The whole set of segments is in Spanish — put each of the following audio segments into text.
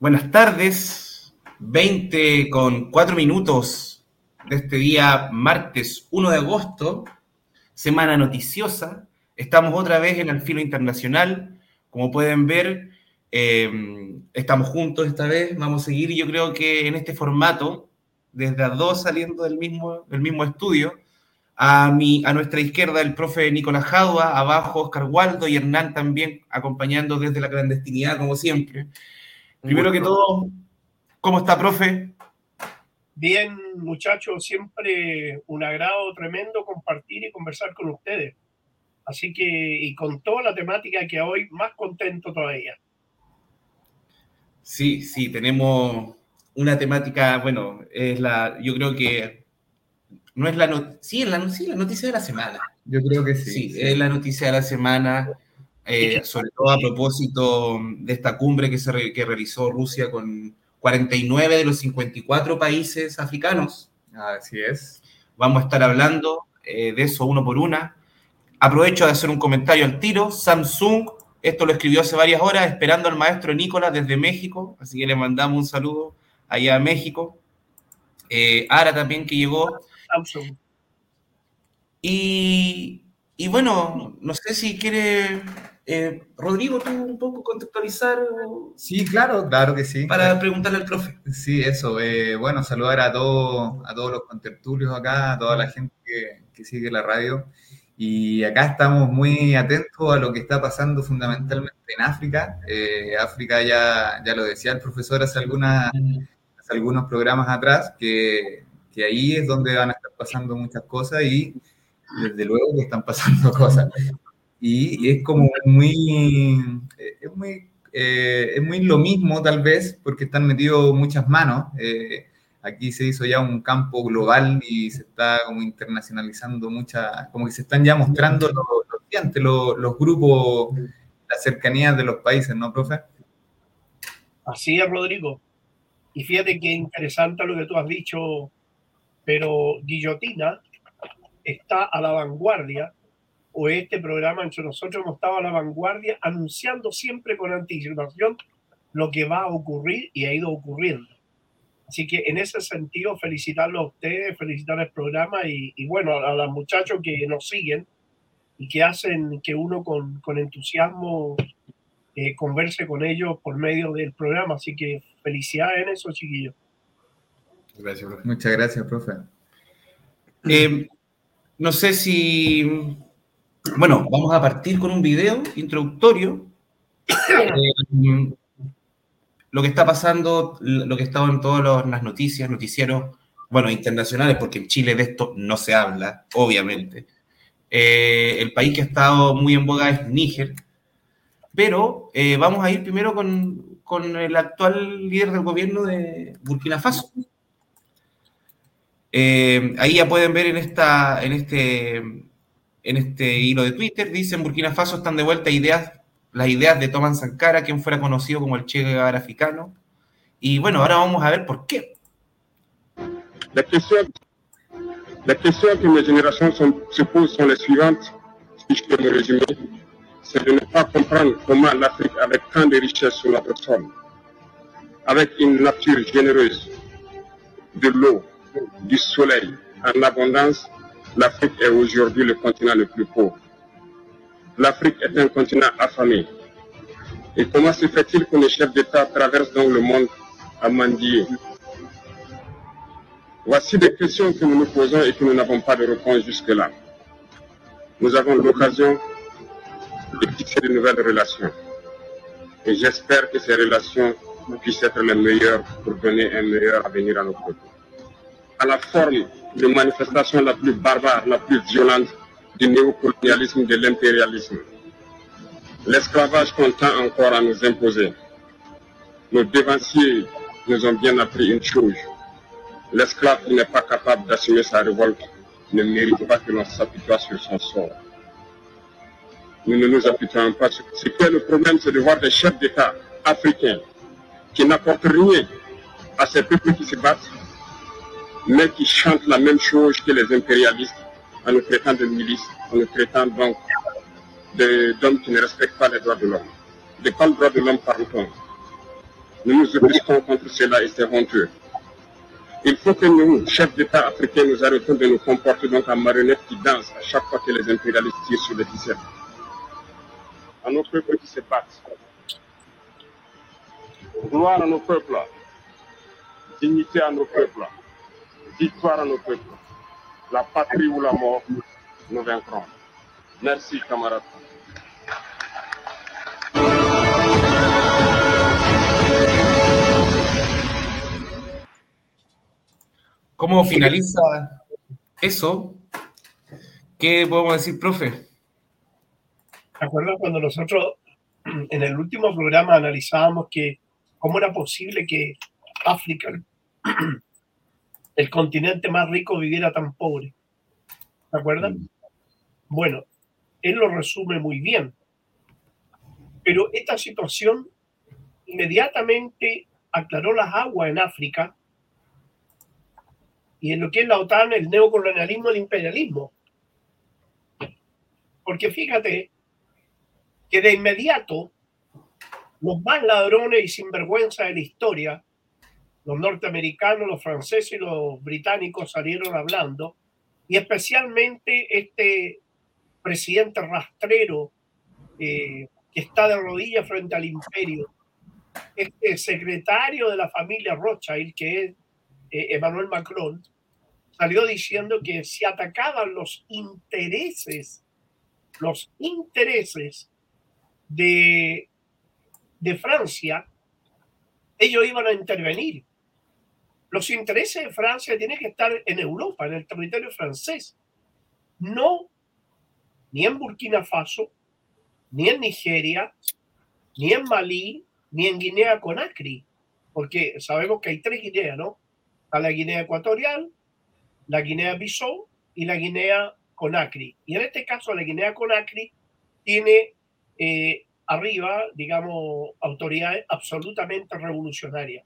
Buenas tardes, 20 con 4 minutos de este día martes 1 de agosto, semana noticiosa. Estamos otra vez en el filo internacional. Como pueden ver, eh, estamos juntos esta vez. Vamos a seguir, yo creo que en este formato, desde a dos saliendo del mismo, del mismo estudio. A, mi, a nuestra izquierda el profe Nicolás Jadua, abajo Oscar Waldo y Hernán también acompañando desde la clandestinidad, como siempre. Primero que todo, ¿cómo está, profe? Bien, muchachos, siempre un agrado tremendo compartir y conversar con ustedes. Así que, y con toda la temática que hoy, más contento todavía. Sí, sí, tenemos una temática, bueno, es la, yo creo que no es la, no, sí, la, sí, la noticia de la semana. Yo creo que sí. Sí, sí. es la noticia de la semana eh, sobre todo a propósito de esta cumbre que, se que realizó Rusia con 49 de los 54 países africanos. Así es. Vamos a estar hablando eh, de eso uno por una. Aprovecho de hacer un comentario al tiro. Samsung, esto lo escribió hace varias horas, esperando al maestro Nicolás desde México, así que le mandamos un saludo allá a México. Eh, Ara también que llegó. Samsung. Y, y bueno, no sé si quiere eh, Rodrigo, ¿tú un poco contextualizar? Sí, claro, claro que sí. Para preguntarle al profe. Sí, eso. Eh, bueno, saludar a, todo, a todos los contertulios acá, a toda la gente que, que, sigue la radio. Y acá estamos muy atentos a lo que está pasando fundamentalmente en África. Eh, África ya, ya lo decía el profesor hace, hace algunos programas atrás, que, que ahí es donde van a estar pasando muchas cosas y desde luego que están pasando cosas y es como muy, es muy, eh, es muy lo mismo tal vez, porque están metidos muchas manos. Eh, aquí se hizo ya un campo global y se está como internacionalizando muchas, como que se están ya mostrando los, los, los, los grupos, las cercanías de los países, ¿no, profe? Así es, Rodrigo. Y fíjate qué interesante lo que tú has dicho, pero Guillotina está a la vanguardia o este programa entre nosotros hemos estado a la vanguardia anunciando siempre con anticipación lo que va a ocurrir y ha ido ocurriendo. Así que en ese sentido, felicitarlo a ustedes, felicitar el programa y, y bueno, a, a, los muchachos que nos siguen y que hacen que uno con, con entusiasmo eh, converse con ellos por medio del programa. Así que felicidades en eso, chiquillos. Gracias, profe. Muchas gracias, profe. Eh, no sé si bueno, vamos a partir con un video introductorio. Eh, lo que está pasando, lo que estado en todas las noticias, noticieros, bueno, internacionales, porque en Chile de esto no se habla, obviamente. Eh, el país que ha estado muy en boga es Níger, pero eh, vamos a ir primero con, con, el actual líder del gobierno de Burkina Faso. Eh, ahí ya pueden ver en, esta, en este en este hilo de Twitter, dice en Burkina Faso están de vuelta ideas, las ideas de Thomas Sankara, quien fuera conocido como el Che Guevara africano. Y bueno, ahora vamos a ver por qué. La question, la question que mes générations sont, se posent sont les suivantes, si je peux me résumer. C'est de ne pas comprendre comment l'Afrique, avec tant de richesses sur notre sol, avec une nature généreuse, de l'eau, du soleil en abondance, l'Afrique est aujourd'hui le continent le plus pauvre. L'Afrique est un continent affamé. Et comment se fait-il que les chefs d'État traversent donc le monde à mendier? Voici des questions que nous nous posons et que nous n'avons pas de réponse jusque-là. Nous avons l'occasion de fixer de nouvelles relations. Et j'espère que ces relations puissent être les meilleures pour donner un meilleur avenir à nos peuples. À la forme de manifestation la plus barbare, la plus violente du néocolonialisme, de l'impérialisme. L'esclavage qu'on tend encore à nous imposer. Nos dévanciers nous ont bien appris une chose. L'esclave qui n'est pas capable d'assumer sa révolte ne mérite pas que l'on s'apitoie sur son sort. Nous ne nous apitoyons pas sur... Ce qui est le problème, c'est de voir des chefs d'État africains qui n'apportent rien à ces peuples qui se battent mais qui chantent la même chose que les impérialistes en nous traitant de milices, en nous traitant donc d'hommes qui ne respectent pas les droits de l'homme. De quels droits de l'homme parle-t-on? Nous nous opposerons contre cela et c'est honteux. Il faut que nous, chefs d'État africains, nous arrêtons de nous comporter donc en marionnettes qui dansent à chaque fois que les impérialistes tirent sur les ficelles. À nos peuples qui se battent. Gloire à nos peuples. Dignité à nos peuples. Victoire à nos peuples. La patrie ou la mort, nous vaincrons. Merci, camarades. ¿Cómo finaliza eso? ¿Qué podemos decir, profe? ¿Te acuerdas cuando nosotros en el último programa analizábamos que cómo era posible que África, el continente más rico, viviera tan pobre? ¿Te acuerdas? Bueno, él lo resume muy bien. Pero esta situación inmediatamente aclaró las aguas en África y en lo que es la OTAN, el neocolonialismo, el imperialismo. Porque fíjate que de inmediato los más ladrones y sinvergüenza de la historia, los norteamericanos, los franceses y los británicos salieron hablando, y especialmente este presidente rastrero eh, que está de rodillas frente al imperio, este secretario de la familia Rothschild, que es eh, Emmanuel Macron, salió diciendo que si atacaban los intereses, los intereses de, de Francia, ellos iban a intervenir. Los intereses de Francia tienen que estar en Europa, en el territorio francés, no ni en Burkina Faso, ni en Nigeria, ni en Malí, ni en Guinea Conakry, porque sabemos que hay tres Guineas, ¿no? Está la Guinea Ecuatorial, la Guinea-Bissau y la Guinea Conakry. Y en este caso, la Guinea Conakry tiene eh, arriba, digamos, autoridades absolutamente revolucionarias.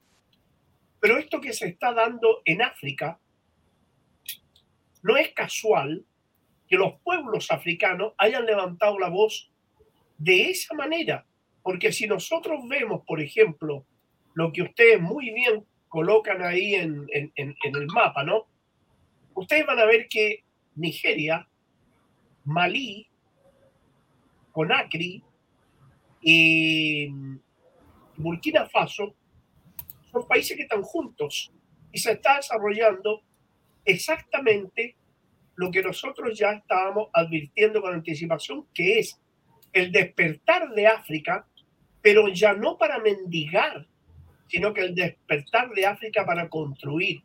Pero esto que se está dando en África no es casual que los pueblos africanos hayan levantado la voz de esa manera. Porque si nosotros vemos, por ejemplo, lo que ustedes muy bien colocan ahí en, el mapa, ¿no? ustedes van a ver que Nigeria, Malí, Conakry y Burkina Faso son países que están juntos y se está desarrollando exactamente lo que nosotros ya estábamos advirtiendo con anticipación, que es el despertar de África, pero ya no para mendigar, sino que el despertar de África para construir,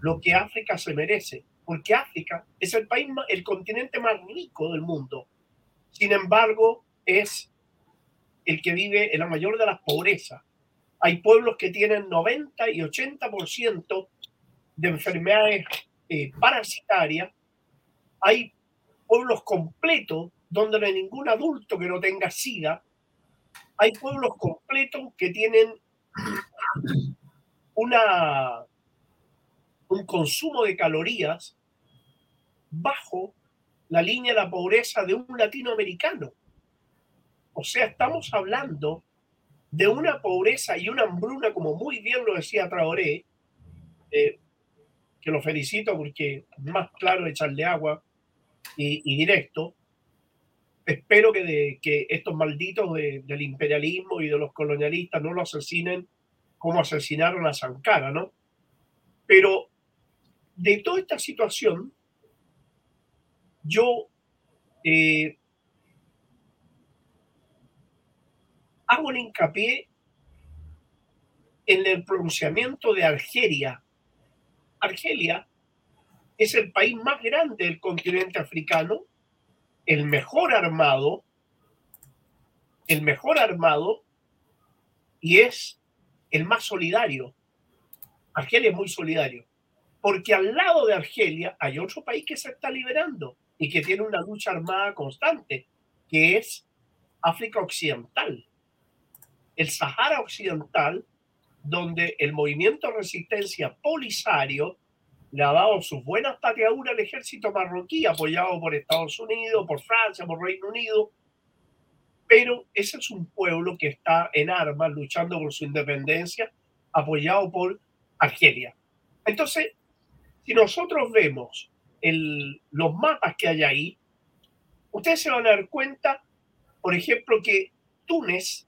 lo que África se merece, porque África es el país, el continente más rico del mundo. Sin embargo, es el que vive en la mayor de las pobrezas. Hay pueblos que tienen 90 y 80% de enfermedades eh, parasitarias. Hay pueblos completos donde no hay ningún adulto que no tenga SIDA. Hay pueblos completos que tienen una un consumo de calorías bajo la línea de la pobreza de un latinoamericano. O sea, estamos hablando de una pobreza y una hambruna, como muy bien lo decía Traoré, eh, que lo felicito porque más claro echarle agua y, directo. Espero que, de, que estos malditos del imperialismo y de los colonialistas no lo asesinen como asesinaron a Sankara, ¿no? Pero de toda esta situación, yo eh, hago un hincapié en el pronunciamiento de Argelia. Argelia es el país más grande del continente africano, el mejor armado, el mejor armado y es el más solidario. Argelia es muy solidario porque al lado de Argelia hay otro país que se está liberando y que tiene una lucha armada constante, que es África Occidental. El Sahara Occidental, donde el movimiento resistencia polisario le ha dado sus buenas pateaduras al ejército marroquí, apoyado por Estados Unidos, por Francia, por Reino Unido, pero ese es un pueblo que está en armas luchando por su independencia, apoyado por Argelia. Entonces, si nosotros vemos los mapas que hay ahí, ustedes se van a dar cuenta, por ejemplo, que Túnez,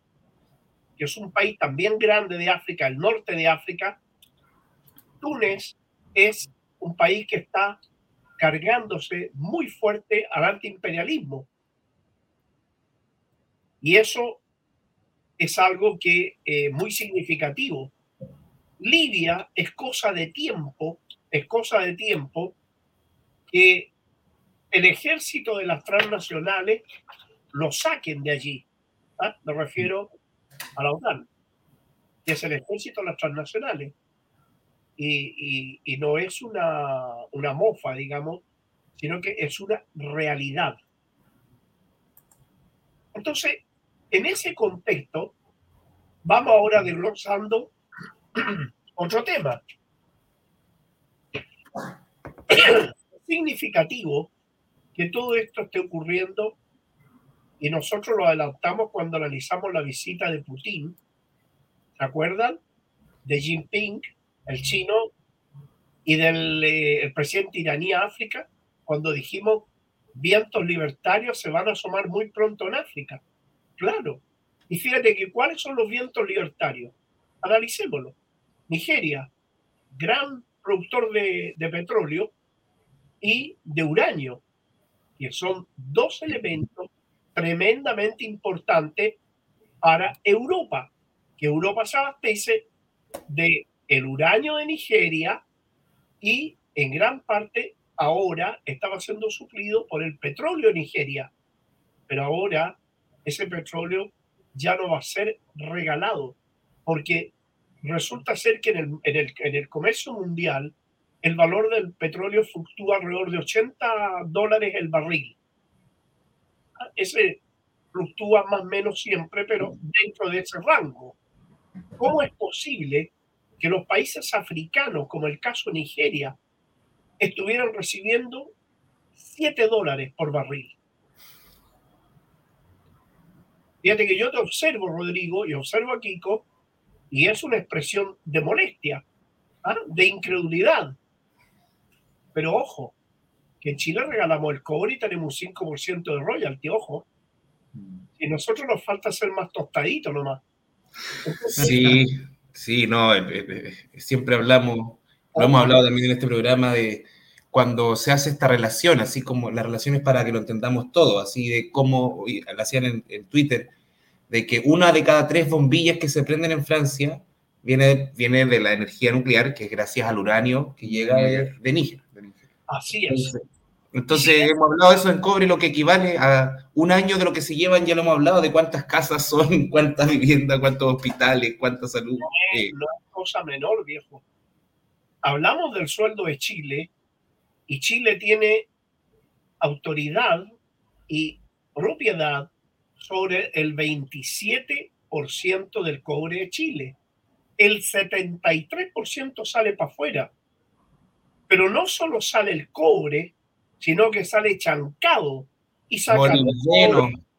que es un país también grande de África, el norte de África, Túnez es un país que está cargándose muy fuerte al antiimperialismo. Y eso es algo que eh, muy significativo. Libia es cosa de tiempo, es cosa de tiempo que el ejército de las transnacionales lo saquen de allí. ¿ah? Me refiero a la OTAN, que es el ejército de las transnacionales y, no es una, una mofa, digamos, sino que es una realidad. Entonces, en ese contexto, vamos ahora desglosando otro tema. Significativo que todo esto esté ocurriendo y nosotros lo adelantamos cuando analizamos la visita de Putin. ¿Se acuerdan? De Jinping el chino y del eh, presidente iraní a África, cuando dijimos vientos libertarios se van a asomar muy pronto en África. Claro. Y fíjate que cuáles son los vientos libertarios. Analicémoslo. Nigeria, gran productor de petróleo y de uranio, que son dos elementos tremendamente importantes para Europa, que Europa se abastece de el uranio de Nigeria y en gran parte ahora estaba siendo suplido por el petróleo de Nigeria. Pero ahora ese petróleo ya no va a ser regalado porque resulta ser que en el, en el, en el comercio mundial el valor del petróleo fluctúa alrededor de 80 dólares el barril. Ese fluctúa más o menos siempre, pero dentro de ese rango. ¿Cómo es posible que los países africanos, como el caso Nigeria, estuvieran recibiendo 7 dólares por barril. Fíjate que yo te observo, Rodrigo, y observo a Kiko, y es una expresión de molestia, ¿ah? de incredulidad. Pero ojo, que en Chile regalamos el cobre y tenemos un 5% de royalty, ojo. Y nosotros nos falta ser más tostaditos nomás. sí, Sí, no, eh, eh, eh, siempre hablamos, lo hemos hablado también en este programa de cuando se hace esta relación, así como las relaciones para que lo entendamos todo, así de cómo, lo hacían en, Twitter, de que una de cada tres bombillas que se prenden en Francia viene, viene de la energía nuclear, que es gracias al uranio que llega de Níger. Así es. Entonces, hemos hablado de eso en cobre, lo que equivale a un año de lo que se llevan, ya lo hemos hablado, de cuántas casas son, cuántas viviendas, cuántos hospitales, cuánta salud. No es, no es cosa menor, viejo. Hablamos del sueldo de Chile y Chile tiene autoridad y propiedad sobre el 27% del cobre de Chile. El 73% sale para afuera. Pero no solo sale el cobre, sino que sale chancado y saca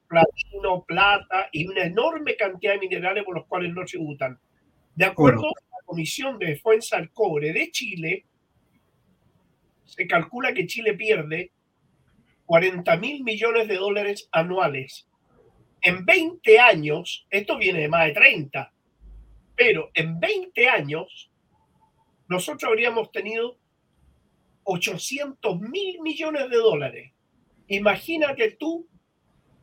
platino, plata y una enorme cantidad de minerales por los cuales no tributan. De acuerdo a la Comisión de Defensa del Cobre de Chile, se calcula que Chile pierde 40 mil millones de dólares anuales. En 20 años, esto viene de más de 30, pero en 20 años nosotros habríamos tenido 800 mil millones de dólares. Imagínate tú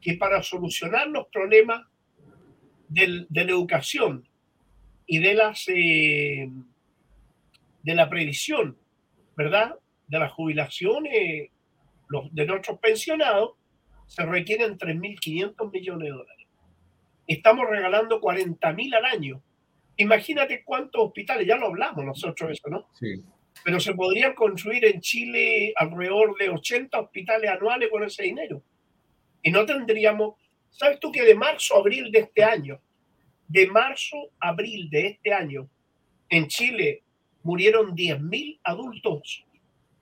que para solucionar los problemas de la educación y de, las, eh, de la previsión, ¿verdad? De las jubilaciones los, de nuestros pensionados, se requieren 3.500 millones de dólares. Estamos regalando 40.000 al año. Imagínate cuántos hospitales, ya lo hablamos nosotros eso, ¿no? Sí pero se podrían construir en Chile alrededor de 80 hospitales anuales con ese dinero. Y no tendríamos, ¿sabes tú que de marzo a abril de este año, de marzo a abril de este año, en Chile murieron 10.000 adultos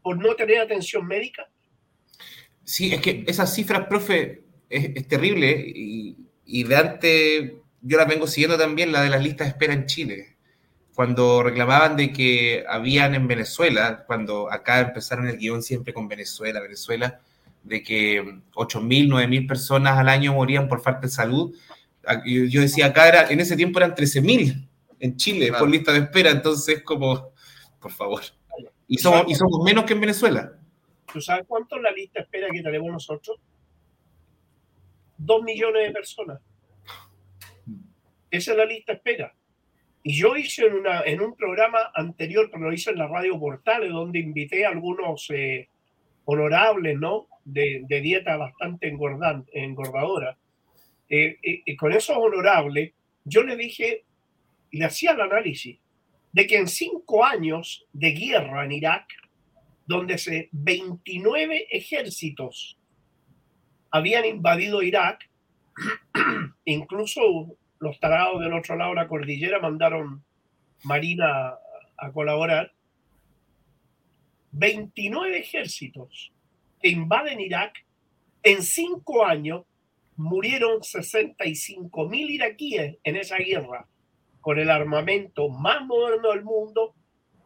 por no tener atención médica? Sí, es que esas cifras, profe, es, terrible y, y de antes yo la vengo siguiendo también, la de las listas de espera en Chile. Cuando reclamaban de que habían en Venezuela, cuando acá empezaron el guion siempre con Venezuela, Venezuela, de que 8.000, 9.000 personas al año morían por falta de salud. Yo decía, acá era, en ese tiempo eran 13.000 en Chile por lista de espera, entonces como, por favor. Y somos, y somos menos que en Venezuela. ¿Tú sabes cuánto es la lista de espera que tenemos nosotros? Dos millones de personas. Esa es la lista de espera. Y yo hice en, una, en un programa anterior, pero lo hice en la radio Portales, donde invité a algunos eh, honorables, ¿no? De, dieta bastante engordadora. Eh, eh, con esos honorables, yo le dije, le hacía el análisis, de que en cinco años de guerra en Irak, donde se 29 ejércitos habían invadido Irak, incluso los tarados del otro lado de la cordillera mandaron Marina a colaborar. 29 ejércitos que invaden Irak, en cinco años murieron 65 mil iraquíes en esa guerra, con el armamento más moderno del mundo,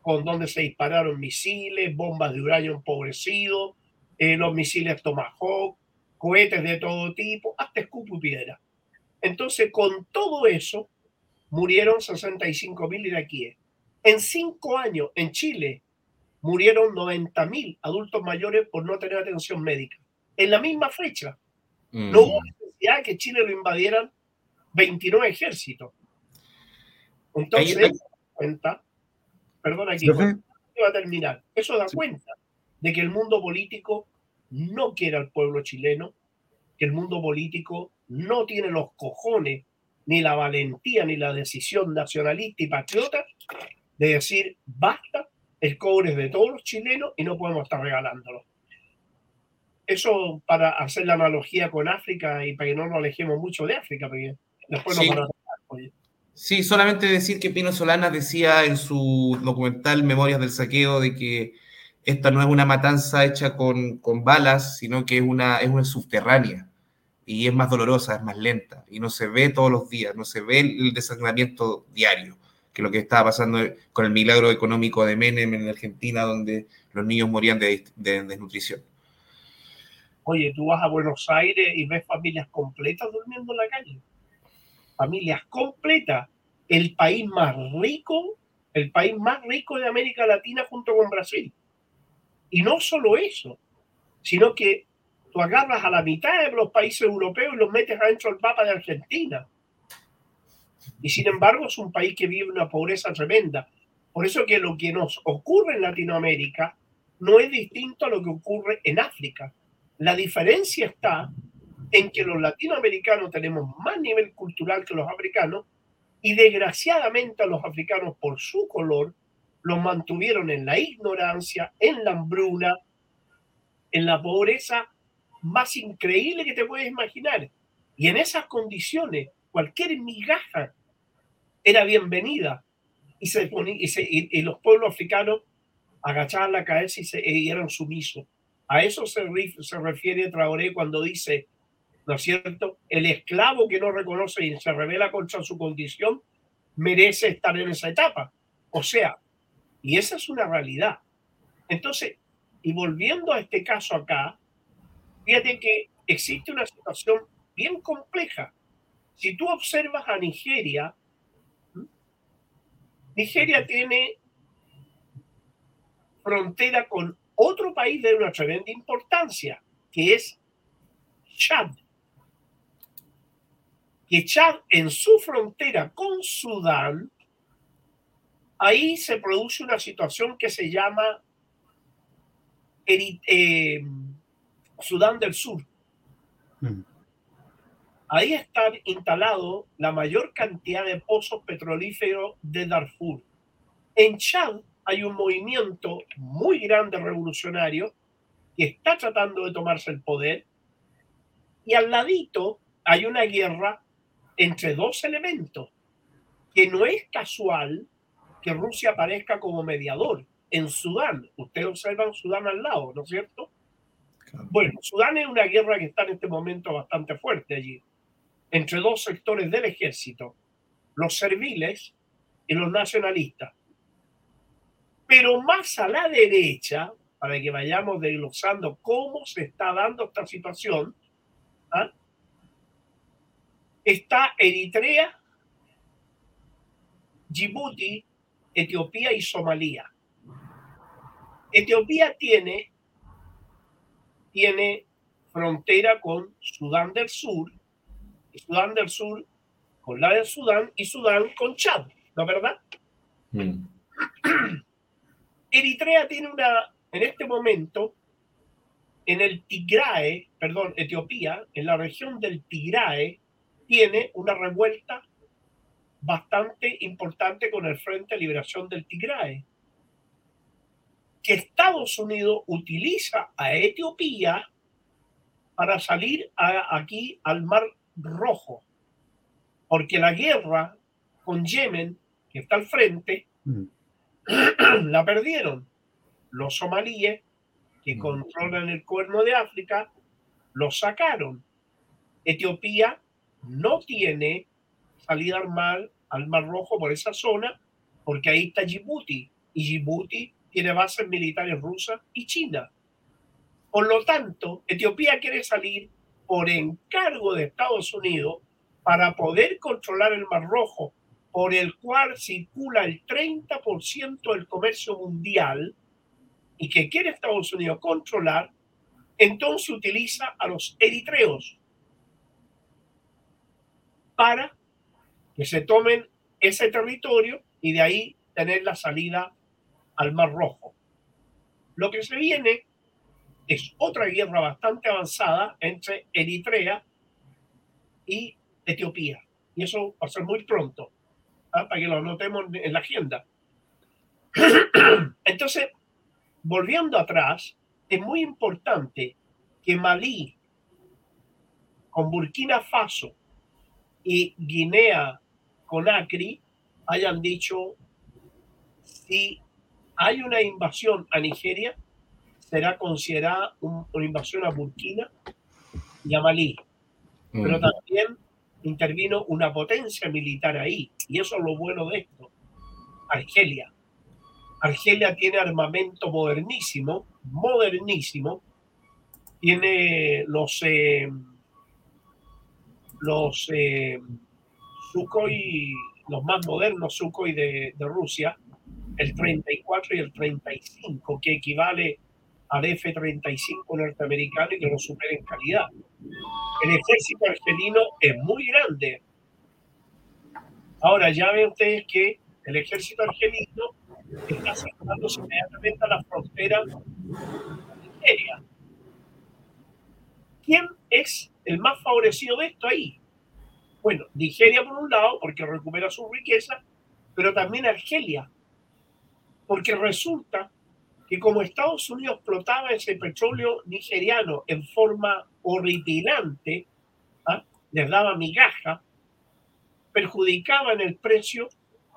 con donde se dispararon misiles, bombas de uranio empobrecido, eh, los misiles Tomahawk, cohetes de todo tipo, hasta escupo. Entonces, con todo eso, murieron 65 mil iraquíes. En cinco años, en Chile, murieron 90 mil adultos mayores por no tener atención médica. En la misma fecha. No hubo mm. necesidad que Chile lo invadieran 29 ejércitos. Entonces, eso da cuenta, perdona aquí, va a terminar. Eso da cuenta de que el mundo político no quiere al pueblo chileno, que el mundo político no tiene los cojones, ni la valentía, ni la decisión nacionalista y patriota de decir basta, el cobre es de todos los chilenos y no podemos estar regalándolo. Eso para hacer la analogía con África y para que no nos alejemos mucho de África, porque después sí. nos van a... Sí, solamente decir que Pino Solana decía en su documental Memorias del Saqueo de que esta no es una matanza hecha con, con balas, sino que es una, es una subterránea y es más dolorosa, es más lenta y no se ve todos los días, no se ve el desangramiento diario, que lo que estaba pasando con el milagro económico de Menem en Argentina, donde los niños morían de, de desnutrición. Oye, tú vas a Buenos Aires y ves familias completas durmiendo en la calle. Familias completas. El país más rico, el país más rico de América Latina junto con Brasil. Y no solo eso, sino que tú agarras a la mitad de los países europeos y los metes adentro del mapa de Argentina. Y sin embargo es un país que vive una pobreza tremenda. Por eso que lo que nos ocurre en Latinoamérica no es distinto a lo que ocurre en África. La diferencia está en que los latinoamericanos tenemos más nivel cultural que los africanos y desgraciadamente a los africanos por su color los mantuvieron en la ignorancia, en la hambruna, en la pobreza más increíble que te puedes imaginar. Y en esas condiciones, cualquier migaja era bienvenida. Y, se se, y, los pueblos africanos agachaban la cabeza y, se, y eran sumisos. A eso se, se refiere Traoré cuando dice, ¿no es cierto? El esclavo que no reconoce y se revela contra su condición merece estar en esa etapa. O sea, y esa es una realidad. Entonces, y volviendo a este caso acá, fíjate que existe una situación bien compleja. Si tú observas a Nigeria, Nigeria tiene frontera con otro país de una tremenda importancia, que es Chad. Que Chad en su frontera con Sudán, ahí se produce una situación que se llama eh, Sudán del Sur. Mm. Ahí está instalado la mayor cantidad de pozos petrolíferos de Darfur. En Chad hay un movimiento muy grande revolucionario que está tratando de tomarse el poder y al ladito hay una guerra entre dos elementos que no es casual que Rusia aparezca como mediador en Sudán. Ustedes observan Sudán al lado, ¿no es cierto? Bueno, Sudán es una guerra que está en este momento bastante fuerte allí. entre dos sectores del ejército, los serviles y los nacionalistas. Pero más a la derecha, para que vayamos desglosando cómo se está dando esta situación, ¿ah? está Eritrea, Djibouti, Etiopía y Somalia. Etiopía tiene, tiene frontera con Sudán del Sur, y Sudán del Sur con la de Sudán y Sudán con Chad, ¿no es verdad? Mm. Eritrea tiene una, en este momento, en el Tigrae, perdón, Etiopía, en la región del Tigrae, tiene una revuelta bastante importante con el Frente de Liberación del Tigrae, que Estados Unidos utiliza a Etiopía para salir aquí al Mar Rojo, porque la guerra con Yemen, que está al frente, mm. la perdieron los somalíes, que mm. controlan el cuerno de África, los sacaron. Etiopía no tiene salida al mar, al mar Rojo por esa zona, porque ahí está Djibouti, y Djibouti tiene bases militares rusas y China. Por lo tanto, Etiopía quiere salir por encargo de Estados Unidos para poder controlar el Mar Rojo, por el cual circula el 30% del comercio mundial y que quiere Estados Unidos controlar, entonces utiliza a los eritreos para que se tomen ese territorio y de ahí tener la salida al Mar Rojo. Lo que se viene es otra guerra bastante avanzada entre Eritrea y Etiopía. Y eso va a ser muy pronto, ¿ah? para que lo anotemos en la agenda. Entonces, volviendo atrás, es muy importante que Malí, con Burkina Faso y Guinea Conakry hayan dicho si hay una invasión a Nigeria, será considerada una invasión a Burkina y a Malí. Pero también intervino una potencia militar ahí. Y eso es lo bueno de esto. Argelia. Argelia tiene armamento modernísimo, modernísimo. Tiene los, eh, los eh, Sukhoi, los más modernos Sukhoi de, de Rusia, el 34 y el 35, que equivale al F-35 norteamericano y que lo supera en calidad. El ejército argelino es muy grande. Ahora ya ven ustedes que el ejército argelino está acercándose inmediatamente a la frontera Nigeria. ¿Quién es el más favorecido de esto ahí? Bueno, Nigeria por un lado, porque recupera su riqueza, pero también Argelia, porque resulta que como Estados Unidos explotaba ese petróleo nigeriano en forma horripilante, ¿ah? les daba migaja, perjudicaba en el precio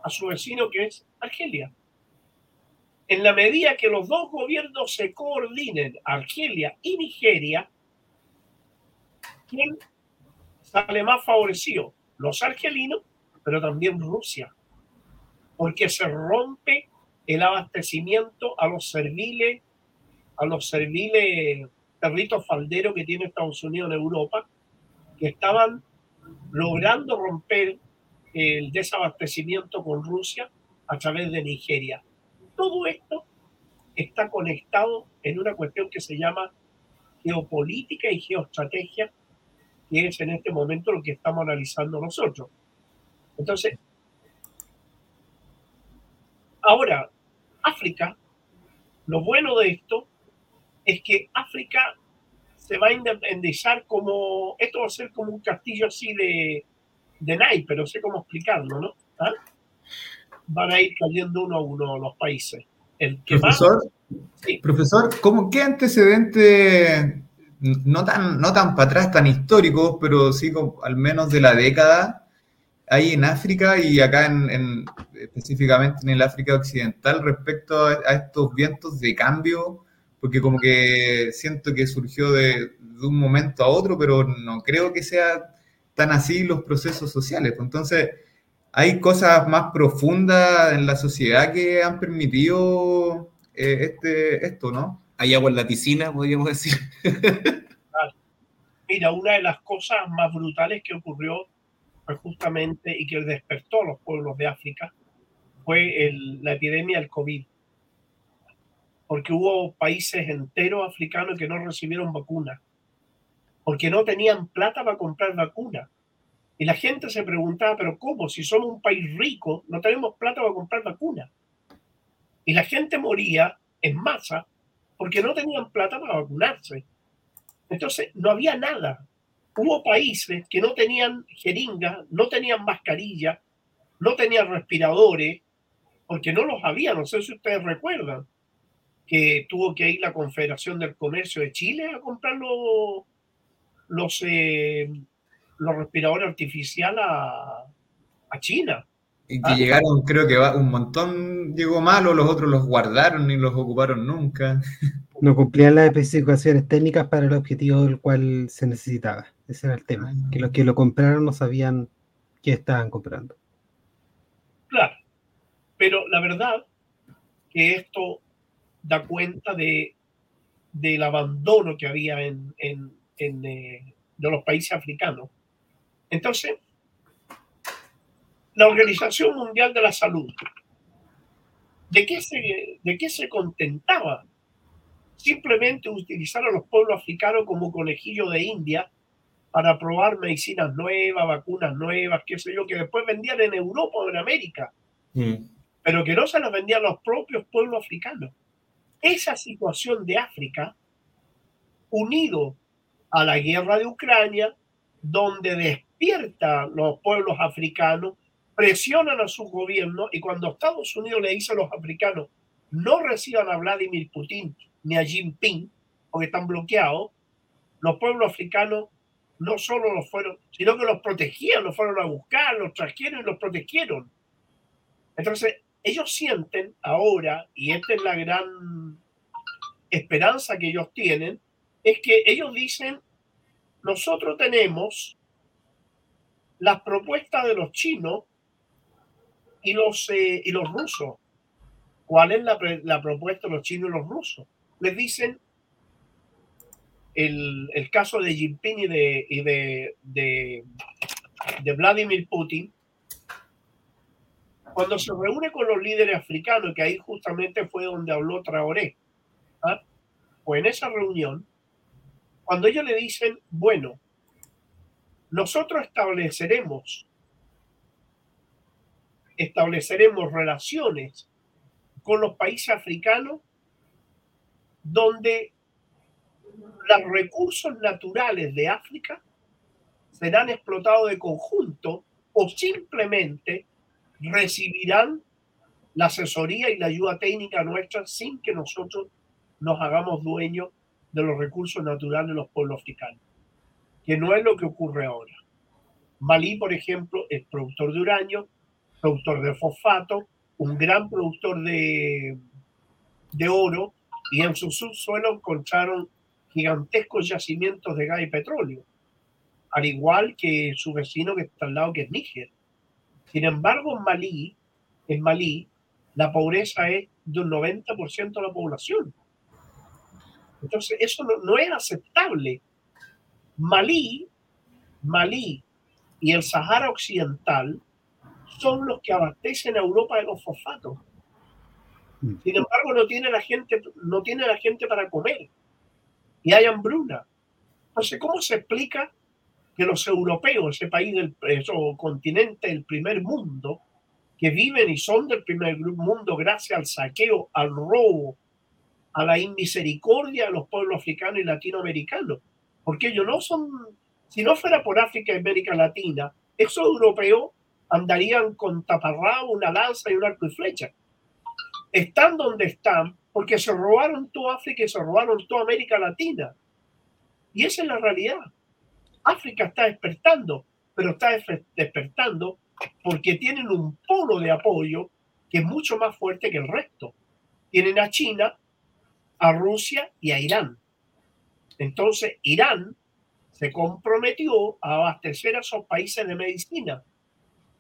a su vecino que es Argelia. En la medida que los dos gobiernos se coordinen, Argelia y Nigeria, ¿quién sale más favorecido? Los argelinos, pero también Rusia, porque se rompe el abastecimiento a los serviles, a los serviles perritos falderos que tiene Estados Unidos en Europa, que estaban logrando romper el desabastecimiento con Rusia a través de Nigeria. Todo esto está conectado en una cuestión que se llama geopolítica y geoestrategia, que es en este momento lo que estamos analizando nosotros. Entonces, ahora, África, lo bueno de esto es que África se va a independizar como, esto va a ser como un castillo así de, de naipes, no sé cómo explicarlo, ¿no? ¿Ah? Van a ir cayendo uno a uno los países. El profesor, profesor, ¿cómo, ¿qué antecedente, no tan, no tan para atrás, tan históricos, pero sí al menos de la década, hay en África y acá en, específicamente en el África Occidental respecto a, estos vientos de cambio? Porque como que siento que surgió de, un momento a otro, pero no creo que sea están así los procesos sociales. Pues entonces, hay cosas más profundas en la sociedad que han permitido eh, este, esto, ¿no? Hay agua en la piscina, podríamos decir. Mira, una de las cosas más brutales que ocurrió justamente y que despertó a los pueblos de África fue la epidemia del COVID. Porque hubo países enteros africanos que no recibieron vacunas, porque no tenían plata para comprar vacunas. Y la gente se preguntaba, pero ¿cómo? Si somos un país rico, no tenemos plata para comprar vacunas. Y la gente moría en masa porque no tenían plata para vacunarse. Entonces, no había nada. Hubo países que no tenían jeringas, no tenían mascarilla, no tenían respiradores, porque no los había. No sé si ustedes recuerdan que tuvo que ir la Confederación del Comercio de Chile a comprar los, los, eh, los respiradores artificiales a, a China. Y que ah. llegaron, creo que un montón llegó malo, los otros los guardaron y los ocuparon nunca. No cumplían las especificaciones técnicas para el objetivo del cual se necesitaba. Ese era el tema. Ah. Que los que lo compraron no sabían qué estaban comprando. Claro. Pero la verdad que esto da cuenta de, del abandono que había en, en, en eh, de los países africanos. Entonces, la Organización Mundial de la Salud, ¿de qué se, de qué se contentaba? Simplemente utilizar a los pueblos africanos como conejillo de India para probar medicinas nuevas, vacunas nuevas, qué sé yo, que después vendían en Europa o en América, mm. pero que no se las vendían los propios pueblos africanos. Esa situación de África, unido a la guerra de Ucrania, donde despierta los pueblos africanos presionan a su gobierno y cuando Estados Unidos le dice a los africanos no reciban a Vladimir Putin ni a Jinping porque están bloqueados, los pueblos africanos no solo los fueron, sino que los protegían, los fueron a buscar, los trajeron y los protegieron. Entonces, ellos sienten ahora, y esta es la gran esperanza que ellos tienen, es que ellos dicen, nosotros tenemos las propuestas de los chinos y los, eh, y los rusos. ¿Cuál es la, la, propuesta de los chinos y los rusos? Les dicen el, el caso de Jinping y, de, y de, de, Vladimir Putin. Cuando se reúne con los líderes africanos, que ahí justamente fue donde habló Traoré, ¿ah? pues en esa reunión, cuando ellos le dicen, bueno, nosotros estableceremos estableceremos relaciones con los países africanos donde los recursos naturales de África serán explotados de conjunto o simplemente recibirán la asesoría y la ayuda técnica nuestra sin que nosotros nos hagamos dueños de los recursos naturales de los pueblos africanos, que no es lo que ocurre ahora. Malí, por ejemplo, es productor de uranio, productor de fosfato, un gran productor de, de oro, y en su subsuelo encontraron gigantescos yacimientos de gas y petróleo, al igual que su vecino que está al lado, que es Níger. Sin embargo, en Malí, en Malí, la pobreza es de un 90% de la población. Entonces, eso no, no, es aceptable. Malí, Malí y el Sahara Occidental son los que abastecen a Europa de los fosfatos. Sin embargo, no tiene la gente, no tiene la gente para comer y hay hambruna. Entonces, ¿cómo se explica que los europeos, ese país del continente del primer mundo, que viven y son del primer mundo gracias al saqueo, al robo, a la inmisericordia de los pueblos africanos y latinoamericanos? Porque ellos no son, si no fuera por África y América Latina, esos europeos andarían con taparrabo, una lanza y un arco y flecha. Están donde están porque se robaron toda África y se robaron toda América Latina. Y esa es la realidad. África está despertando, pero está despertando porque tienen un polo de apoyo que es mucho más fuerte que el resto. Tienen a China, a Rusia y a Irán. Entonces, Irán se comprometió a abastecer a esos países de medicina.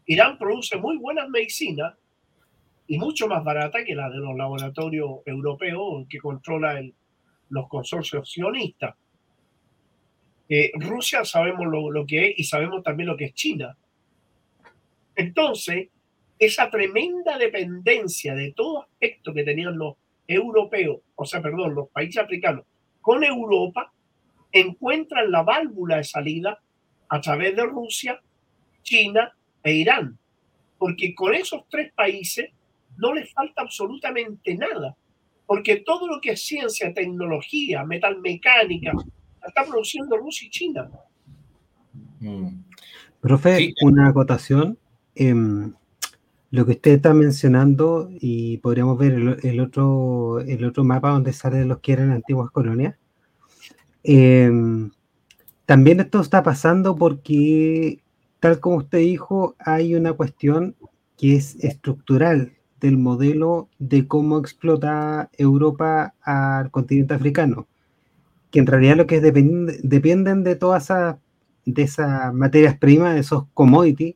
Irán produce muy buenas medicinas y mucho más barata que la de los laboratorios europeos que controlan los consorcios sionistas. Eh, Rusia sabemos lo, lo, que es y sabemos también lo que es China. Entonces, esa tremenda dependencia de todo aspecto que tenían los europeos, o sea, perdón, los países africanos con Europa, encuentran la válvula de salida a través de Rusia, China e Irán. Porque con esos tres países no les falta absolutamente nada. Porque todo lo que es ciencia, tecnología, metalmecánica, está produciendo Rusia y China. Mm. Profe, una acotación. Em, lo que usted está mencionando, y podríamos ver el, otro, el otro mapa donde salen los que eran antiguas colonias. Em, también esto está pasando porque, tal como usted dijo, hay una cuestión que es estructural del modelo de cómo explota Europa al continente africano, que en realidad lo que dependen de todas esas materias primas, de esos commodities,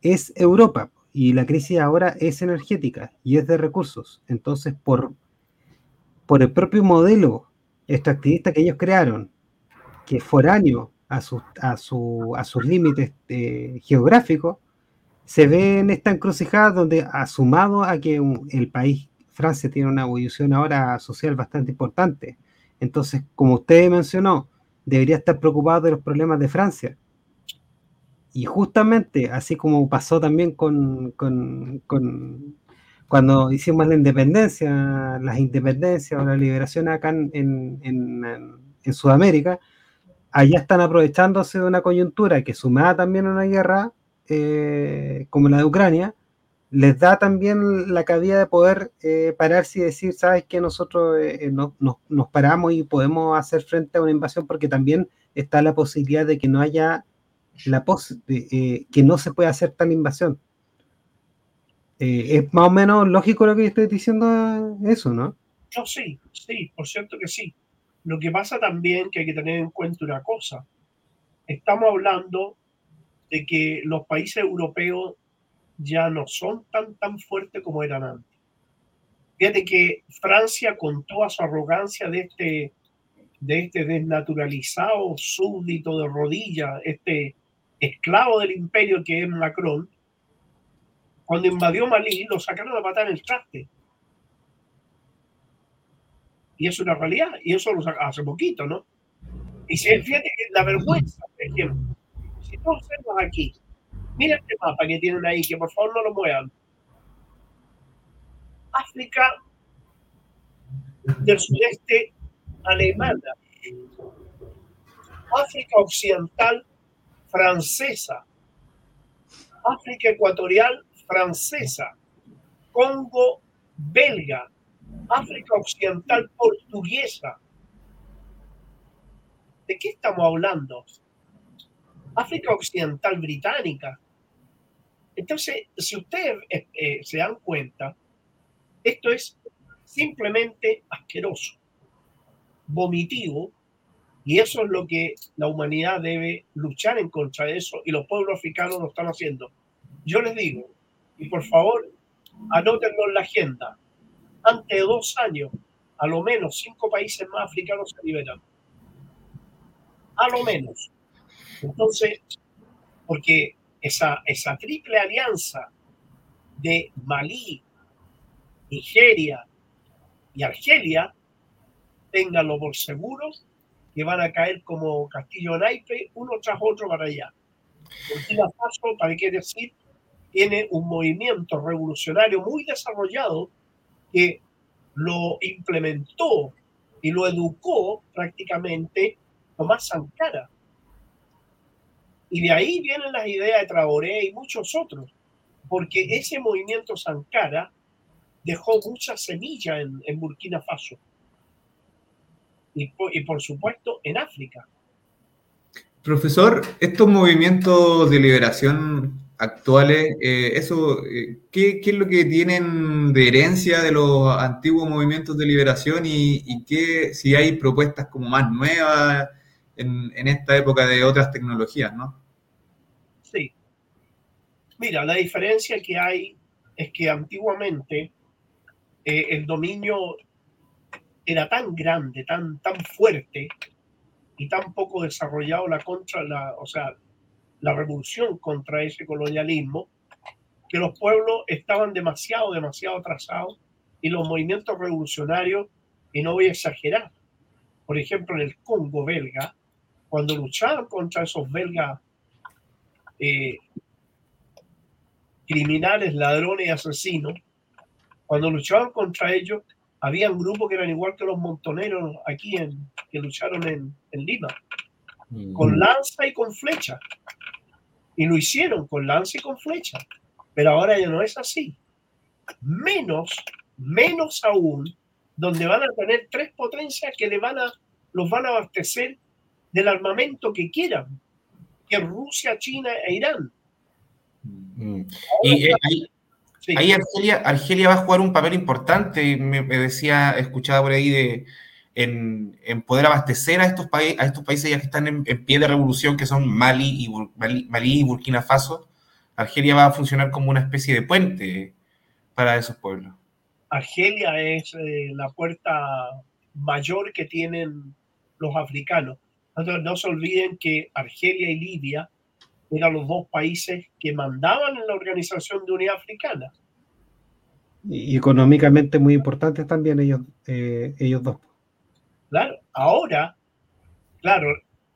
es Europa. Y la crisis ahora es energética y es de recursos. Entonces, por, el propio modelo extractivista que ellos crearon, que es foráneo a, sus su, límites eh, geográficos, se ve en esta encrucijada donde, asumado a que el país, Francia, tiene una evolución ahora social bastante importante. Entonces, como usted mencionó, debería estar preocupado de los problemas de Francia. Y justamente, así como pasó también con, con, cuando hicimos la independencia, las independencias o la liberación acá en, en, en Sudamérica, allá están aprovechándose de una coyuntura que sumada también a una guerra eh, como la de Ucrania, les da también la cabida de poder eh, pararse y decir, sabes que nosotros eh, nos paramos y podemos hacer frente a una invasión porque también está la posibilidad de que no haya la pos que no se pueda hacer tal invasión. es más o menos lógico lo que estoy diciendo eso, ¿no? No, sí, sí, por cierto que sí. Lo que pasa también que hay que tener en cuenta una cosa. Estamos hablando de que los países europeos ya no son tan, tan fuertes como eran antes. Fíjate que Francia, con toda su arrogancia de este, de este desnaturalizado súbdito de rodillas, este esclavo del imperio que es Macron, cuando invadió Malí, lo sacaron a matar en el traste. Y es una realidad, y eso lo hace poquito, ¿no? Y si fíjate la vergüenza, por ejemplo, observas aquí, mira este mapa que tienen ahí, que por favor no lo muevan. África del sudeste alemana, África occidental francesa, África ecuatorial francesa, Congo belga, África occidental portuguesa. ¿De qué estamos hablando? África Occidental Británica. Entonces, si ustedes eh, eh, se dan cuenta, esto es simplemente asqueroso, vomitivo, y eso es lo que la humanidad debe luchar en contra de eso, y los pueblos africanos lo están haciendo. Yo les digo, y por favor, anótenlo en la agenda, antes de dos años, a lo menos cinco países más africanos se liberan. A lo menos. Entonces, porque esa, esa triple alianza de Malí, Nigeria y Argelia, ténganlo por seguro que van a caer como castillo naipe uno tras otro para allá. Burkina Faso, para qué decir, tiene un movimiento revolucionario muy desarrollado que lo implementó y lo educó prácticamente Tomás Sankara. Y de ahí vienen las ideas de Traoré y muchos otros, porque ese movimiento Sankara dejó muchas semillas en, Burkina Faso y, y por supuesto en África. Profesor, estos movimientos de liberación actuales, eh, eso, eh, ¿qué, ¿qué, es lo que tienen de herencia de los antiguos movimientos de liberación y, y qué, si hay propuestas como más nuevas en, esta época de otras tecnologías, ¿no? Sí. Mira, la diferencia que hay es que antiguamente eh, el dominio era tan grande, tan, tan fuerte y tan poco desarrollado la contra la, o sea, la revolución contra ese colonialismo, que los pueblos estaban demasiado, demasiado atrasados y los movimientos revolucionarios, y no voy a exagerar, por ejemplo, en el Congo belga, cuando luchaban contra esos belgas eh, criminales, ladrones y asesinos, cuando luchaban contra ellos, había un grupo que eran igual que los montoneros aquí en, que lucharon en, en Lima, mm. con lanza y con flecha. Y lo hicieron con lanza y con flecha. Pero ahora ya no es así. Menos, menos aún, donde van a tener tres potencias que le van a, los van a abastecer del armamento que quieran, que Rusia, China e Irán. Mm. Y eh, ahí, Argelia, Argelia, va a jugar un papel importante, me, decía, escuchaba por ahí, de, en, poder abastecer a estos, a estos países ya que están en, pie de revolución, que son Mali y, Mali, y Burkina Faso. Argelia va a funcionar como una especie de puente para esos pueblos. Argelia es eh, la puerta mayor que tienen los africanos. No se olviden que Argelia y Libia eran los dos países que mandaban en la Organización de Unidad Africana. Y económicamente muy importantes también ellos, eh, ellos dos. Claro, ahora, claro,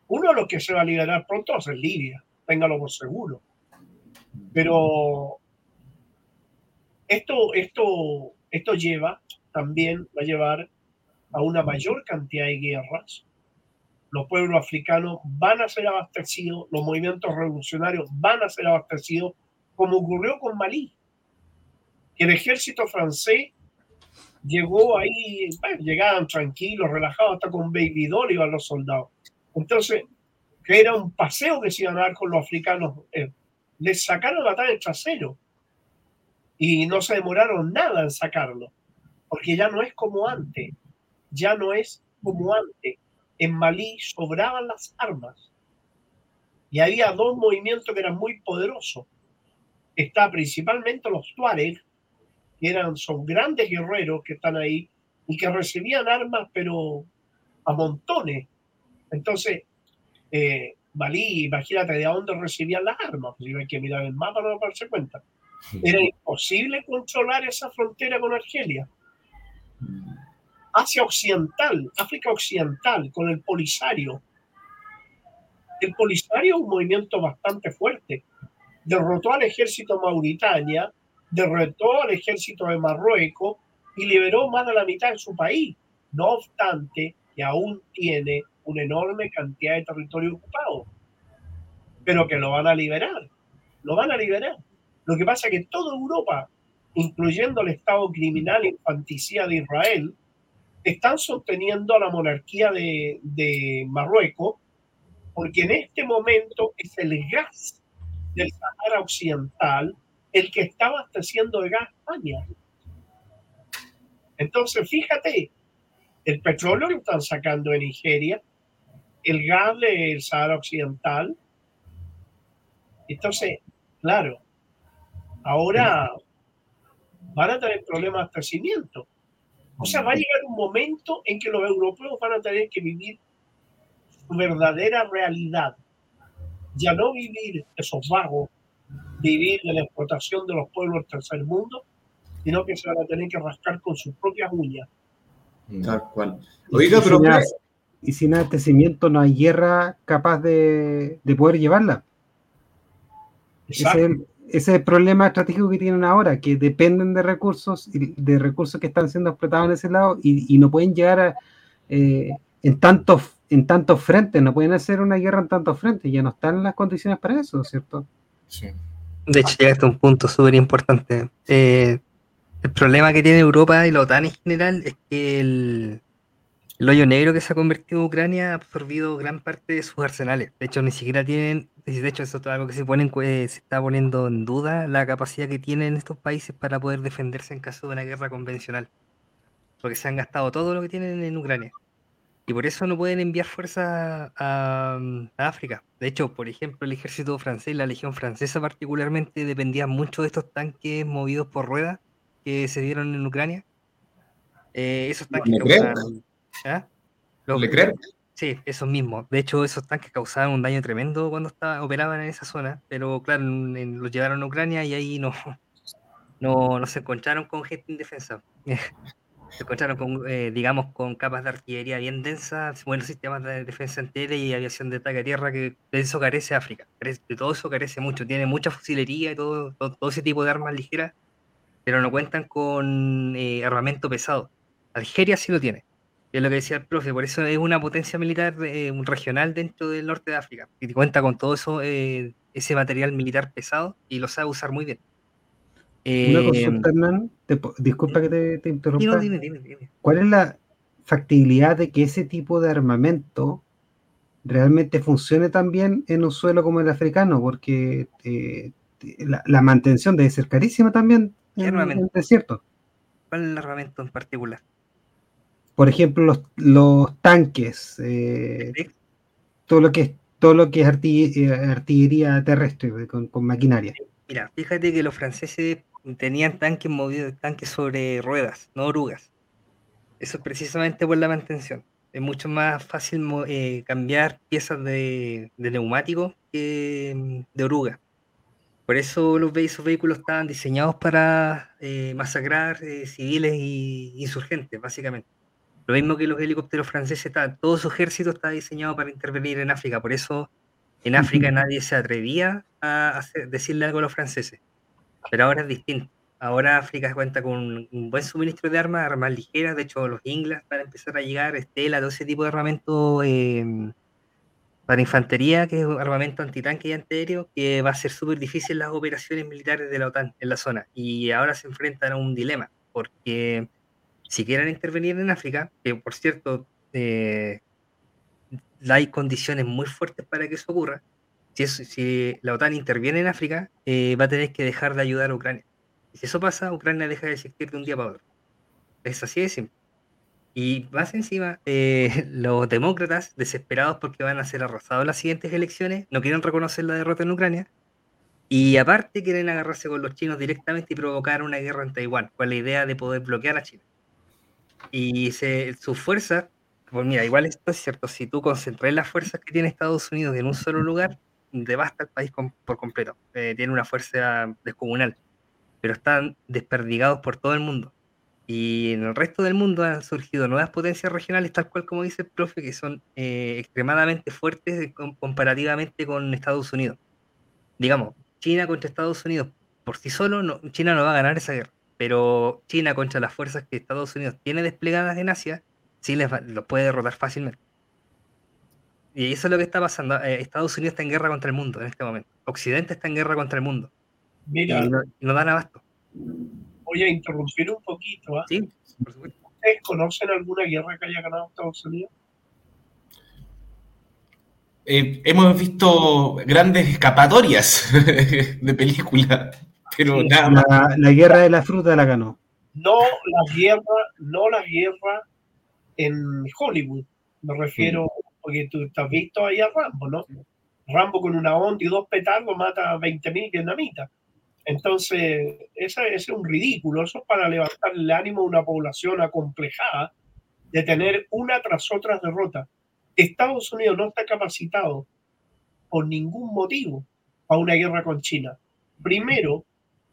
uno de los que se va a liberar pronto es Libia, téngalo por seguro. Pero esto, esto, esto lleva, también va a llevar a una mayor cantidad de guerras, los pueblos africanos van a ser abastecidos, los movimientos revolucionarios van a ser abastecidos, como ocurrió con Malí. El ejército francés llegó ahí, llegaban tranquilos, relajados, hasta con baby doll iban los soldados. Entonces, que era un paseo que se iban a dar con los africanos, eh, les sacaron la el trasero y no se demoraron nada en sacarlo, porque ya no es como antes, ya no es como antes en Malí sobraban las armas y había dos movimientos que eran muy poderosos. Está principalmente los Tuareg, que eran, son grandes guerreros que están ahí y que recibían armas, pero a montones. Entonces, eh, Malí, imagínate de dónde recibían las armas, pues hay que mirar el mapa para darse cuenta. Era imposible controlar esa frontera con Argelia. Asia Occidental, África Occidental, con el Polisario. El Polisario es un movimiento bastante fuerte. Derrotó al ejército Mauritania, derrotó al ejército de Marruecos y liberó más de la mitad de su país. No obstante, que aún tiene una enorme cantidad de territorio ocupado. Pero que lo van a liberar. Lo van a liberar. Lo que pasa es que toda Europa, incluyendo el Estado criminal infanticida de Israel, están sosteniendo a la monarquía de, Marruecos, porque en este momento es el gas del Sahara Occidental el que está abasteciendo de gas España. Entonces, fíjate, el petróleo lo están sacando de Nigeria, el gas del Sahara Occidental. Entonces, claro, ahora van a tener problemas de abastecimiento. O sea, va a llegar un momento en que los europeos van a tener que vivir su verdadera realidad. Ya no vivir esos vagos, vivir de la explotación de los pueblos del tercer mundo, sino que se van a tener que rascar con sus propias uñas. Tal cual. Oiga, pero. y sin abastecimiento no hay guerra capaz de, poder llevarla. Exacto ese es el problema estratégico que tienen ahora, que dependen de recursos, de recursos que están siendo explotados en ese lado y, no pueden llegar eh, en, tantos, en tantos frentes, no pueden hacer una guerra en tantos frentes, ya no están en las condiciones para eso, ¿cierto? Sí. De hecho, llega a un punto súper importante. Eh, el problema que tiene Europa y la OTAN en general es que el, el hoyo negro que se ha convertido en Ucrania ha absorbido gran parte de sus arsenales. De hecho, ni siquiera tienen de hecho, eso es algo que se, pone se está poniendo en duda la capacidad que tienen estos países para poder defenderse en caso de una guerra convencional. Porque se han gastado todo lo que tienen en Ucrania. Y por eso no pueden enviar fuerzas a, África. De hecho, por ejemplo, el ejército francés, la legión francesa particularmente, dependía mucho de estos tanques movidos por ruedas que se dieron en Ucrania. Eh, esos tanques causaban, ¿ah? Sí, esos mismos. De hecho, esos tanques causaban un daño tremendo cuando estaba, operaban en esa zona, pero claro, los llevaron a Ucrania y ahí no, no, no se encontraron con gente indefensa. se encontraron con, eh, digamos, con capas de artillería bien densas, buenos sistemas de defensa antiaérea y aviación de ataque a tierra, que de eso carece África. De todo eso carece mucho. Tiene mucha fusilería y todo, todo, ese tipo de armas ligeras, pero no cuentan con eh, armamento pesado. Algeria sí lo tiene. Es lo que decía el profe, por eso es una potencia militar eh, regional dentro del norte de África. Y cuenta con todo eso, ese material militar pesado y lo sabe usar muy bien. Una eh, consulta, Hernán, disculpa que te, interrumpa. ¿Cuál es la factibilidad de que ese tipo de armamento realmente funcione también en un suelo como el africano? Porque eh, la, mantención debe ser carísima también en, el desierto. ¿Cuál es el armamento en particular? Por ejemplo, los, los tanques, eh, todo lo que es todo lo que es artillería, terrestre con, con maquinaria. Mira, fíjate que los franceses tenían tanques movidos, tanques sobre ruedas, no orugas. Eso es precisamente por la mantención. Es mucho más fácil eh, cambiar piezas de, neumático que mm, de oruga. Por eso los, esos vehículos estaban diseñados para eh, masacrar eh, civiles e insurgentes, básicamente. Lo mismo que los helicópteros franceses, todo su ejército está diseñado para intervenir en África. Por eso en África nadie se atrevía a decirle algo a los franceses. Pero ahora es distinto. Ahora África cuenta con un buen suministro de armas, armas ligeras. De hecho, los ingles para empezar a llegar, Estela, todo ese tipo de armamento em, para infantería, que es armamento antitanque y antiaéreo, que va a ser súper difícil las operaciones militares de la OTAN en la zona. Y ahora se enfrentan a un dilema, porque si quieren intervenir en África, que por cierto, eh, hay condiciones muy fuertes para que eso ocurra, si, la OTAN interviene en África, eh, va a tener que dejar de ayudar a Ucrania. Y si eso pasa, Ucrania deja de existir de un día para otro. Es así de simple. Y más encima, eh, los demócratas, desesperados porque van a ser arrasados las siguientes elecciones, no quieren reconocer la derrota en Ucrania. Y aparte quieren agarrarse con los chinos directamente y provocar una guerra en Taiwán, con la idea de poder bloquear a China. Y se, sus fuerzas, pues mira, igual esto es cierto, si tú concentras las fuerzas que tiene Estados Unidos en un solo lugar, devasta el país por completo. Eh, tiene una fuerza descomunal, pero están desperdigados por todo el mundo. Y en el resto del mundo han surgido nuevas potencias regionales, tal cual como dice el profe, que son eh, extremadamente fuertes comparativamente con Estados Unidos. Digamos, China contra Estados Unidos por sí solo, China no va a ganar esa guerra, pero China contra las fuerzas que Estados Unidos tiene desplegadas en Asia, sí les los puede derrotar fácilmente. Y eso es lo que está pasando. Eh, Estados Unidos está en guerra contra el mundo en este momento. Occidente está en guerra contra el mundo. Mira, y no, dan abasto. Voy a interrumpir un poquito. ¿ah? Sí, por supuesto. ¿Ustedes conocen alguna guerra que haya ganado Estados Unidos? Eh, hemos visto grandes escapatorias de películas, pero nada más. La, la, guerra de la fruta la ganó. No la guerra, no la guerra en Hollywood. Me refiero porque tú estás visto ahí a Rambo, ¿no? Rambo con una onda y dos petardos mata a 20.000 vietnamitas. Entonces, ese, es un ridículo. Eso es para levantar el ánimo de una población acomplejada de tener una tras otra derrota. Estados Unidos no está capacitado por ningún motivo para una guerra con China. Primero,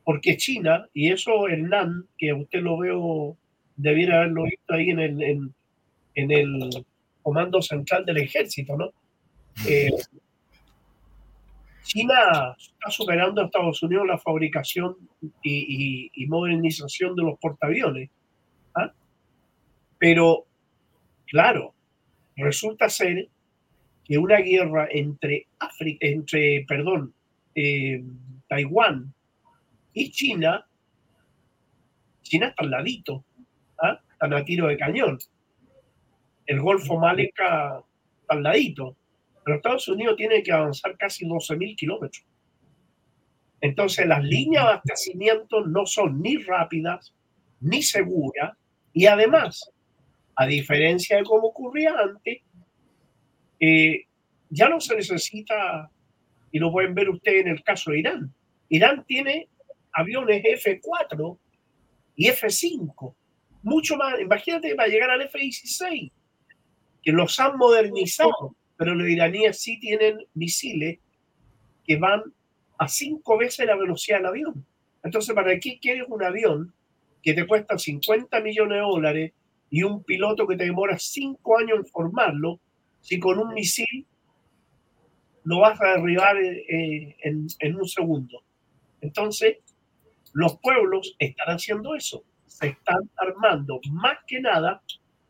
porque China, y eso Hernán, que usted lo veo, debiera haberlo visto ahí en el, en el Comando Central del Ejército, ¿no? Eh, China está superando a Estados Unidos la fabricación y, modernización de los portaaviones. ¿ah? Pero, claro, resulta ser que una guerra entre África, entre, perdón, eh, Taiwán y China, China está al ladito, ¿ah? están a tiro de cañón el Golfo Málaga al ladito. Pero Estados Unidos tiene que avanzar casi 12.000 kilómetros. Entonces las líneas de abastecimiento no son ni rápidas ni seguras y además a diferencia de como ocurría antes, eh, ya no se necesita, y lo pueden ver ustedes en el caso de Irán. Irán tiene aviones F4 y F5, mucho más, imagínate, va a llegar al F-16, que los han modernizado, pero los iraníes sí tienen misiles que van a cinco veces la velocidad del avión. Entonces, ¿para qué quieres un avión que te cuesta 50 millones de dólares y un piloto que te demora cinco años en formarlo, si con un misil lo vas a derribar eh, en, en un segundo? Entonces, los pueblos están haciendo eso. Se están armando más que nada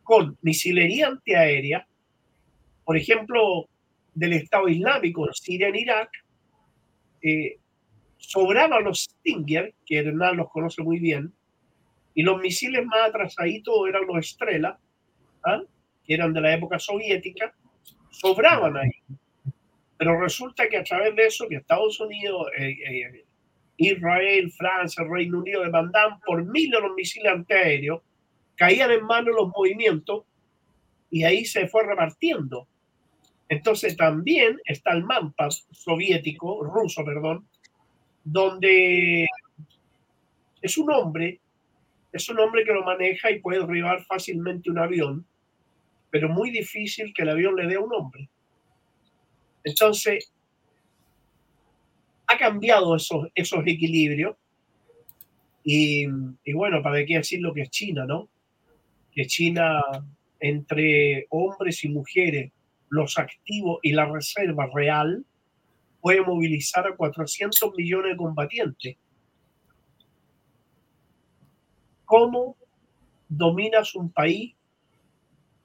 con misilería antiaérea, por ejemplo, del Estado Islámico en Siria, en Irak, eh, sobraban los Stinger, que Hernán los conoce muy bien, y los misiles más atrasaditos eran los Estrella, ¿ah? que eran de la época soviética, sobraban ahí. Pero resulta que a través de eso, que Estados Unidos, eh, eh, Israel, Francia, Reino Unido demandaban por miles los misiles antiaéreos, caían en manos los movimientos y ahí se fue repartiendo. Entonces también está el MAMPA soviético, ruso, perdón, donde es un hombre, es un hombre que lo maneja y puede derribar fácilmente un avión, pero muy difícil que el avión le dé a un hombre. Entonces, ha cambiado esos, esos equilibrios. Y, bueno, para qué decir lo que es China, ¿no? Que China, entre hombres y mujeres, los activos y la reserva real, puede movilizar a 400 millones de combatientes. ¿Cómo dominas un país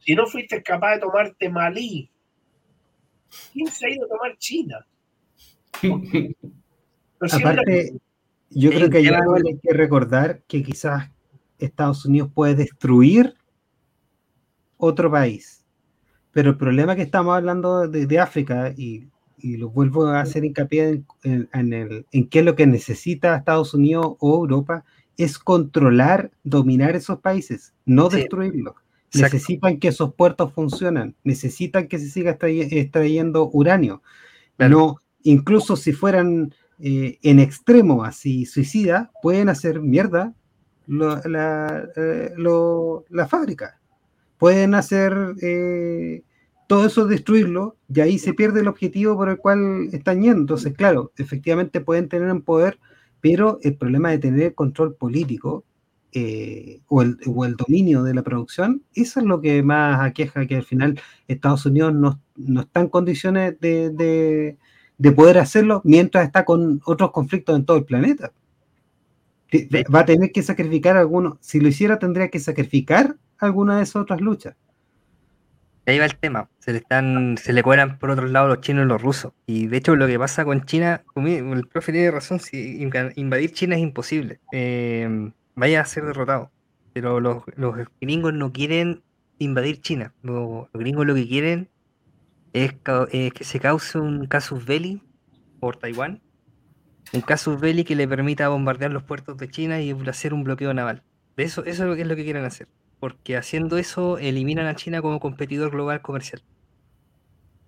si no fuiste capaz de tomarte Malí? ¿Quién se ha ido a tomar China? Aparte, yo creo que hay algo hay que recordar que quizás Estados Unidos puede destruir otro país. Pero el problema que estamos hablando de, África, y, lo vuelvo a hacer hincapié en, en, qué es lo que necesita Estados Unidos o Europa, es controlar, dominar esos países, no destruirlos. Necesitan que esos puertos funcionen, necesitan que se siga extrayendo uranio. No, incluso si fueran eh, en extremo así suicida, pueden hacer mierda la, eh, la fábrica pueden hacer eh, todo eso, destruirlo, y ahí se pierde el objetivo por el cual están yendo. Entonces, claro, efectivamente pueden tener un poder, pero el problema de tener control político eh, o, el, dominio de la producción, eso es lo que más aqueja, que al final Estados Unidos no, está en condiciones de poder hacerlo mientras está con otros conflictos en todo el planeta. Va a tener que sacrificar algunos, si lo hiciera tendría que sacrificar alguna de esas otras luchas. Ahí va el tema, se le están, se le cuelan por otro lado los chinos y los rusos. Y de hecho lo que pasa con China, el profe tiene razón, si invadir China es imposible. Eh, vaya a ser derrotado. Pero los, gringos no quieren invadir China. Los, gringos lo que quieren es, que se cause un casus belli por Taiwán. Un casus belli que le permita bombardear los puertos de China y hacer un bloqueo naval. Eso, eso es lo que quieren hacer porque haciendo eso eliminan a China como competidor global comercial.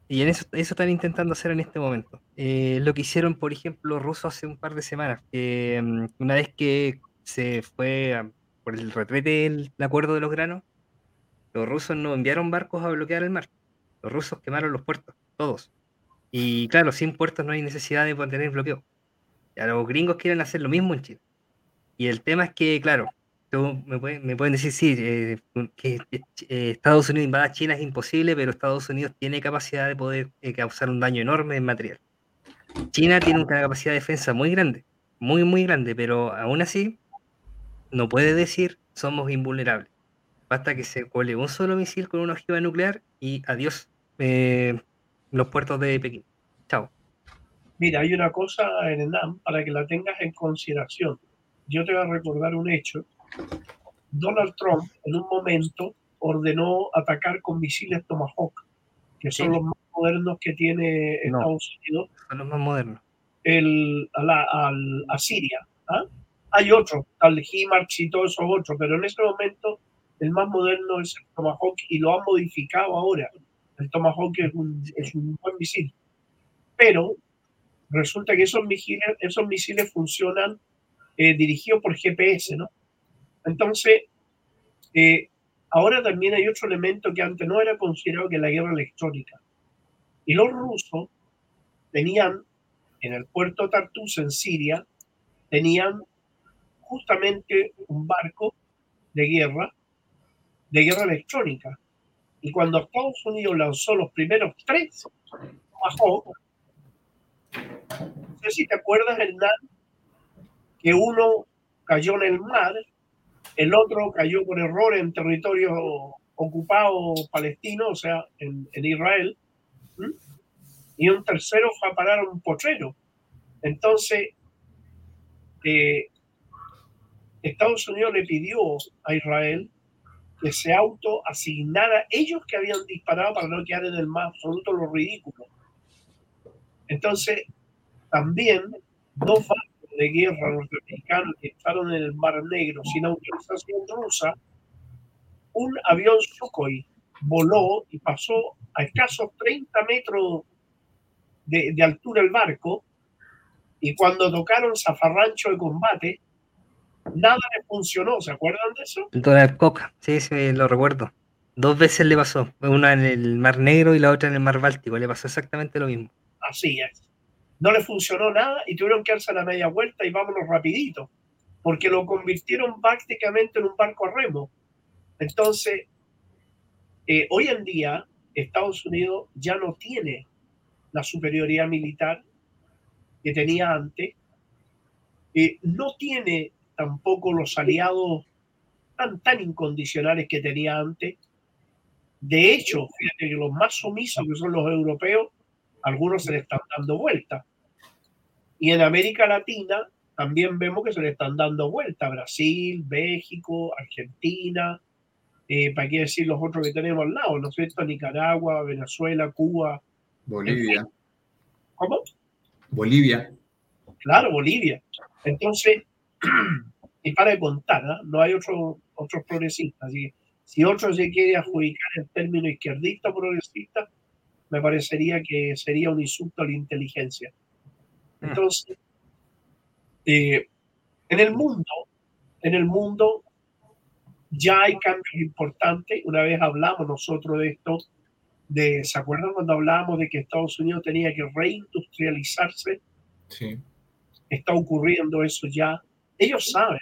Y en eso, eso están intentando hacer en este momento. Eh, lo que hicieron, por ejemplo, los rusos hace un par de semanas. Mm, una vez que se fue por el retrete del acuerdo de los granos, los rusos no enviaron barcos a bloquear el mar. Los rusos quemaron los puertos, todos. Y claro, sin puertos no hay necesidad de tener bloqueo. Ya los gringos quieren hacer lo mismo en China. Y el tema es que, claro, me, pueden, decir, sí, eh, que eh, Estados Unidos invada China es imposible, pero Estados Unidos tiene capacidad de poder eh, causar un daño enorme en material. China tiene una capacidad de defensa muy grande, muy, muy grande, pero aún así no puede decir somos invulnerables. Basta que se cuele un solo misil con una ojiva nuclear y adiós los puertos de Pekín. Chao. Mira, hay una cosa NAM para que la tengas en consideración. Yo te voy a recordar un hecho Donald Trump en un momento ordenó atacar con misiles Tomahawk, que son los más modernos que tiene Estados Unidos. Son los más modernos. El, a, Siria. ¿ah? Hay otros, tal HIMARS y todos esos otros, pero en ese momento el más moderno es el Tomahawk y lo han modificado ahora. El Tomahawk es un, buen misil. Pero resulta que esos misiles, esos misiles funcionan eh, dirigidos por GPS, ¿no? Entonces, eh, ahora también hay otro elemento que antes no era considerado que la guerra electrónica. Y los rusos tenían en el puerto Tartus en Siria, tenían justamente un barco de guerra, de guerra electrónica. Y cuando Estados Unidos lanzó los primeros tres, bajó. No sé si te acuerdas, Hernán, que uno cayó en el mar, el otro cayó por error en territorio ocupado palestino, o sea, en, Israel, y un tercero fue a parar a un potrero. Entonces, eh, Estados Unidos le pidió a Israel que se autoasignara ellos que habían disparado para no quedar en el más absoluto lo ridículo. Entonces, también dos barcos de guerra norteamericanos que estaron en el Mar Negro sin autorización rusa, un avión Sukhoi voló y pasó a escasos 30 metros de, de altura el barco y cuando tocaron zafarrancho de combate, nada le funcionó. ¿Se acuerdan de eso? Donald Coca, sí, sí, lo recuerdo. Dos veces le pasó, una en el Mar Negro y la otra en el Mar Báltico, le pasó exactamente lo mismo. Así es. No le funcionó nada y tuvieron que darse la media vuelta y vámonos rapidito, porque lo convirtieron prácticamente en un barco a remo. Entonces, eh, hoy en día Estados Unidos ya no tiene la superioridad militar que tenía antes, eh, no tiene tampoco los aliados tan, tan incondicionales que tenía antes. De hecho, fíjate que los más sumisos que son los europeos, algunos se le están dando vuelta. Y en América Latina también vemos que se le están dando vuelta. Brasil, México, Argentina, eh, para qué decir los otros que tenemos al lado, ¿no es cierto? Nicaragua, Venezuela, Cuba. Bolivia. ¿Cómo? Bolivia. Claro, Bolivia. Entonces, y para de contar, ¿no? no hay otro, otros progresistas. Así si otro se quiere adjudicar el término izquierdista progresista, me parecería que sería un insulto a la inteligencia. Mm. Entonces, eh, en el mundo, en el mundo ya hay cambios importantes. Una vez hablamos nosotros de esto, de, ¿se acuerdan cuando hablábamos de que Estados Unidos tenía que reindustrializarse? Sí. Está ocurriendo eso ya. Ellos saben.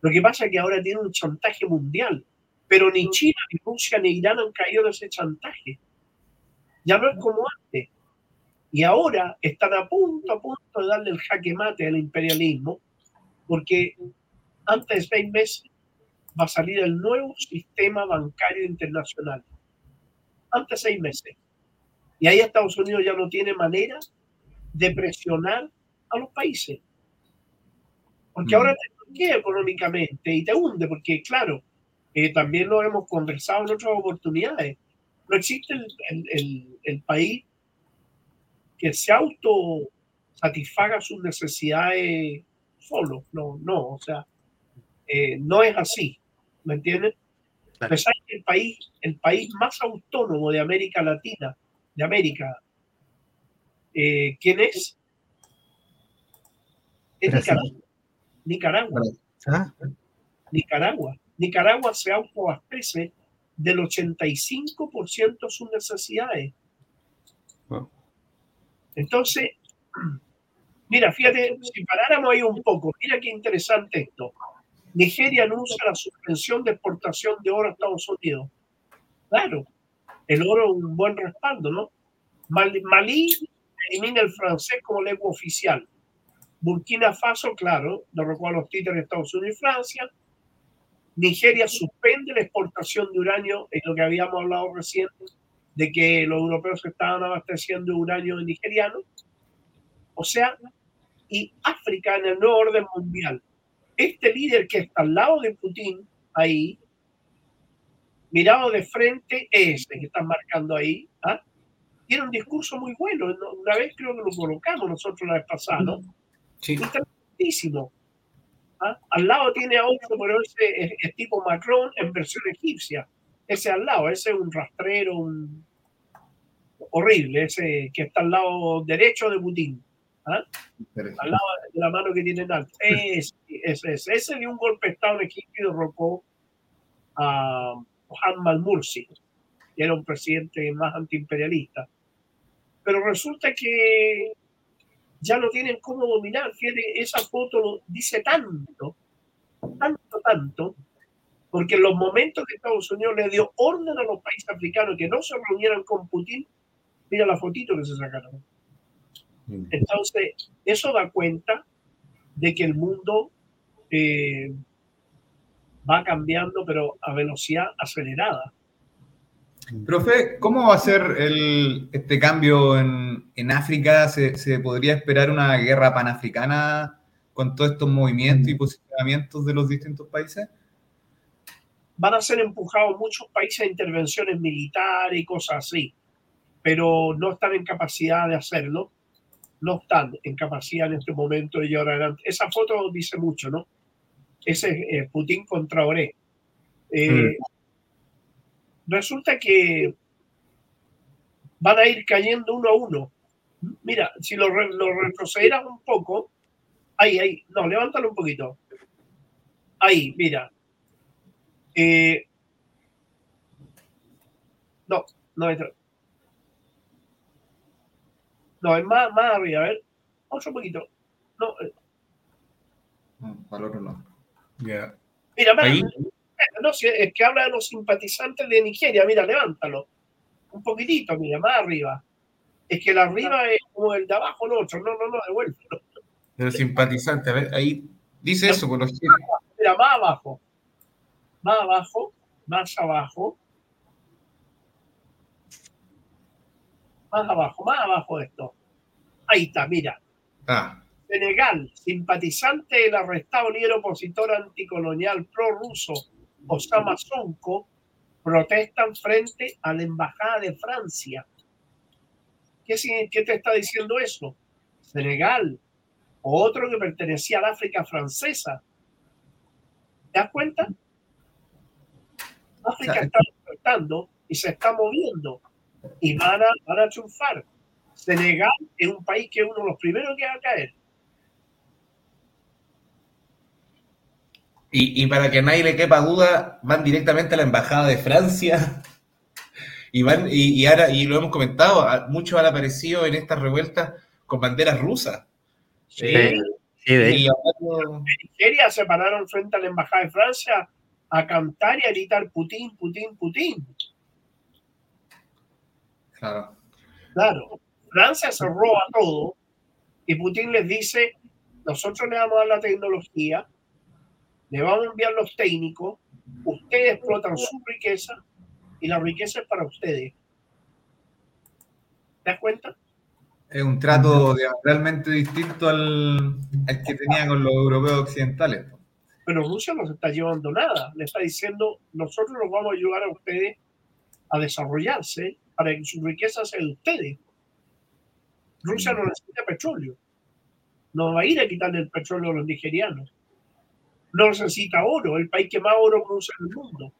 Lo que pasa es que ahora tienen un chantaje mundial, pero ni China, ni Rusia, ni Irán han caído de ese chantaje. Ya no es como antes. Y ahora están a punto, a punto de darle el jaque mate al imperialismo, porque antes de seis meses va a salir el nuevo sistema bancario internacional. Antes de seis meses. Y ahí Estados Unidos ya no tiene manera de presionar a los países. Porque mm. ahora te queda económicamente y te hunde, porque claro, eh, también lo hemos conversado en otras oportunidades. No existe el, país que se auto satisfaga sus necesidades solo. No, no, o sea, eh, no es así. ¿Me entiendes? el país, el país más autónomo de América Latina, de América, eh, ¿quién es? Nicaragua. Ah. Nicaragua. Nicaragua. se autoabastece del 85% de sus necesidades. Entonces, mira, fíjate, si paráramos ahí un poco, mira qué interesante esto. Nigeria anuncia la suspensión de exportación de oro a Estados Unidos. Claro, el oro es un buen respaldo, ¿no? Malí elimina el francés como lengua oficial. Burkina Faso, claro, lo recuerdo los títulos de Estados Unidos y Francia. Nigeria suspende la exportación de uranio, es lo que habíamos hablado recién, de que los europeos estaban abasteciendo de uranio nigeriano. O sea, y África en el nuevo orden mundial. Este líder que está al lado de Putin, ahí, mirado de frente, este que están marcando ahí, ¿ah? tiene un discurso muy bueno. Una vez creo que lo colocamos nosotros la vez pasada, ¿no? Sí. Interesantísimo. ¿Ah? Al lado tiene a otro, pero ese es, tipo Macron en versión egipcia. Ese al lado, ese es un rastrero, un horrible, ese que está al lado derecho de Putin. ¿ah? Al lado de la mano que tiene en alto. Ese, ese, ese, dio un golpe de Estado en Egipto y derrocó a Muhammad Mursi, que era un presidente más antiimperialista. Pero resulta que ya no tienen cómo dominar. Fíjate, esa foto dice tanto, tanto, tanto, porque en los momentos que Estados Unidos le dio orden a los países africanos que no se reunieran con Putin, mira la fotito que se sacaron. Mm. Entonces, eso da cuenta de que el mundo eh, va cambiando, pero a velocidad acelerada. Profe, ¿cómo va a ser el, este cambio en, en África? ¿Se, ¿Se, podría esperar una guerra panafricana con todos estos movimientos y mm. posicionamientos de los distintos países? Van a ser empujados muchos países a intervenciones militares y cosas así, pero no están en capacidad de hacerlo. No están en capacidad en este momento de llevar adelante. Esa foto dice mucho, ¿no? Ese es eh, Putin contra Oré. Eh, mm resulta que van a ir cayendo uno a uno. Mira, si lo, lo retrocederas un poco, ahí, ahí, no, levántalo un poquito. Ahí, mira. Eh, no, no es. No, es más, más arriba, a ver. Otro poquito. No. Eh. Para otro lado. Mira, ahí no, es que habla de los simpatizantes de Nigeria, mira, levántalo. Un poquitito, mira, más arriba. Es que el arriba es como el de abajo, el otro. No, no, no, devuélvelo. De los simpatizantes, a ver, ahí dice eso con los Mira, más abajo. Más abajo, más abajo. Más abajo, más abajo esto. Ahí está, mira. Ah. Senegal, simpatizante del arrestado líder opositor anticolonial pro-ruso Osama Sonko protestan frente a la embajada de Francia. ¿Qué, ¿Qué, te está diciendo eso? Senegal, otro que pertenecía al África francesa. ¿Te das cuenta? África está despertando y se está moviendo y van a, van a triunfar. Senegal es un país que es uno de los primeros que va a caer. Y, para que nadie le quepa duda, van directamente a la embajada de Francia. Y van, y, ahora, y lo hemos comentado, muchos han aparecido en estas revueltas con banderas rusas. Sí, eh, sí de y En Nigeria se pararon frente a la embajada de Francia a cantar y a gritar Putin, Putin, Putin. Claro. Claro. Francia se roba todo y Putin les dice, nosotros le vamos a dar la tecnología, le vamos a enviar los técnicos, ustedes explotan su riqueza y la riqueza es para ustedes. ¿Te das cuenta? Es un trato realmente distinto al, que tenía con los europeos occidentales. Pero Rusia no se está llevando nada. Le está diciendo, nosotros los vamos a ayudar a ustedes a desarrollarse para que su riqueza sea de ustedes. Rusia no necesita petróleo. No va a ir a quitarle el petróleo a los nigerianos no necesita oro, el país que más oro produce en el mundo.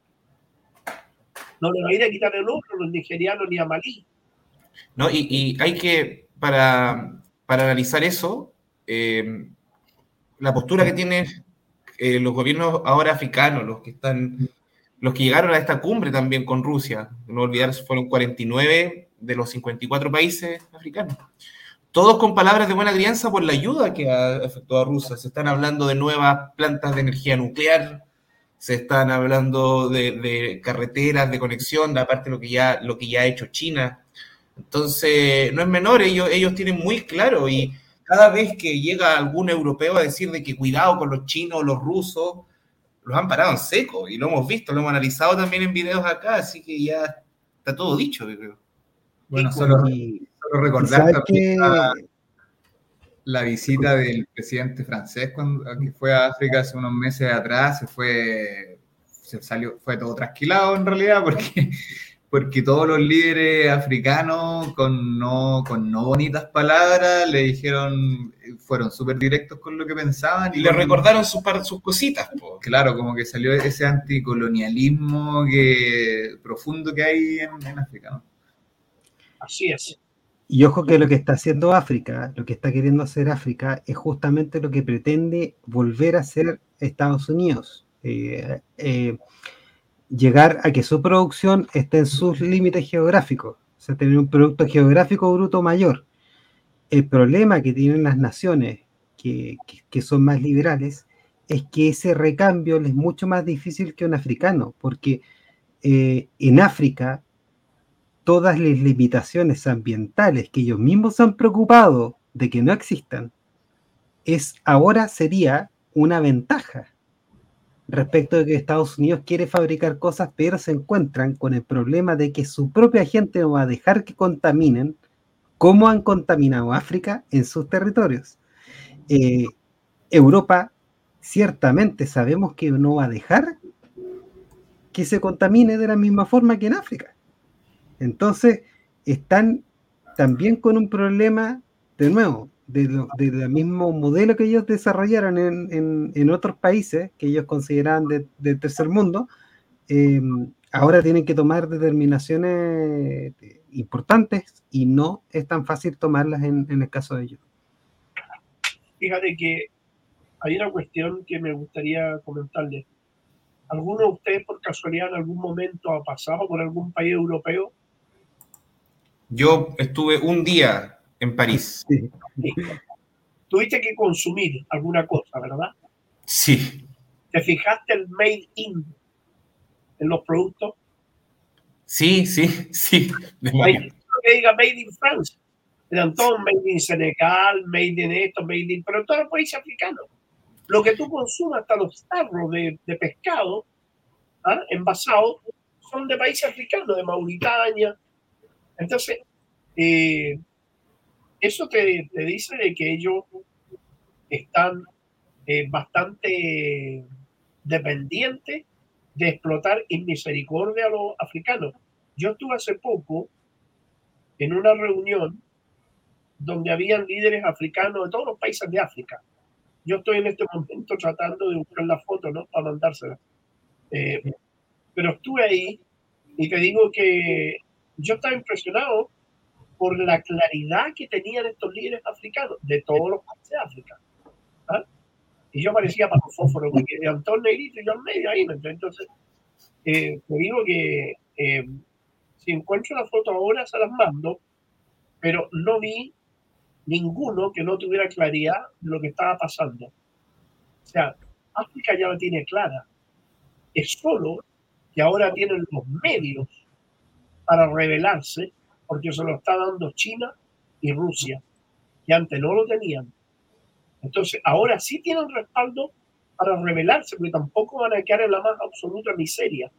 No le va a ir a quitar el oro a los nigerianos ni a Malí. No, y, hay que, para, analizar eso, eh, la postura que tienen eh, los gobiernos ahora africanos, los que están, los que llegaron a esta cumbre también con Rusia, no olvidar, fueron 49 de los 54 países africanos todos con palabras de buena crianza por la ayuda que ha efectuado Rusia. Se están hablando de nuevas plantas de energía nuclear, se están hablando de, carreteras de conexión, aparte de lo que ya, lo que ya ha hecho China. Entonces, no es menor, ellos, ellos tienen muy claro y cada vez que llega algún europeo a decir de que cuidado con los chinos los rusos, los han parado en seco y lo hemos visto, lo hemos analizado también en videos acá, así que ya está todo dicho, creo. Bueno, solo, recordar también la, visita del presidente francés cuando que fue a África hace unos meses atrás, se fue, se salió, fue todo trasquilado en realidad, porque, porque todos los líderes africanos con no, con no bonitas palabras le dijeron, fueron súper directos con lo que pensaban. Y, le recordaron sus, sus cositas. Claro, como que salió ese anticolonialismo que, profundo que hay en, en África. Así es. Y ojo que lo que está haciendo África, lo que está queriendo hacer África, es justamente lo que pretende volver a ser Estados Unidos. Eh, eh, llegar a que su producción esté en sus límites geográficos, o sea, tener un producto geográfico bruto mayor. El problema que tienen las naciones que, son más liberales es que ese recambio es mucho más difícil que un africano, porque eh, en África todas las limitaciones ambientales que ellos mismos se han preocupado de que no existan, es ahora sería una ventaja respecto de que Estados Unidos quiere fabricar cosas, pero se encuentran con el problema de que su propia gente no va a dejar que contaminen como han contaminado África en sus territorios. Eh, Europa ciertamente sabemos que no va a dejar que se contamine de la misma forma que en África. Entonces, están también con un problema, de nuevo, del mismo modelo que ellos desarrollaron en, otros países que ellos consideraban de, tercer mundo, em, ahora tienen que tomar determinaciones importantes y no es tan fácil tomarlas en, el caso de ellos. Fíjate que hay una cuestión que me gustaría comentarles. ¿Alguno de ustedes por casualidad en algún momento ha pasado por algún país europeo? Yo estuve un día en París. Tuviste que consumir alguna cosa, ¿verdad? Sí. ¿Te fijaste el made in en los productos? Sí, sí, sí. que diga made in France. Eran todos made in Senegal, made in esto, made in... Pero todos los países africanos. Lo que tú consumas, hasta los tarros de, pescado ¿ah? envasados, son de países africanos, de Mauritania. Entonces, eh, eso te, dice de que ellos están eh, bastante dependientes de explotar en misericordia a los africanos. Yo estuve hace poco en una reunión donde habían líderes africanos de todos los países de África. Yo estoy en este momento tratando de buscar la foto, ¿no? Para mandársela. Eh, pero estuve ahí y te digo que yo estaba impresionado por la claridad que tenían estos líderes africanos de todos los países de África. ¿ah? Y yo parecía para los fósforos, porque eran todos negritos y yo en medio ahí. Entonces, eh, te digo que eh, si encuentro la foto ahora se las mando, pero no vi ninguno que no tuviera claridad de lo que estaba pasando. O sea, África ya la tiene clara. Es solo que ahora tienen los medios para rebelarse porque se lo está dando China y Rusia, que antes no lo tenían. Entonces, ahora sí tienen respaldo para rebelarse, porque tampoco van a quedar en la más absoluta miseria.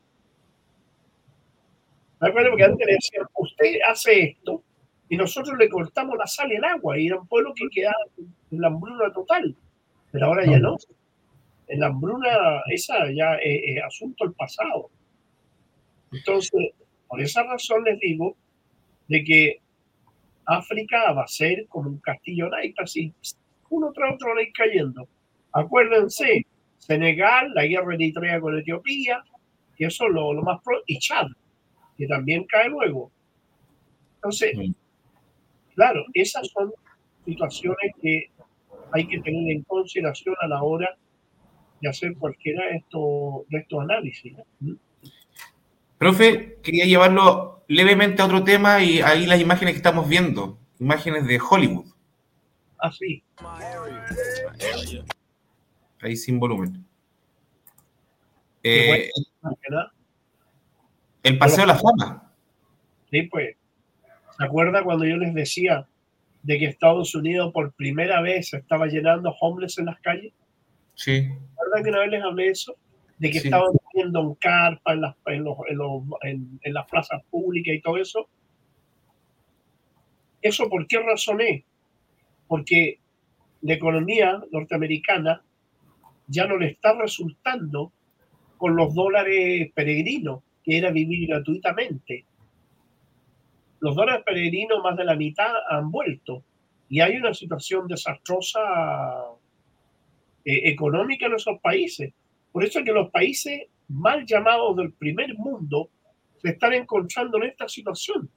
¿Me acuerdo? Porque antes le decían, usted hace esto y nosotros le cortamos la sal y el agua, y era un pueblo que quedaba en la hambruna total. Pero ahora ya no. En la hambruna, esa ya es, es asunto del pasado. Entonces, por esa razón les digo de que África va a ser como un castillo naipes, así uno tras otro va a ir cayendo. Acuérdense, Senegal, la guerra eritrea con Etiopía, y eso es lo, lo más pro, y Chad, que también cae luego. Entonces, claro, esas son situaciones que hay que tener en consideración a la hora de hacer cualquiera de estos, de estos análisis. Profe, quería llevarlo levemente a otro tema y ahí las imágenes que estamos viendo, imágenes de Hollywood. Ah, sí. Ahí sin volumen. Eh, el Paseo de la Fama. Sí, pues. ¿Se acuerda cuando yo les decía de que Estados Unidos por primera vez se estaba llenando homeless en las calles? Sí. ¿Verdad que una vez les hablé eso? de que estaban poniendo en carpa en las, en, los, en, en, las plazas públicas y todo eso. ¿Eso por qué razón es? Porque la economía norteamericana ya no le está resultando con los dólares peregrinos, que era vivir gratuitamente. los dólares peregrinos, más de la mitad han vuelto. Y hay una situación desastrosa eh, económica en esos países. Por eso es que los países mal llamados del primer mundo se están encontrando en esta situación,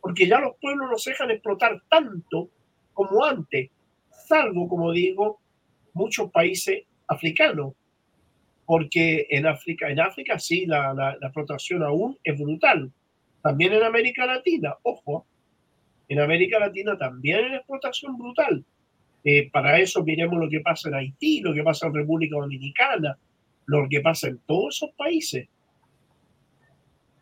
porque ya los pueblos no se dejan explotar tanto como antes, salvo, como digo, muchos países africanos, porque en África, en África sí, la, la, explotación aún es brutal. También en América Latina, ojo, en América Latina también hay explotación brutal. Eh, para eso miremos lo que pasa en Haití, lo que pasa en República Dominicana, lo que pasa en todos esos países.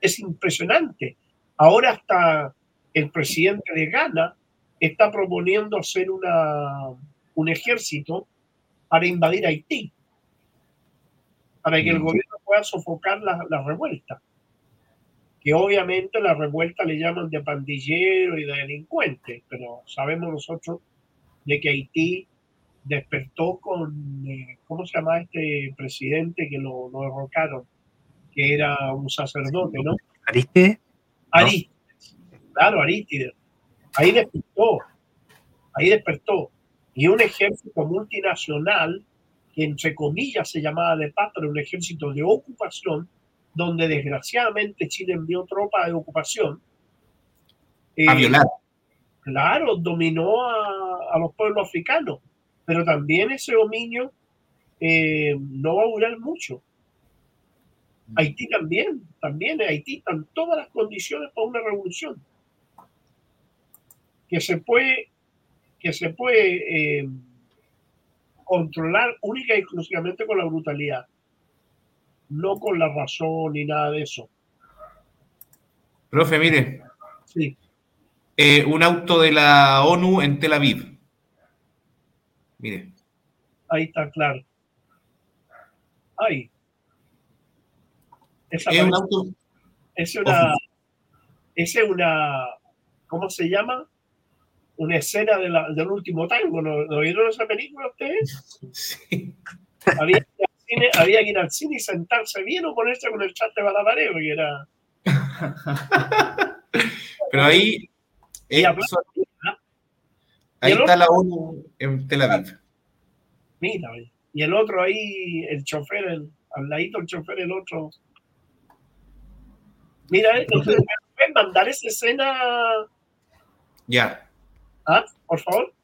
Es impresionante. Ahora hasta el presidente de Ghana está proponiendo hacer una, un ejército para invadir Haití, para que el gobierno pueda sofocar la, la revuelta. Que obviamente la revuelta le llaman de pandillero y de delincuente, pero sabemos nosotros de que Haití despertó con, eh, ¿cómo se llama este presidente que lo, lo, derrocaron? Que era un sacerdote, ¿no? Aristides. Aristides, claro, Aristides. Ahí despertó, ahí despertó. Y un ejército multinacional, que entre comillas se llamaba de paz, pero un ejército de ocupación, donde desgraciadamente Chile envió tropas de ocupación. a eh, violar. Claro, dominó a, a los pueblos africanos pero también ese dominio eh, no va a durar mucho. Haití también, también en Haití están todas las condiciones para una revolución que se puede, que se puede eh, controlar única y exclusivamente con la brutalidad, no con la razón ni nada de eso. Profe, mire. Sí. Eh, un auto de la ONU en Tel Aviv Mire. Ahí está claro. Ahí. es un auto. Es una. Es una. ¿Cómo se llama? Una escena de la, del último tango. ¿No, ¿No vieron esa película ustedes? Sí. Había que, ir al cine, había que ir al cine y sentarse bien o ponerse con el chat de balabareo y era. Pero ahí. Ahí está la ONU en Tel Aviv. Mira, y el otro ahí, el chofer, el, al ladito el chofer, el otro. Mira, eh, ¿me mandar esa escena? Ya. ¿Ah? Por favor.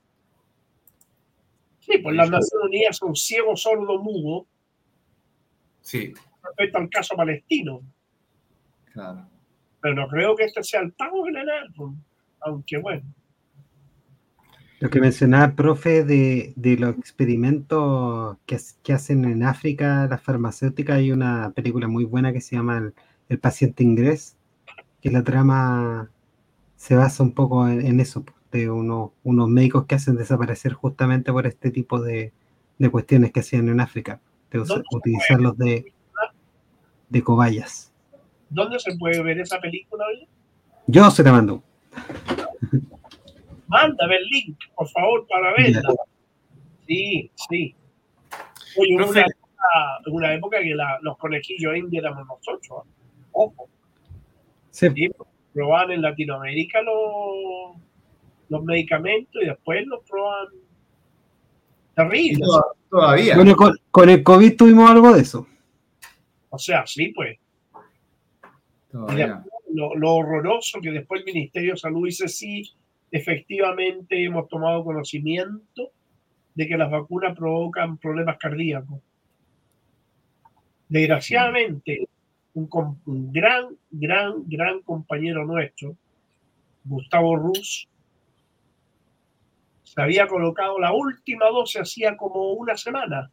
Sí, pues las Naciones Unidas son ciegos, sordos, mudos. Sí. Respecto al caso palestino. Claro. Pero no creo que este sea el pago general, pues, aunque bueno. Lo que mencionaba, profe, de, los experimentos que, que, hacen en África las farmacéuticas, hay una película muy buena que se llama El, paciente inglés, que la trama se basa un poco en, eso, de unos médicos que hacen desaparecer justamente por este tipo de, cuestiones que hacían en África, de utilizarlos de, de cobayas. ¿Dónde se puede ver esa película? Yo se la mando. Mándame el link, por favor, para verla. Sí, sí. Oye, una, época, una época que los conejillos indios éramos nosotros. Ojo. Sí. probaban en Latinoamérica los, los medicamentos y después los proban terribles. Todavía. Bueno, con, el COVID tuvimos algo de eso. O sea, sí, pues. Lo, lo, horroroso que después el Ministerio de Salud dice sí, efectivamente hemos tomado conocimiento de que las vacunas provocan problemas cardíacos. Desgraciadamente, un, gran, gran, gran compañero nuestro, Gustavo Ruz, se había colocado la última dosis hacía como una semana.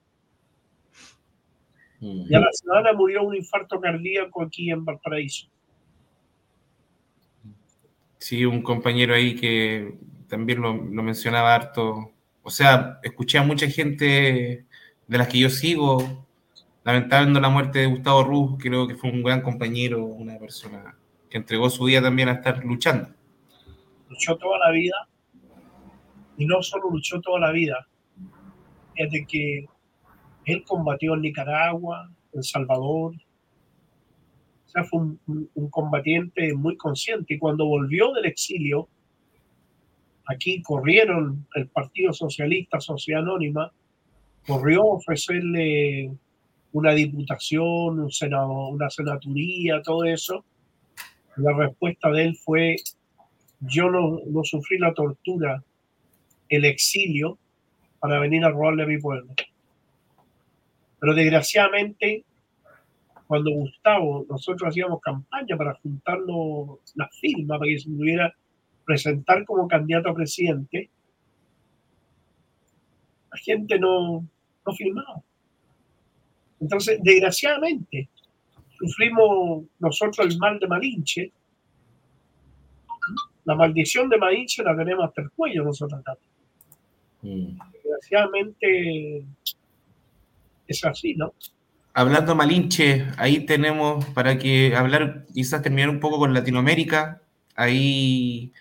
Y a la semana murió un infarto cardíaco aquí en Valparaíso. Sí, un compañero ahí que también lo, mencionaba harto. O sea, escuché a mucha gente de las que yo sigo lamentando la muerte de Gustavo Ruz, creo que fue un gran compañero, una persona que entregó su vida también a estar luchando. Luchó toda la vida y no solo luchó toda la vida, desde que él combatió en Nicaragua, en Salvador, O sea, fue un, combatiente muy consciente y cuando volvió del exilio, aquí corrieron el Partido Socialista, Sociedad Anónima, corrió a ofrecerle una diputación, un senado, una senaturía, todo eso. La respuesta de él fue, yo no, no sufrí la tortura, el exilio, para venir a robarle a mi pueblo. Pero desgraciadamente, cuando Gustavo, nosotros hacíamos campaña para juntarnos las firmas para que se pudiera presentar como candidato a presidente, la gente no, no firmaba. Entonces, desgraciadamente, sufrimos nosotros el mal de Malinche. La maldición de Malinche la tenemos hasta el cuello nosotros. Mm. Desgraciadamente es así, ¿no? Hablando Malinche, ahí tenemos para que hablar, quizás terminar un poco con Latinoamérica. Ahí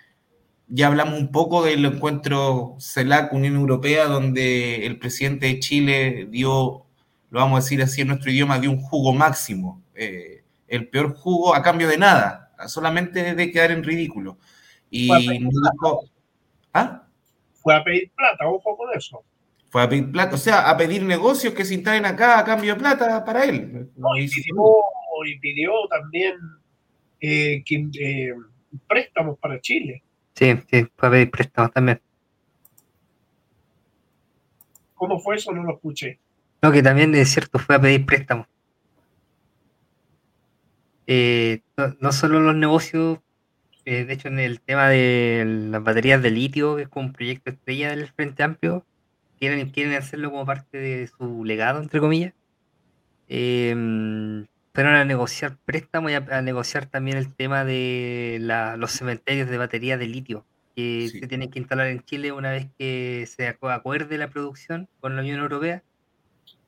ya hablamos un poco del encuentro CELAC Unión Europea, donde el presidente de Chile dio, lo vamos a decir así en nuestro idioma, dio un jugo máximo. Eh, el peor jugo a cambio de nada, solamente de quedar en ridículo. Y ¿Ah? Fue a pedir plata, ojo con eso. Fue a pedir plata, o sea, a pedir negocios que se instalen acá a cambio de plata para él. y, pidió, también eh, eh, préstamos para Chile. Sí, sí, fue a pedir préstamos también. ¿Cómo fue eso? No lo escuché. No, que también es cierto, fue a pedir préstamos. Eh, no, solo los negocios, de hecho en el tema de las baterías de litio, que es como un proyecto estrella del Frente Amplio, quieren, quieren hacerlo como parte de su legado, entre comillas. Eh, fueron a negociar préstamos y a, negociar también el tema de los cementerios de baterías de litio que se tienen que instalar en Chile una vez que se acuerde la producción con la Unión Europea.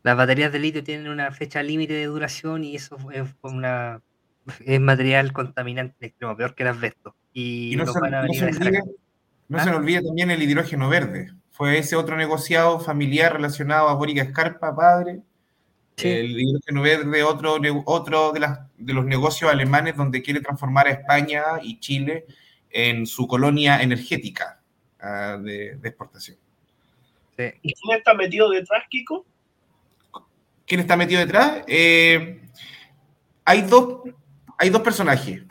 Las baterías de litio tienen una fecha límite de duración y eso es, una, es material contaminante extremo, peor que el asbesto. Y, no, se, no se olvide también el hidrógeno verde fue ese otro negociado familiar relacionado a Boric Escarpa, padre. El hidrógeno verde, otro, otro de, las, de los negocios alemanes donde quiere transformar a España y Chile en su colonia energética ah, de, exportación. ¿Y quién está metido detrás, Kiko? ¿Quién está metido detrás? Eh, hay, dos, hay dos personajes.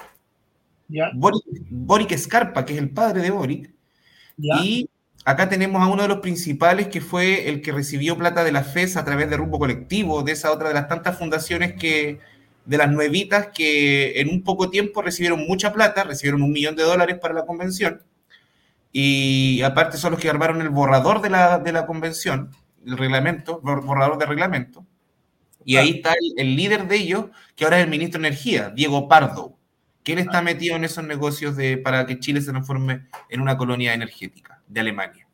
¿Ya? Boric, Boric Escarpa, que es el padre de Boric, y Acá tenemos a uno de los principales que fue el que recibió plata de la FES a través de Rumbo Colectivo, de esa otra de las tantas fundaciones que, de las nuevitas que en un poco tiempo recibieron mucha plata, recibieron un millón de dólares para la convención. Y aparte son los que armaron el borrador de la, de la convención, el reglamento, borrador de reglamento. Y ahí está el, líder de ellos, que ahora es el ministro de Energía, Diego Pardo, que él está metido en esos negocios de, para que Chile se transforme en una colonia energética de Alemania.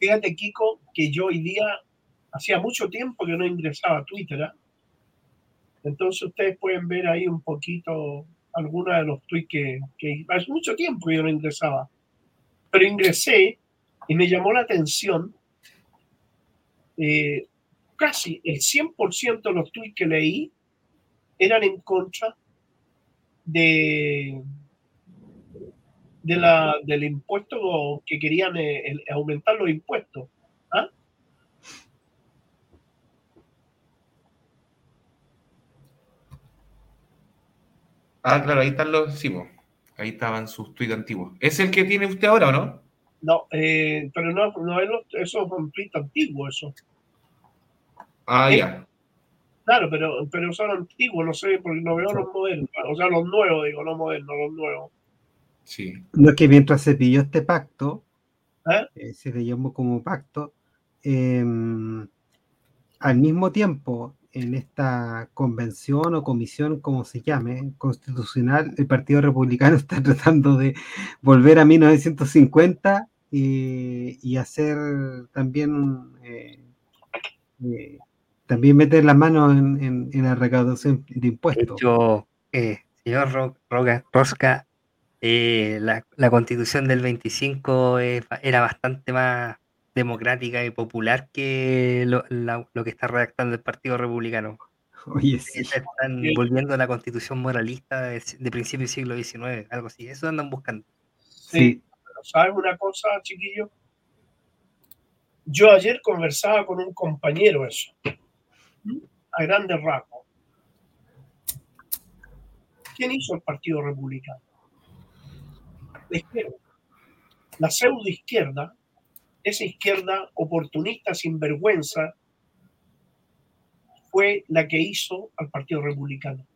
Fíjate, Kiko, que yo hoy día hacía mucho tiempo que no ingresaba a Twitter. ¿ah? Entonces ustedes pueden ver ahí un poquito algunos de los tweets que, hace mucho tiempo que yo no ingresaba. Pero ingresé y me llamó la atención eh, casi el 100% de los tweets que leí eran en contra de, de la, del impuesto que querían eh, aumentar los impuestos. ¿ah? ¿ah? claro, ahí están los, sí, ahí estaban sus tweets antiguos. ¿Es el que tiene usted ahora o no? No, eh, pero no, no es eso es un tweet antiguo, eso. Ah, ya. Claro, pero, pero son antiguos, no sé, porque no veo los modelos, o sea, los nuevos, digo, no modernos, los nuevos. No es que mientras se pidió este pacto, ¿Eh? Eh, se le llamó como pacto, em, al mismo tiempo, en esta convención o comisión, como se llame, constitucional, el Partido Republicano está tratando de volver a 1950 y, hacer también, eh, también meter la mano en, la recaudación de impuestos. De señor Rosca, eh, la, constitución del 25 era bastante más democrática y popular que lo, que está redactando el Partido Republicano. Oye, sí. Están volviendo a la constitución moralista de, principio del siglo XIX, algo así. Eso andan buscando. Sí. ¿Sabes una cosa, chiquillo? Yo ayer conversaba con un compañero eso, a grandes rasgos. ¿Quién hizo el Partido Republicano? La izquierda. Pseudo izquierda, esa izquierda oportunista, sin vergüenza, fue la que hizo al Partido Republicano.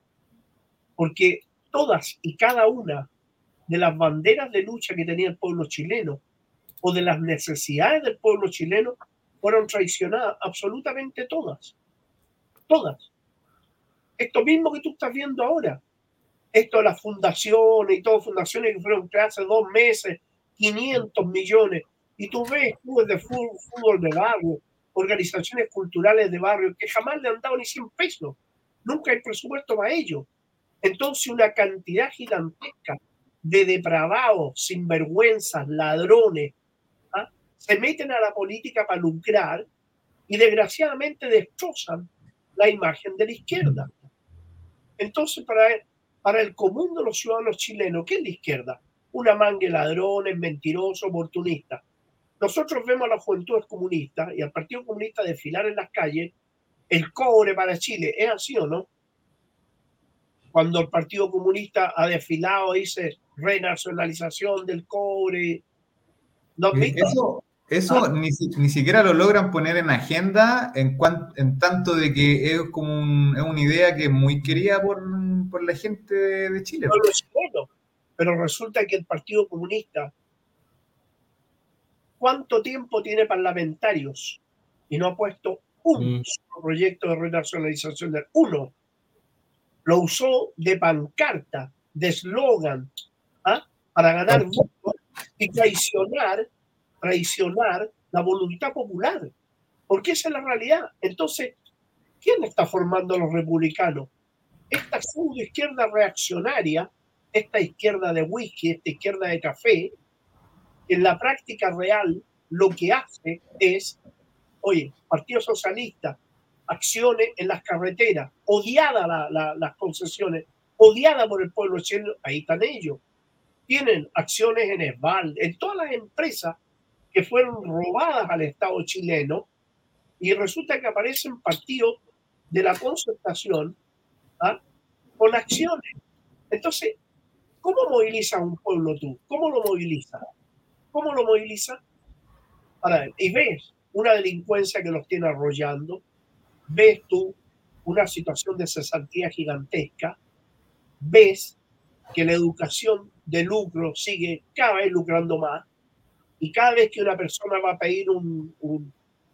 Porque todas y cada una de las banderas de lucha que tenía el pueblo chileno o de las necesidades del pueblo chileno fueron traicionadas, absolutamente todas. Todas. Esto mismo que tú estás viendo ahora. Esto de las fundaciones y todo, fundaciones que fueron hace dos meses, 500 millones. Y tú ves clubes de fútbol, de barrio, organizaciones culturales de barrio que jamás le han dado ni 100 pesos. Nunca hay presupuesto para ello. Entonces, una cantidad gigantesca de depravados, sinvergüenzas, ladrones, se meten a la política para lucrar y desgraciadamente destrozan la imagen de la izquierda. Entonces, para, para el común de los ciudadanos chilenos, ¿qué es la izquierda? Una mangue ladrones, mentirosos, oportunistas. Nosotros vemos a la juventud comunista y al Partido Comunista desfilar en las calles, el cobre para Chile, ¿es así o no? Cuando el Partido Comunista ha desfilado, dice renacionalización del cobre. ¿No Eso, eso ah. ni, ni, siquiera lo logran poner en agenda en, en tanto de que es como es una idea que es muy querida por, por la gente de Chile. pero resulta que el Partido Comunista, ¿cuánto tiempo tiene parlamentarios? Y no ha puesto un mm. proyecto de renacionalización del uno. Lo usó de pancarta, de eslogan, ¿ah? para ganar votos y traicionar traicionar la voluntad popular, porque esa es la realidad. Entonces, ¿quién está formando a los republicanos? Esta izquierda reaccionaria, esta izquierda de whisky, esta izquierda de café, en la práctica real lo que hace es, oye, Partido Socialista, acciones en las carreteras, odiada las concesiones, odiada por el pueblo chileno, ahí están ellos. Tienen acciones en ESBAL, en todas las empresas que fueron robadas al Estado chileno y resulta que aparecen partidos de la concertación ¿ah? con acciones. Entonces, ¿cómo moviliza un pueblo tú? ¿Cómo lo moviliza? ¿Cómo lo moviliza? Y ves una delincuencia que los tiene arrollando, ves tú una situación de cesantía gigantesca, ves que la educación de lucro sigue cada vez lucrando más, y cada vez que una persona va a pedir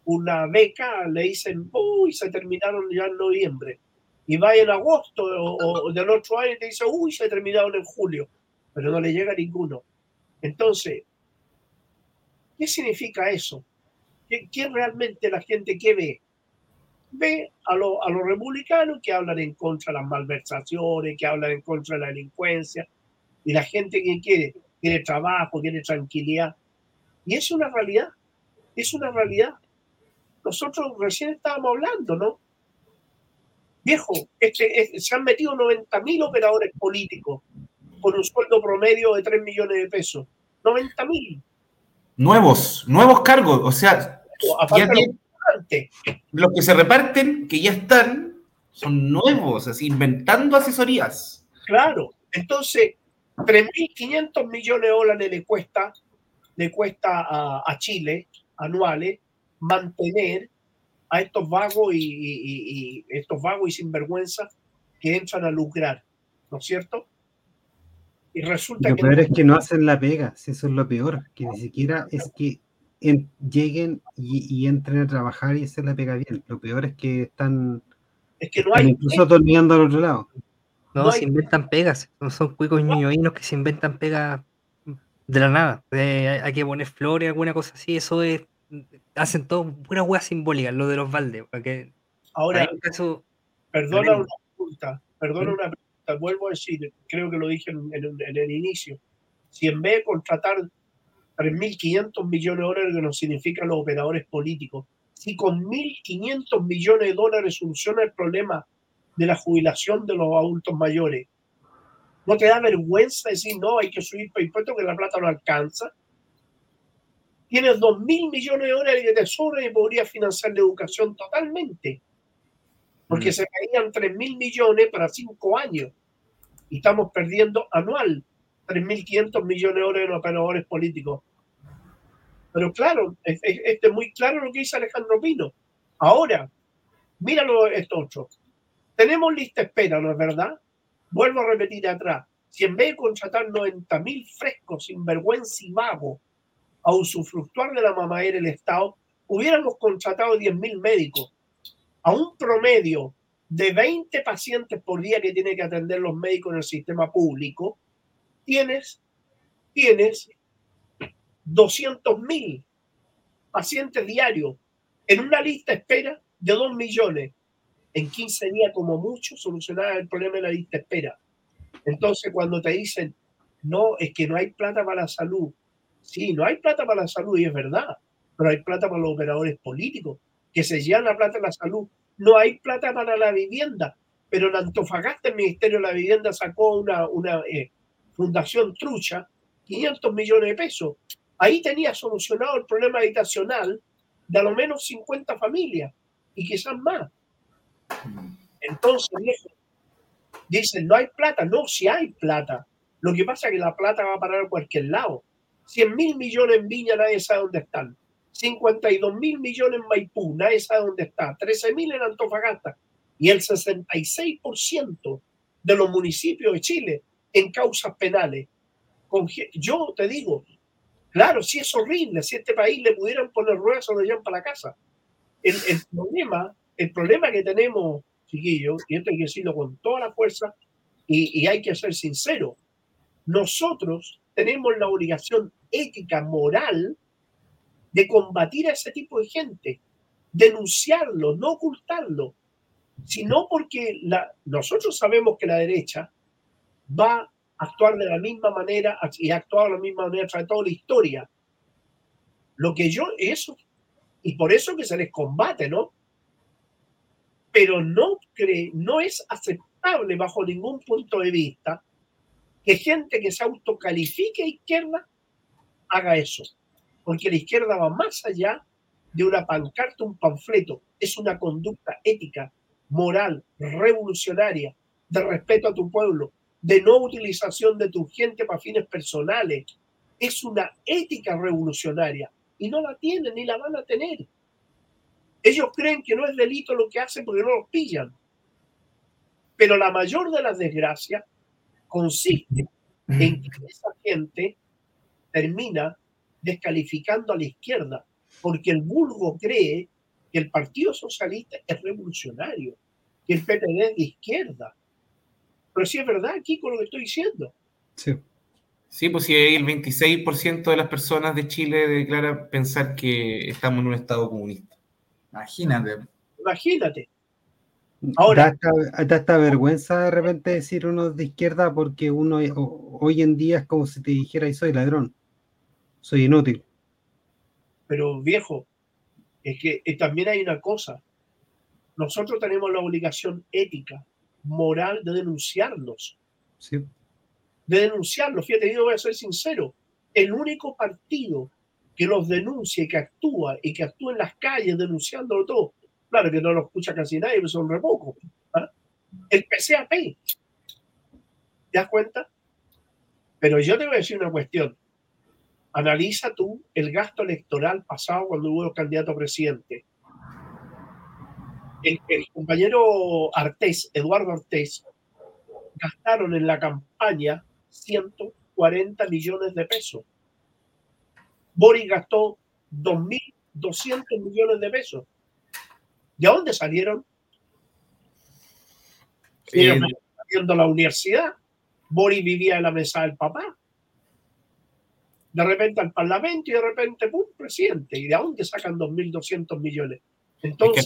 una beca, le dicen, uy, se terminaron ya en noviembre. Y va en agosto o, del otro año y te dice, uy, se terminaron en julio. Pero no le llega ninguno. Entonces, ¿qué significa eso? ¿Qué, realmente la gente que ve? Ve a, a los republicanos que hablan en contra de las malversaciones, que hablan en contra de la delincuencia, y la gente que quiere, quiere trabajo, quiere tranquilidad. Y es una realidad, es una realidad. Nosotros recién estábamos hablando, ¿no? Viejo, este, se han metido 90 mil operadores políticos con un sueldo promedio de 3 millones de pesos. 90 mil. Nuevos, nuevos cargos, o sea, los que se reparten, que ya están, son nuevos, así, inventando asesorías. Claro, entonces, 3.500 millones de dólares le cuesta le cuesta a, Chile anuales mantener a estos vagos y, estos vagos y sinvergüenza que entran a lucrar, ¿no es cierto? Y resulta lo peor es que no hacen la pega, eso es lo peor, que ni siquiera es que lleguen y, entren a trabajar y hacer la pega bien. Lo peor es que están, es que no hay, incluso dormiendo al otro lado. No, se inventan pegas, no son cuicos ñoñinos que se inventan pegas de la nada. hay que poner flores, alguna cosa así. Eso es. Hacen todo una hueá simbólica, lo de los baldes. Porque Ahora, perdona una pregunta, perdona una pregunta, vuelvo a decir, creo que lo dije en, el inicio. Si en vez de contratar 3.500 millones de dólares, que nos significan los operadores políticos, si con 1.500 millones de dólares soluciona el problema de la jubilación de los adultos mayores. ¿No te da vergüenza decir, no, hay que subir para impuestos que la plata no alcanza? Tienes dos mil millones de dólares de tesoro y podrías financiar la educación totalmente. Porque mm. se caían tres mil millones para cinco años. Y estamos perdiendo anual 3.500 millones de dólares en operadores políticos. Pero claro, es, es, muy claro lo que dice Alejandro Pino. Ahora, míralo esto otro. Tenemos lista espera, ¿no es verdad? Vuelvo a repetir atrás. Si en vez de contratar 90.000 frescos, sin vergüenza y vago, a usufructuar de la mamadera el Estado, hubiéramos contratado 10.000 médicos a un promedio de 20 pacientes por día que tiene que atender los médicos en el sistema público, tienes, tienes 200.000 pacientes diarios en una lista espera de 2 millones. En 15 días, como mucho, solucionar el problema de la lista espera. Entonces, cuando te dicen, no, es que no hay plata para la salud. Sí, no hay plata para la salud y es verdad, pero hay plata para los operadores políticos que se llevan la plata en la salud. No hay plata para la vivienda, pero en Antofagasta el Ministerio de la Vivienda sacó una, una eh, fundación trucha 500 millones de pesos. Ahí tenía solucionado el problema habitacional de a lo menos 50 familias y quizás más. Entonces, dicen, no hay plata. No, si hay plata. Lo que pasa es que la plata va a parar a cualquier lado. 100 mil millones en Viña, nadie sabe dónde están. 52 mil millones en Maipú, nadie sabe dónde está. 13 mil en Antofagasta. Y el 66% de los municipios de Chile en causas penales. Yo te digo, claro, si es horrible, si este país le pudieran poner ruedas, o lo llevan para la casa. El, el, problema, el problema que tenemos, chiquillos, y esto hay que decirlo con toda la fuerza, y, hay que ser sincero, nosotros tenemos la obligación ética, moral, de combatir a ese tipo de gente, denunciarlo, no ocultarlo, sino porque nosotros sabemos que la derecha va a actuar de la misma manera y ha actuado de la misma manera a toda la historia. Lo que yo, eso, y por eso que se les combate, ¿no? Pero no, es aceptable bajo ningún punto de vista que gente que se autocalifique izquierda haga eso. Porque la izquierda va más allá de una pancarta, un panfleto. Es una conducta ética, moral, revolucionaria, de respeto a tu pueblo, de no utilización de tu gente para fines personales. Es una ética revolucionaria y no la tienen ni la van a tener. Ellos creen que no es delito lo que hacen porque no los pillan. Pero la mayor de las desgracias consiste en que esa gente termina descalificando a la izquierda porque el vulgo cree que el Partido Socialista es revolucionario, que el PPD es de izquierda, pero sí es verdad, aquí con lo que estoy diciendo. Sí. Sí, pues si el 26% de las personas de Chile declara pensar que estamos en un estado comunista. Imagínate. Imagínate. Ahora, da esta, vergüenza de repente decir uno de izquierda porque uno hoy en día es como si te dijera y soy ladrón, soy inútil. Pero viejo, es que eh, también hay una cosa. Nosotros tenemos la obligación ética moral de denunciarlos. Sí. De denunciarlos. Fíjate, yo voy a ser sincero. El único partido que los denuncie, que actúa y que actúa en las calles denunciándolo todo, claro que no lo escucha casi nadie, pero son re pocos. ¿ah? El PCAP. ¿Te das cuenta? Pero yo te voy a decir una cuestión. Analiza tú el gasto electoral pasado cuando hubo candidato a presidente el, compañero Artés, Eduardo Artés, gastaron en la campaña 140 millones de pesos. Boris gastó 2.200 millones de pesos. ¿De dónde salieron? Eh, Saliendo la universidad. Boris vivía en la mesa del papá. De repente al Parlamento y de repente, ¡pum!, presidente. ¿Y de dónde sacan 2.200 millones? Entonces,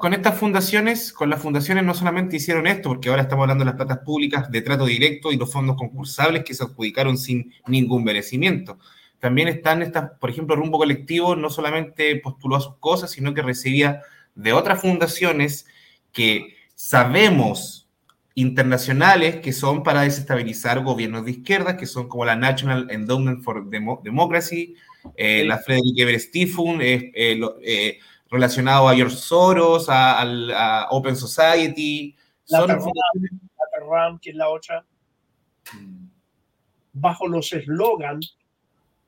con, estas fundaciones, con las fundaciones no solamente hicieron esto, porque ahora estamos hablando de las platas públicas de trato directo y los fondos concursables que se adjudicaron sin ningún merecimiento. También están estas, por ejemplo, Rumbo Colectivo no solamente postuló a sus cosas, sino que recibía de otras fundaciones que Sabemos internacionales que son para desestabilizar gobiernos de izquierda, que son como la National Endowment for Democracy, eh, la Frederick Ebert Stiftung, eh, eh, relacionado a George Soros, a, Open Society. La son que es la otra. Mm. Bajo los eslogans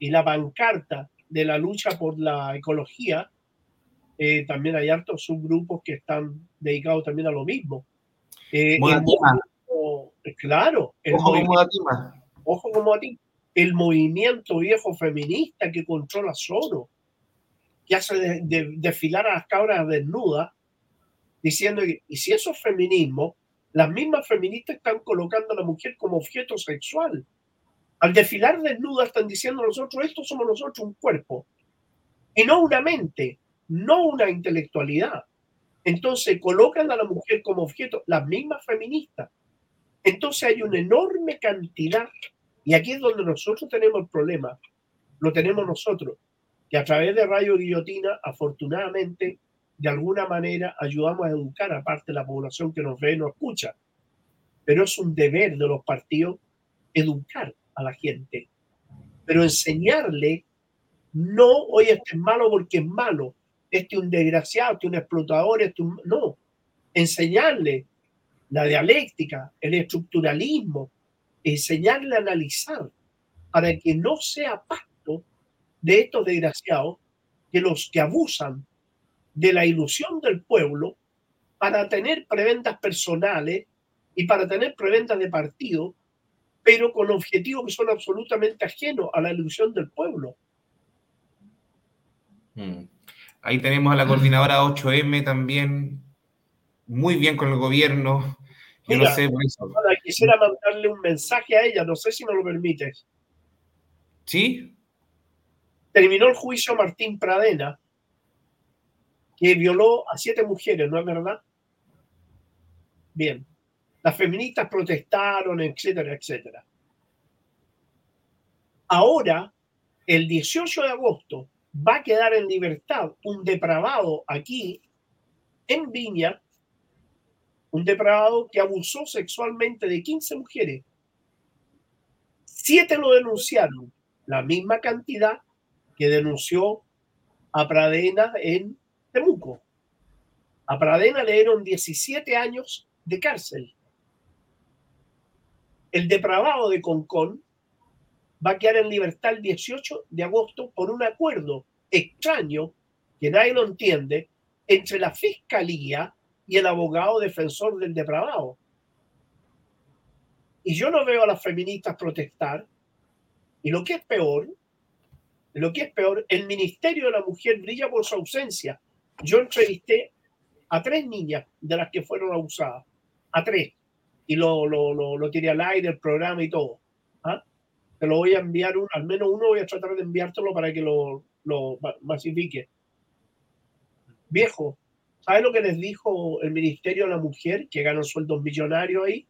y la pancarta de la lucha por la ecología, también hay altos subgrupos que están dedicados también a lo mismo. Eh, claro, ojo como a ti, ojo como a ti. El movimiento viejo feminista que controla solo, que hace desfilar a las cabras desnudas, diciendo que, y si eso es feminismo, las mismas feministas están colocando a la mujer como objeto sexual. Al desfilar desnuda están diciendo nosotros, esto somos nosotros un cuerpo, y no una mente, no una intelectualidad. Entonces colocan a la mujer como objeto, las mismas feministas. Entonces hay una enorme cantidad, y aquí es donde nosotros tenemos el problema, lo tenemos nosotros, que a través de Radio Guillotina, afortunadamente, de alguna manera ayudamos a educar a parte de la población que nos ve y nos escucha. Pero es un deber de los partidos educar a la gente, pero enseñarle, no, oye, este es malo porque es malo, este es un desgraciado, este es un explotador, este. No, enseñarle la dialéctica, el estructuralismo, enseñarle a analizar para que no sea pacto de estos desgraciados que los que abusan de la ilusión del pueblo para tener preventas personales y para tener preventas de partido, pero con objetivos que son absolutamente ajenos a la ilusión del pueblo. Hmm. Ahí tenemos a la coordinadora 8M también, muy bien con el gobierno. Yo no sé por eso. quisiera mandarle un mensaje a ella, no sé si me lo permites. ¿Sí? Terminó el juicio Martín Pradena, que violó a siete mujeres, ¿no es verdad? Bien. Las feministas protestaron, etcétera, etcétera. Ahora, el 18 de agosto, va a quedar en libertad un depravado aquí en Viña, un depravado que abusó sexualmente de 15 mujeres. Siete lo denunciaron, la misma cantidad que denunció a Pradena en Temuco. A Pradena le dieron 17 años de cárcel. El depravado de Concón va a quedar en libertad el 18 de agosto por un acuerdo extraño que nadie lo entiende entre la fiscalía y el abogado defensor del depravado. Y yo no veo a las feministas protestar. Y lo que es peor, lo que es peor, el Ministerio de la Mujer brilla por su ausencia. Yo entrevisté a tres niñas de las que fueron abusadas, a tres, y lo, lo, lo, lo al aire, el programa y todo. ¿Ah? Te lo voy a enviar, un, al menos uno voy a tratar de enviártelo para que lo, lo masifique. Viejo, ¿sabes lo que les dijo el Ministerio a la Mujer, que ganan sueldos millonarios ahí?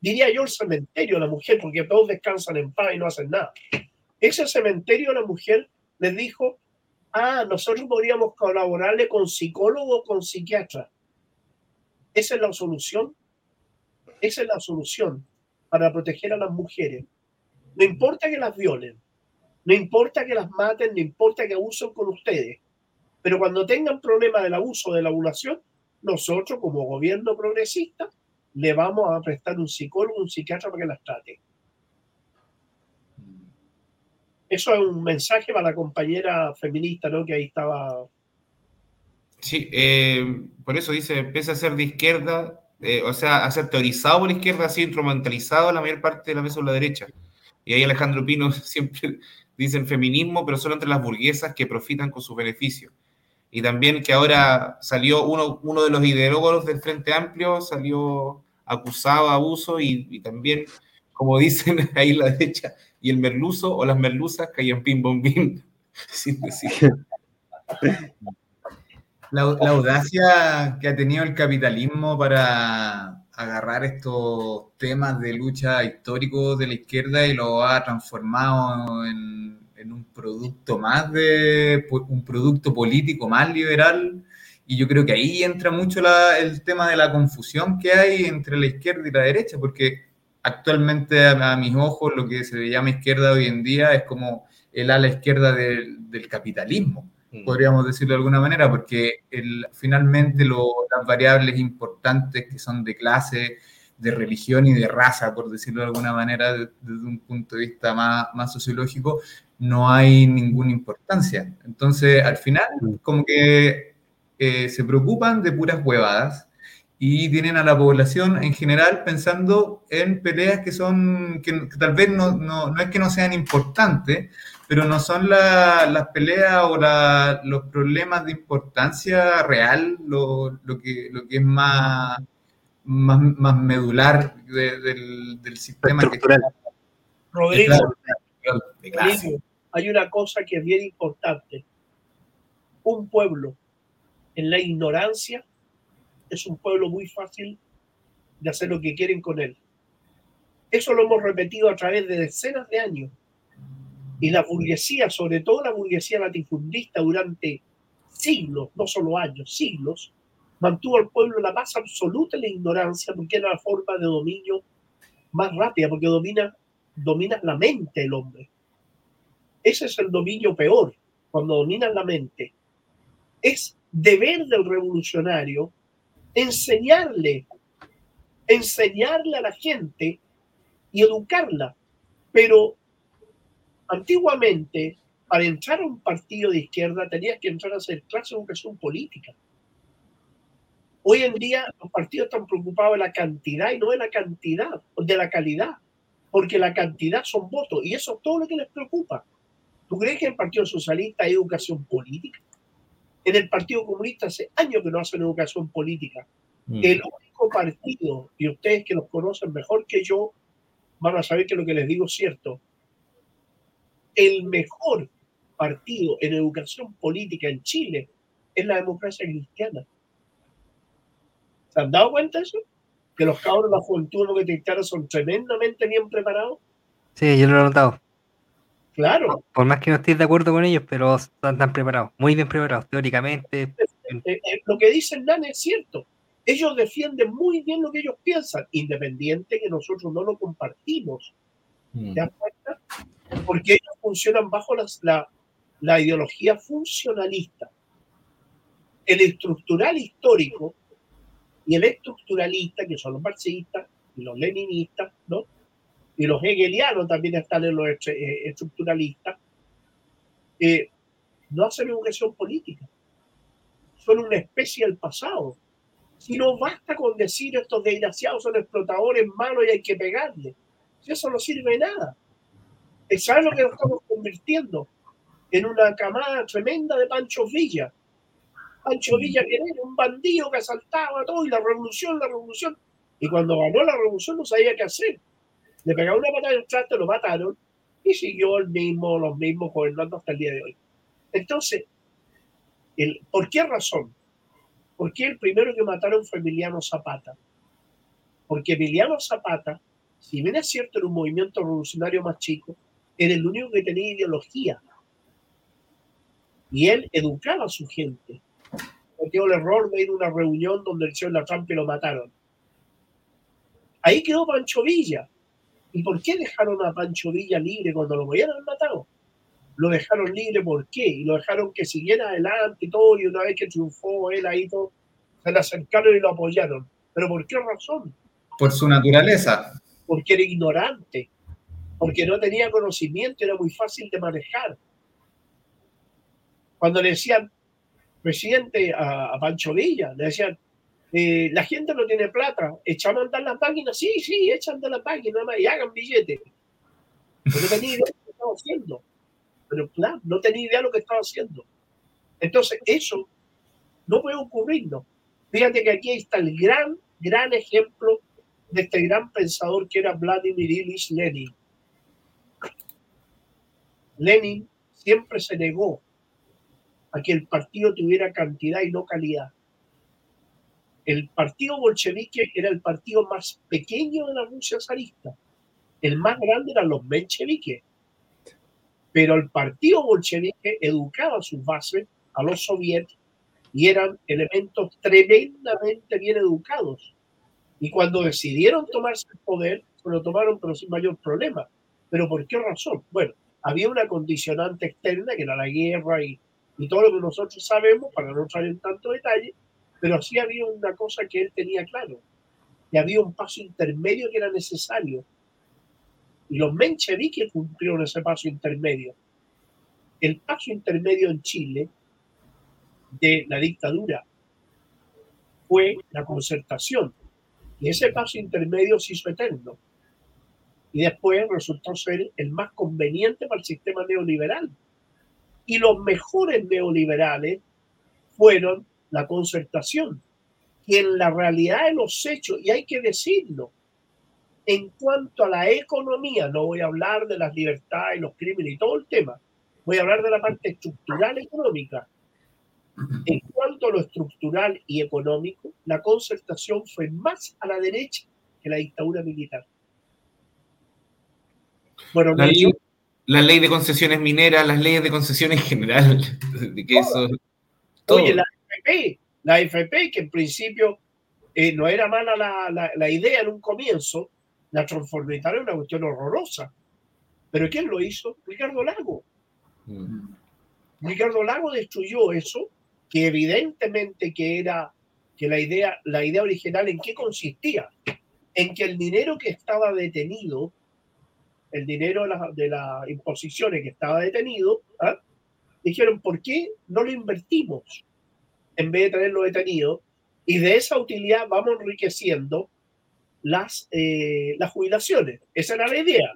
Diría yo el cementerio a la mujer, porque todos descansan en paz y no hacen nada. Ese cementerio a la mujer les dijo, ah, nosotros podríamos colaborarle con psicólogo o con psiquiatra. Esa es la solución. Esa es la solución para proteger a las mujeres. No importa que las violen, no importa que las maten, no importa que abusen con ustedes. Pero cuando tengan problemas del abuso, de la violación, nosotros como gobierno progresista le vamos a prestar un psicólogo, un psiquiatra para que las trate. Eso es un mensaje para la compañera feminista, ¿no? Que ahí estaba. Sí, eh, por eso dice, empieza a ser de izquierda, eh, o sea, a ser teorizado por la izquierda, así instrumentalizado la mayor parte de la vez por la derecha. Y ahí Alejandro Pino siempre dicen feminismo, pero solo entre las burguesas que profitan con sus beneficios. Y también que ahora salió uno, uno de los ideólogos del Frente Amplio, salió acusado de abuso y, también, como dicen ahí la derecha, y el merluzo o las merluzas caían pim bom bim, sin decir. La, audacia que ha tenido el capitalismo para agarrar estos temas de lucha históricos de la izquierda y lo ha transformado en, un producto más de un producto político más liberal Y yo creo que ahí entra mucho el tema de la confusión que hay entre la izquierda y la derecha, porque actualmente a, mis ojos lo que se llama izquierda hoy en día es como el ala izquierda del, capitalismo. Podríamos decirlo de alguna manera, porque el, finalmente las variables importantes que son de clase, de religión y de raza, por decirlo de alguna manera, desde, un punto de vista más, más sociológico, no hay ninguna importancia. Entonces, al final, mm. como que eh, se preocupan de puras huevadas y tienen a la población en general pensando en peleas que son, que, tal vez no, no, no, es que no sean importantes, pero no son las peleas o los problemas de importancia real, lo, lo, que, lo que es más, más, más medular del, del, sistema. Estructural. Rodrigo, hay una cosa que es bien importante. Un pueblo en la ignorancia es un pueblo muy fácil de hacer lo que quieren con él. Eso lo hemos repetido a través de decenas de años. Y la burguesía, sobre todo la burguesía latifundista, durante siglos, no solo años, siglos, mantuvo al pueblo en la más absoluta la ignorancia porque era la forma de dominio más rápida, porque domina, domina la mente el hombre. Ese es el dominio peor, cuando domina la mente. Es deber del revolucionario enseñarle, enseñarle a la gente y educarla. Pero antiguamente, para entrar a un partido de izquierda, tenías que entrar a hacer clase de educación política. Hoy en día los partidos están preocupados de la cantidad y no de la cantidad, de la calidad, porque la cantidad son votos y eso es todo lo que les preocupa. ¿Tú crees que en el Partido Socialista hay educación política? En el Partido Comunista hace años que no hacen educación política. Mm. El único partido, y ustedes que los conocen mejor que yo, van a saber que lo que les digo es cierto. El mejor partido en educación política en Chile es la democracia cristiana. ¿Se han dado cuenta de eso? Que los cabros de la juventud lo que te son tremendamente bien preparados. Sí, yo lo he notado. Claro. Por más que no estéis de acuerdo con ellos, pero están tan preparados, muy bien preparados, teóricamente. Eh, eh, lo que dice Hernán es cierto. Ellos defienden muy bien lo que ellos piensan, independiente que nosotros no lo compartimos. Mm. ¿Te das cuenta? Porque ellos funcionan bajo la, la ideología funcionalista. El estructural histórico y el estructuralista, que son los marxistas y los leninistas, ¿no? y los hegelianos también están en los eh, estructuralistas, eh, no hacen educación política. Son una especie del pasado. Si no basta con decir estos desgraciados son explotadores malos y hay que pegarles. Si eso no sirve nada. ¿Sabes lo que nos estamos convirtiendo? En una camada tremenda de Pancho Villa. Pancho Villa que era un bandido que asaltaba todo y la revolución, la revolución. Y cuando ganó la revolución no sabía qué hacer le pegaron una patada en el traste, lo mataron y siguió el mismo, los mismos gobernando hasta el día de hoy. Entonces, el, ¿por qué razón? ¿Por qué el primero que mataron fue Emiliano Zapata? Porque Emiliano Zapata, si bien es cierto, era un movimiento revolucionario más chico, era el único que tenía ideología. Y él educaba a su gente. Cometió el error de ir a una reunión donde el señor La y lo mataron. Ahí quedó Pancho Villa, ¿Y por qué dejaron a Pancho Villa libre cuando lo habían matado? Lo dejaron libre, ¿por qué? Y lo dejaron que siguiera adelante y todo, y una vez que triunfó él ahí todo, se le acercaron y lo apoyaron. ¿Pero por qué razón? Por su naturaleza. Porque era ignorante, porque no tenía conocimiento, era muy fácil de manejar. Cuando le decían presidente a, a Pancho Villa, le decían, eh, la gente no tiene plata, echamos a andar las máquinas, sí, sí, echan a andar las máquinas y hagan billetes. Pero no tenía idea de lo que estaba haciendo. Pero claro, no tenía idea de lo que estaba haciendo. Entonces, eso no puede ocurrirnos. Fíjate que aquí está el gran, gran ejemplo de este gran pensador que era Vladimir Ilyich Lenin. Lenin siempre se negó a que el partido tuviera cantidad y no calidad el partido bolchevique era el partido más pequeño de la Rusia zarista. El más grande eran los mencheviques. Pero el partido bolchevique educaba a sus bases, a los soviéticos, y eran elementos tremendamente bien educados. Y cuando decidieron tomarse el poder, lo tomaron pero sin mayor problema. ¿Pero por qué razón? Bueno, había una condicionante externa que era la guerra y, y todo lo que nosotros sabemos, para no entrar en tanto detalle, pero sí había una cosa que él tenía claro, que había un paso intermedio que era necesario. Y los mencheviques cumplieron ese paso intermedio. El paso intermedio en Chile de la dictadura fue la concertación. Y ese paso intermedio se hizo eterno. Y después resultó ser el más conveniente para el sistema neoliberal. Y los mejores neoliberales fueron la concertación, que en la realidad de los hechos, y hay que decirlo, en cuanto a la economía, no voy a hablar de las libertades, los crímenes y todo el tema, voy a hablar de la parte estructural económica. En cuanto a lo estructural y económico, la concertación fue más a la derecha que la dictadura militar. Bueno, la, ley, la ley de concesiones mineras, las leyes de concesiones en general, de que eso, Oye, la FP, la FP, que en principio eh, no era mala la, la, idea en un comienzo, la transformitaron en una cuestión horrorosa. Pero ¿quién lo hizo? Ricardo Lago. Mm. Ricardo Lago destruyó eso, que evidentemente que era que la idea, la idea original en qué consistía, en que el dinero que estaba detenido, el dinero de, las imposiciones que estaba detenido, ¿ah? dijeron, ¿por qué no lo invertimos en vez de tenerlo detenido? Y de esa utilidad vamos enriqueciendo las, eh, las jubilaciones. Esa era la idea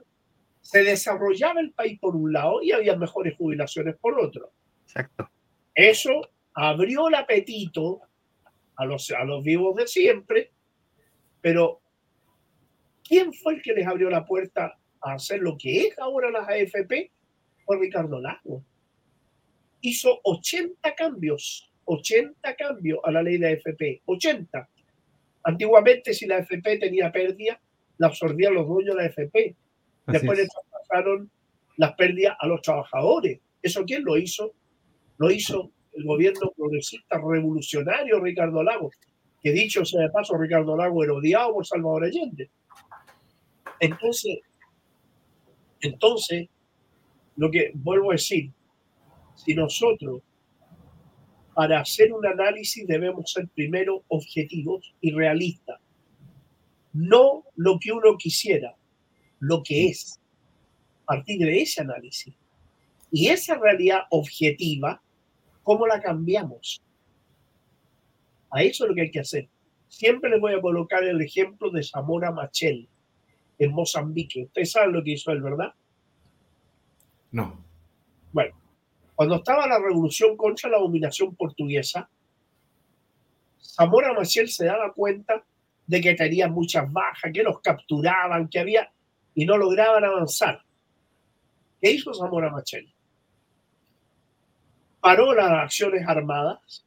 se desarrollaba el país por un lado y había mejores jubilaciones por otro. Exacto. Eso abrió el apetito a los, a los vivos de siempre, pero ¿quién fue el que les abrió la puerta a hacer lo que es ahora las AFP? Fue Ricardo Lago. Hizo 80 cambios, 80 cambios a la ley de AFP, 80. Antiguamente, si la AFP tenía pérdida, la absorbían los dueños de la AFP. Después le traspasaron las pérdidas a los trabajadores. ¿Eso quién lo hizo? Lo hizo el gobierno progresista revolucionario Ricardo Lagos, que dicho sea de paso, Ricardo Lagos era odiado por Salvador Allende. Entonces, entonces, lo que vuelvo a decir, si nosotros para hacer un análisis debemos ser primero objetivos y realistas, no lo que uno quisiera, lo que es, a partir de ese análisis. Y esa realidad objetiva, ¿cómo la cambiamos? A eso es lo que hay que hacer. Siempre les voy a colocar el ejemplo de Zamora Machel en Mozambique. Ustedes saben lo que hizo él, ¿verdad? No. Bueno, cuando estaba la revolución contra la dominación portuguesa, Zamora Machel se daba cuenta de que tenía muchas bajas, que los capturaban, que había y no lograban avanzar. ¿Qué hizo Zamora Machel? Paró las acciones armadas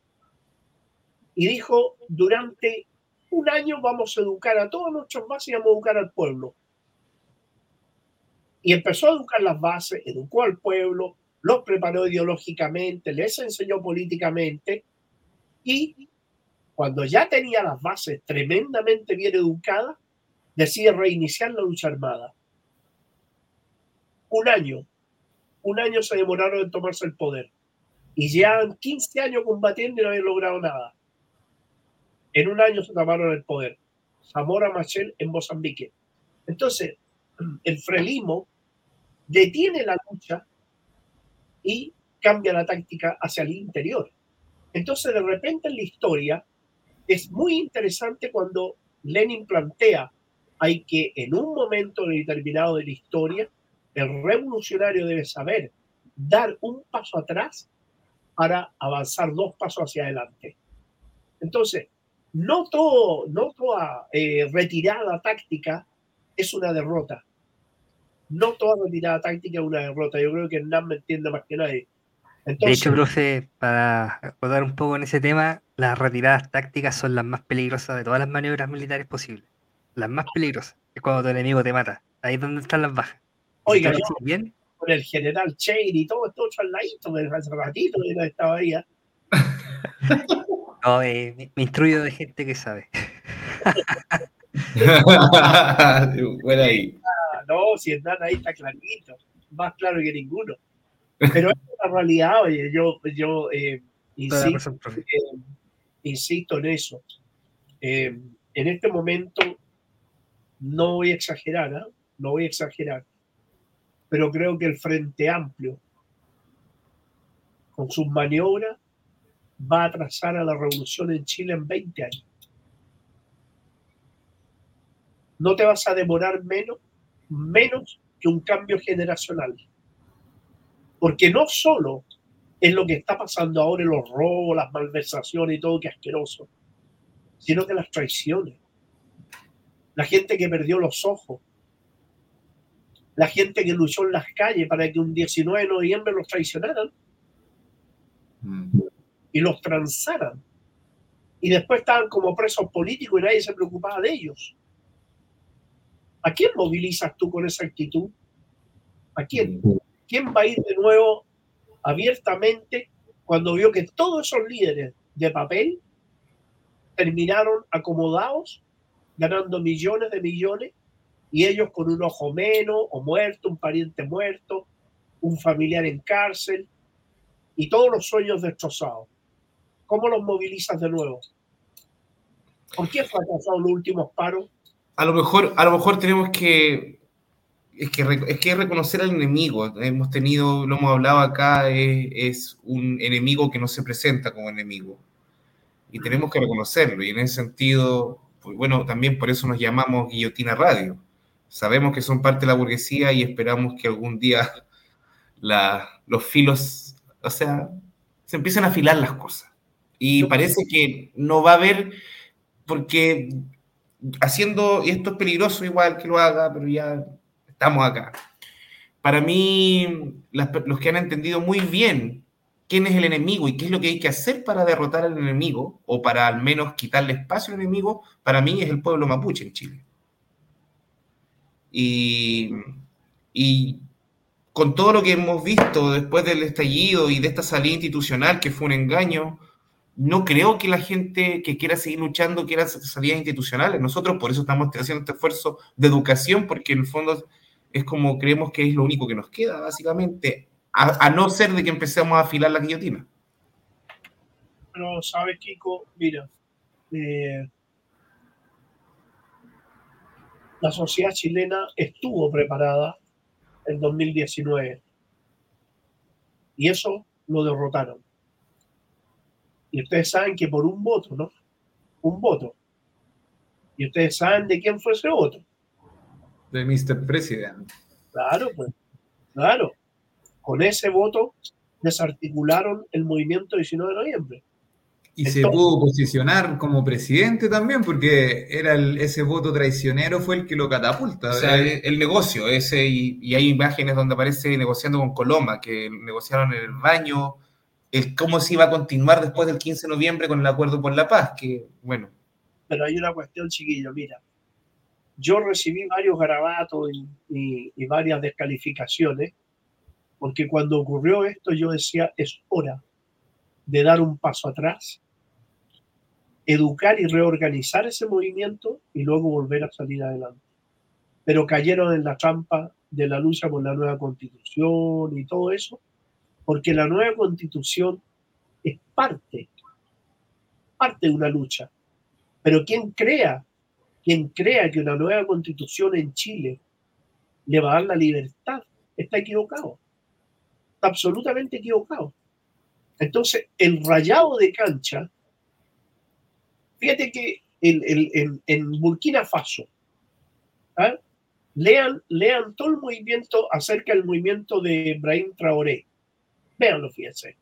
y dijo, durante un año vamos a educar a todos nuestros bases y vamos a educar al pueblo. Y empezó a educar las bases, educó al pueblo, los preparó ideológicamente, les enseñó políticamente y cuando ya tenía las bases tremendamente bien educadas, decide reiniciar la lucha armada. Un año, un año se demoraron en tomarse el poder y llevan 15 años combatiendo y no habían logrado nada. En un año se tomaron el poder. Zamora Machel en Mozambique. Entonces, el frelismo detiene la lucha y cambia la táctica hacia el interior. Entonces, de repente en la historia, es muy interesante cuando Lenin plantea hay que en un momento determinado de la historia, el revolucionario debe saber dar un paso atrás para avanzar dos pasos hacia adelante. Entonces, no, todo, no toda eh, retirada táctica es una derrota. No toda retirada táctica es una derrota. Yo creo que Hernán me entiende más que nadie. de hecho, profe, para acordar un poco en ese tema, las retiradas tácticas son las más peligrosas de todas las maniobras militares posibles las más peligrosas, es cuando tu enemigo te mata. Ahí es donde están las bajas. Oiga, bien? con el general Chain y todo esto al ladito, hace ratito que no estaba ahí. ¿eh? No, eh, me, instruyo de gente que sabe. bueno ahí. Ah, no, si están ahí está clarito, más claro que ninguno. Pero es una realidad, oye, yo, yo eh, insisto, eh, insisto, en eso. Eh, en este momento no voy a exagerar, ¿eh? no voy a exagerar, pero creo que el Frente Amplio, con sus maniobras, va a atrasar a la revolución en Chile en 20 años. No te vas a demorar menos, menos que un cambio generacional. Porque no solo es lo que está pasando ahora en los robos, las malversaciones y todo que asqueroso, sino que las traiciones. La gente que perdió los ojos, la gente que luchó en las calles para que un 19 de noviembre los traicionaran. Y los transaran. Y después estaban como presos políticos y nadie se preocupaba de ellos. ¿A quién movilizas tú con esa actitud? ¿A quién? ¿Quién va a ir de nuevo abiertamente cuando vio que todos esos líderes de papel terminaron acomodados, ganando millones de millones, y ellos con un ojo menos, o muerto, un pariente muerto, un familiar en cárcel, y todos los sueños destrozados? ¿Cómo los movilizas de nuevo? ¿Por qué fracasaron los últimos paros? A lo mejor, a lo mejor tenemos que es que, es que reconocer al enemigo. Hemos tenido, lo hemos hablado acá, es, un enemigo que no se presenta como enemigo. Y tenemos que reconocerlo. Y en ese sentido, pues bueno, también por eso nos llamamos Guillotina Radio. Sabemos que son parte de la burguesía y esperamos que algún día la, los filos, o sea, se empiecen a afilar las cosas. Y parece que no va a haber, porque haciendo, y esto es peligroso igual que lo haga, pero ya estamos acá. Para mí, los que han entendido muy bien quién es el enemigo y qué es lo que hay que hacer para derrotar al enemigo, o para al menos quitarle espacio al enemigo, para mí es el pueblo mapuche en Chile. Y, y con todo lo que hemos visto después del estallido y de esta salida institucional, que fue un engaño, no creo que la gente que quiera seguir luchando quiera salidas institucionales. Nosotros por eso estamos haciendo este esfuerzo de educación, porque en el fondo es como creemos que es lo único que nos queda, básicamente, a, no ser de que empecemos a afilar la guillotina. Pero, ¿sabes, Kiko? Mira, eh, la sociedad chilena estuvo preparada en 2019 y eso lo derrotaron y ustedes saben que por un voto, ¿no? Un voto. Y ustedes saben de quién fue ese voto. De Mr. President. Claro, pues. Claro. Con ese voto desarticularon el movimiento 19 de noviembre. Y se pudo posicionar como presidente también, porque era ese voto traicionero fue el que lo catapulta. O sea, el, negocio, ese, y, y, hay imágenes donde aparece negociando con Coloma, que negociaron en el baño, cómo se iba a continuar después del 15 de noviembre con el acuerdo por la paz, que bueno. Pero hay una cuestión, chiquillo, mira, yo recibí varios garabatos y, y varias descalificaciones, porque cuando ocurrió esto yo decía, es hora de dar un paso atrás, educar y reorganizar ese movimiento y luego volver a salir adelante. Pero cayeron en la trampa de la lucha por la nueva constitución y todo eso, porque la nueva constitución es parte, parte de una lucha. Pero quien crea, quien crea que una nueva constitución en Chile le va a dar la libertad, está equivocado. Está absolutamente equivocado. Entonces, el rayado de cancha, fíjate que en, Burkina Faso, ¿ah? lean, lean todo el movimiento acerca del movimiento de Brahim Traoré Véanlo, fíjense.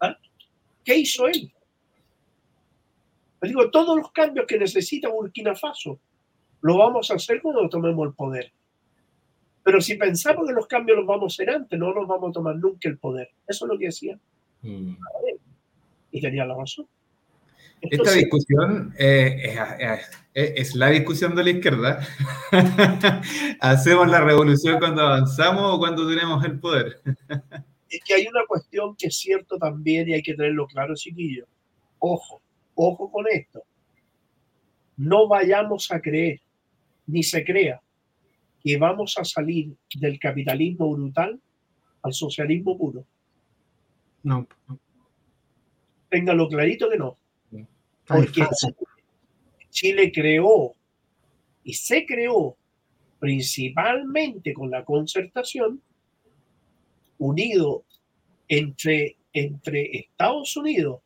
¿Ah? ¿Qué hizo él? Les digo, todos los cambios que necesita Burkina Faso lo vamos a hacer cuando tomemos el poder. Pero si pensamos que los cambios los vamos a hacer antes, no nos vamos a tomar nunca el poder. Eso es lo que decía. Mm. Y tenía la razón. Esta discusión eh, es, la discusión de la izquierda. ¿Hacemos la revolución cuando avanzamos o cuando tenemos el poder? es que hay una cuestión que es cierto también y hay que tenerlo claro, chiquillos. ojo, ojo con esto. No vayamos a creer, ni se crea, que vamos a salir del capitalismo brutal al socialismo puro. No. Téngalo clarito que no. Porque Chile creó y se creó principalmente con la concertación unido entre, Estados Unidos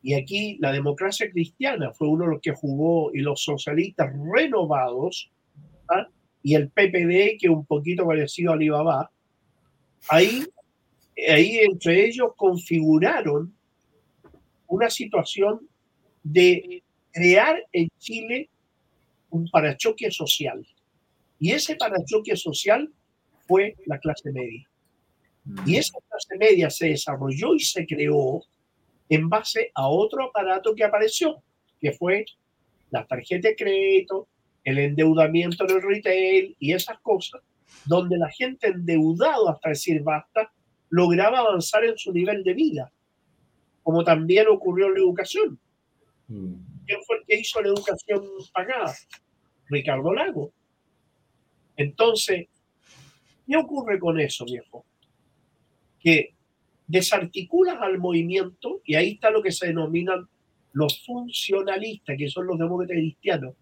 y aquí la democracia cristiana fue uno de los que jugó y los socialistas renovados ¿ah? y el PPD que un poquito parecido a Alibaba ahí ahí entre ellos configuraron una situación de crear en Chile un parachoque social. Y ese parachoque social fue la clase media. Y esa clase media se desarrolló y se creó en base a otro aparato que apareció, que fue la tarjeta de crédito, el endeudamiento en el retail y esas cosas, donde la gente endeudado hasta decir basta, lograba avanzar en su nivel de vida, como también ocurrió en la educación. Mm. ¿Quién fue el que hizo la educación pagada? Ricardo Lago. Entonces, ¿qué ocurre con eso, viejo? Que desarticulas al movimiento, y ahí está lo que se denominan los funcionalistas, que son los demócratas cristianos,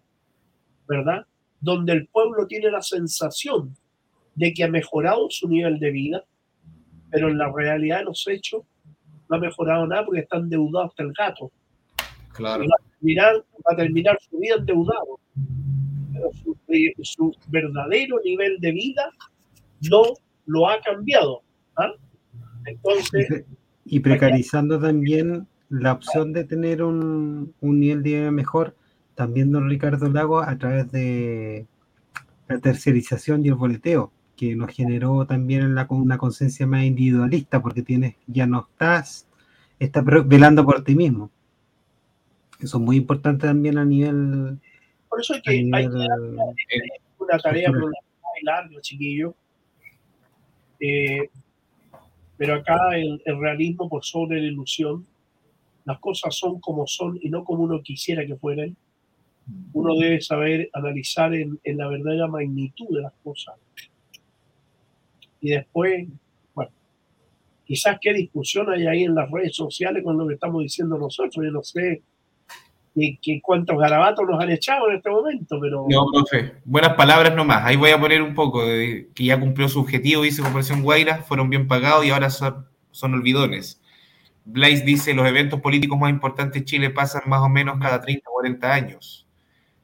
¿verdad? Donde el pueblo tiene la sensación de que ha mejorado su nivel de vida, pero en la realidad de los hechos no ha mejorado nada porque está endeudado hasta el gato. Claro. va, a terminar, va a terminar su vida endeudado. Pero su, su, verdadero nivel de vida no lo ha cambiado. ¿ah? Entonces. Y precarizando también la opción de tener un, un nivel de vida mejor, también don Ricardo Lago, a través de la tercerización y el boleteo que nos generó también la, una conciencia más individualista, porque tienes, ya no estás, estás velando por ti mismo. Eso es muy importante también a nivel. Por eso hay que, hay una tarea chiquillo. Eh, pero acá el, realismo por sobre la ilusión, las cosas son como son y no como uno quisiera que fueran. Uno debe saber analizar en, en la verdadera magnitud de las cosas y después, bueno, quizás qué discusión hay ahí en las redes sociales con lo que estamos diciendo nosotros. Yo no sé que, cuántos garabatos nos han echado en este momento, pero... No, profe, buenas palabras nomás. Ahí voy a poner un poco de que ya cumplió su objetivo, dice Corporación Guaira, fueron bien pagados y ahora son, son olvidones. Blaise dice, los eventos políticos más importantes en Chile pasan más o menos cada 30 o 40 años.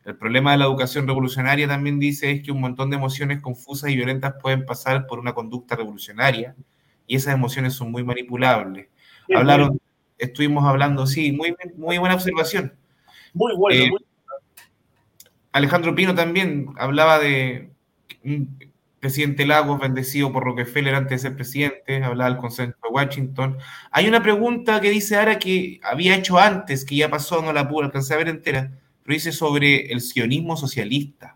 El problema de la educación revolucionaria también dice es que un montón de emociones confusas y violentas pueden pasar por una conducta revolucionaria y esas emociones son muy manipulables. Hablaron, estuvimos hablando, sí, muy, muy buena observación. Muy bueno. Eh, Alejandro Pino también hablaba de un presidente Lagos bendecido por Rockefeller antes de ser presidente, hablaba del consenso de Washington. Hay una pregunta que dice ahora que había hecho antes, que ya pasó, no la pude alcanzar a ver entera pero dice sobre el sionismo socialista.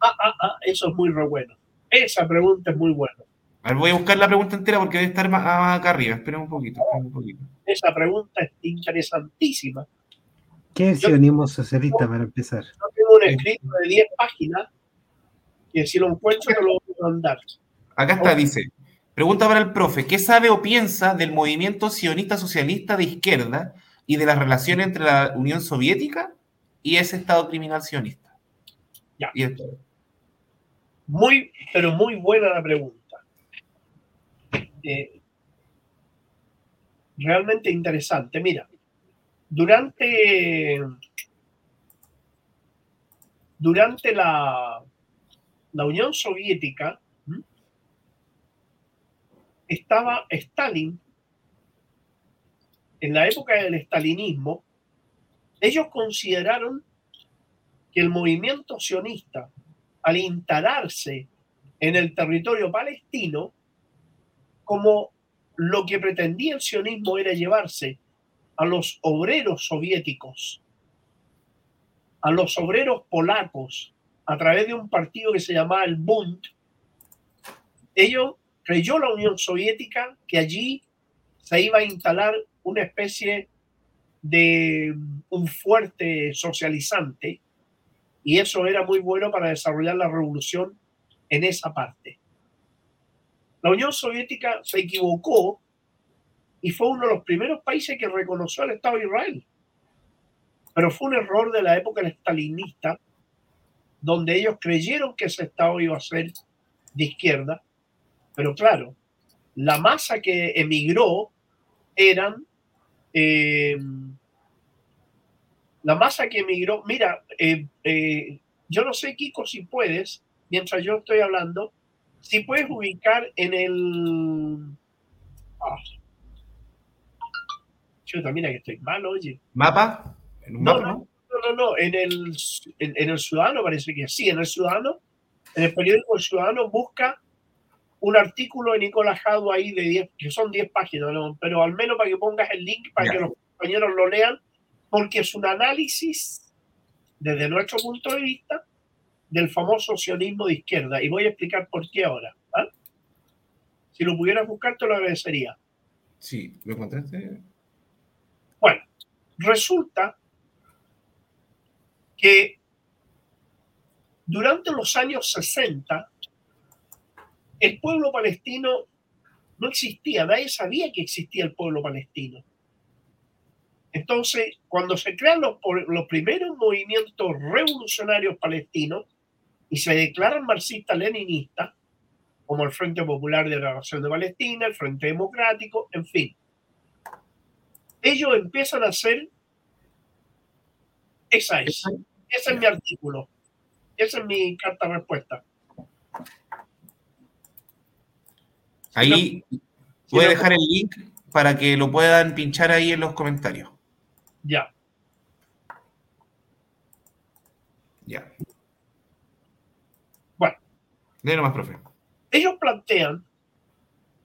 Ah, ah, ah, eso es muy re bueno. Esa pregunta es muy buena. A ver, voy a buscar la pregunta entera porque debe estar más, acá arriba. Esperen un poquito, un poquito. Esa pregunta es interesantísima. ¿Qué es sionismo socialista para empezar? Yo tengo un escrito de 10 páginas que si lo encuentro te lo voy a mandar. Acá está, dice. Pregunta para el profe, ¿qué sabe o piensa del movimiento sionista socialista de izquierda y de la relación entre la Unión Soviética y ese Estado criminal sionista. Ya. Muy, pero muy buena la pregunta. Eh, realmente interesante. Mira, durante, durante la, la Unión Soviética estaba Stalin, en la época del estalinismo, ellos consideraron que el movimiento sionista, al instalarse en el territorio palestino, como lo que pretendía el sionismo era llevarse a los obreros soviéticos, a los obreros polacos, a través de un partido que se llamaba el Bund, ellos creyó la Unión Soviética que allí se iba a instalar una especie de un fuerte socializante y eso era muy bueno para desarrollar la revolución en esa parte. La Unión Soviética se equivocó y fue uno de los primeros países que reconoció al Estado de Israel. Pero fue un error de la época estalinista, donde ellos creyeron que ese Estado iba a ser de izquierda, pero claro, la masa que emigró eran eh, la masa que emigró. Mira, eh, eh, yo no sé, Kiko, si puedes, mientras yo estoy hablando, si puedes ubicar en el. Ah. Yo también que estoy mal, oye. ¿Mapa? ¿En un no, mapa, no, no, no, en el, en, el Ciudadano parece que sí, en el Ciudadano, en el periódico El Ciudadano busca un artículo de Nicolás Jado ahí de 10, que son 10 páginas, pero al menos para que pongas el link para que los compañeros lo lean, porque es un análisis desde nuestro punto de vista del famoso sionismo de izquierda. Y voy a explicar por qué ahora. Si lo pudieras buscar, te lo agradecería. Sí, ¿lo encontraste? Bueno, resulta que durante los años 60, el pueblo palestino no existía, nadie sabía que existía el pueblo palestino. Entonces, cuando se crean los, los primeros movimientos revolucionarios palestinos y se declaran marxistas-leninistas, como el Frente Popular de la Nación de Palestina, el Frente Democrático, en fin, ellos empiezan a hacer esa es, ese es mi artículo, esa es mi carta respuesta. Ahí voy a dejar el link para que lo puedan pinchar ahí en los comentarios. Ya. Ya. Bueno. De nomás, profe. Ellos plantean,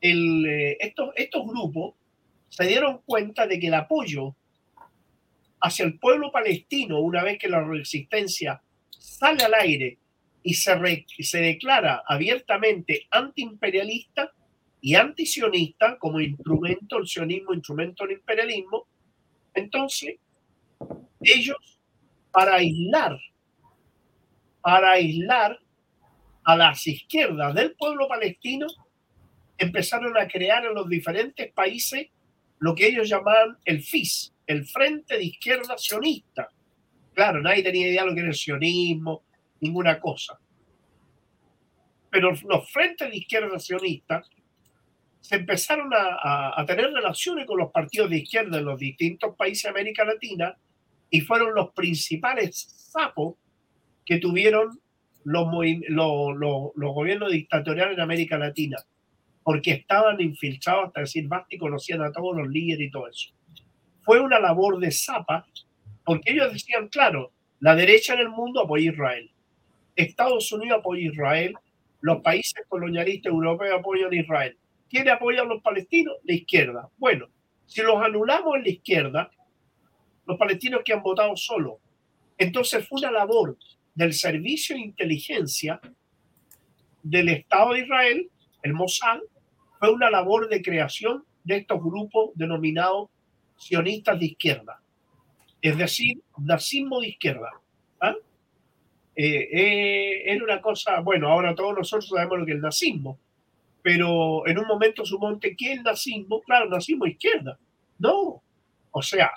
el, eh, estos, estos grupos se dieron cuenta de que el apoyo hacia el pueblo palestino, una vez que la resistencia sale al aire y se, se declara abiertamente antiimperialista y antisionista como instrumento, el sionismo, instrumento del imperialismo, entonces, ellos, para aislar, para aislar a las izquierdas del pueblo palestino, empezaron a crear en los diferentes países lo que ellos llamaban el FIS, el Frente de Izquierda Sionista. Claro, nadie tenía idea de lo que era el sionismo, ninguna cosa. Pero los frentes de izquierda sionistas se empezaron a, tener relaciones con los partidos de izquierda en los distintos países de América Latina y fueron los principales sapos que tuvieron los, los, gobiernos dictatoriales en América Latina, porque estaban infiltrados hasta decir basta y conocían a todos los líderes y todo eso. Fue una labor de zapa, porque ellos decían, claro, la derecha en el mundo apoya a Israel, Estados Unidos apoya a Israel, los países colonialistas europeos apoyan a Israel ¿Quién apoya a los palestinos? La izquierda. Bueno, si los anulamos en la izquierda, los palestinos que han votado solo, entonces fue una labor del servicio de inteligencia del Estado de Israel, el Mossad, fue una labor de creación de estos grupos denominados sionistas de izquierda, es decir, nazismo de izquierda. ¿ah? Eh, eh, una cosa, bueno, ahora todos nosotros sabemos lo que es el nazismo, pero en un momento suponte que el nazismo, claro, nazismo izquierda. No, o sea,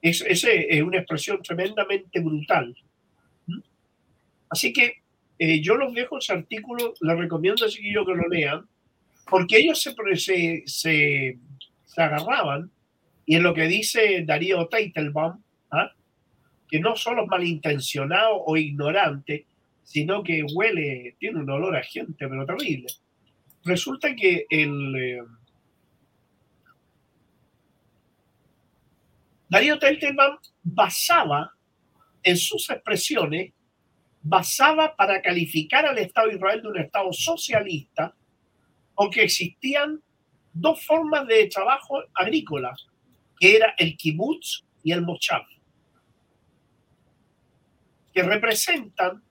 es, es una expresión tremendamente brutal. ¿Mm? Así que eh, yo los dejo ese artículo, les recomiendo así que yo que lo lean, porque ellos se, se, se, agarraban, y en lo que dice Darío Teitelbaum, ¿ah? que no solo es malintencionado o ignorante, sino que huele, tiene un olor a gente, pero terrible resulta que el eh, Darío Teltelman basaba en sus expresiones, basaba para calificar al Estado de Israel de un Estado socialista, porque existían dos formas de trabajo agrícola, que era el kibutz y el mochav, que representan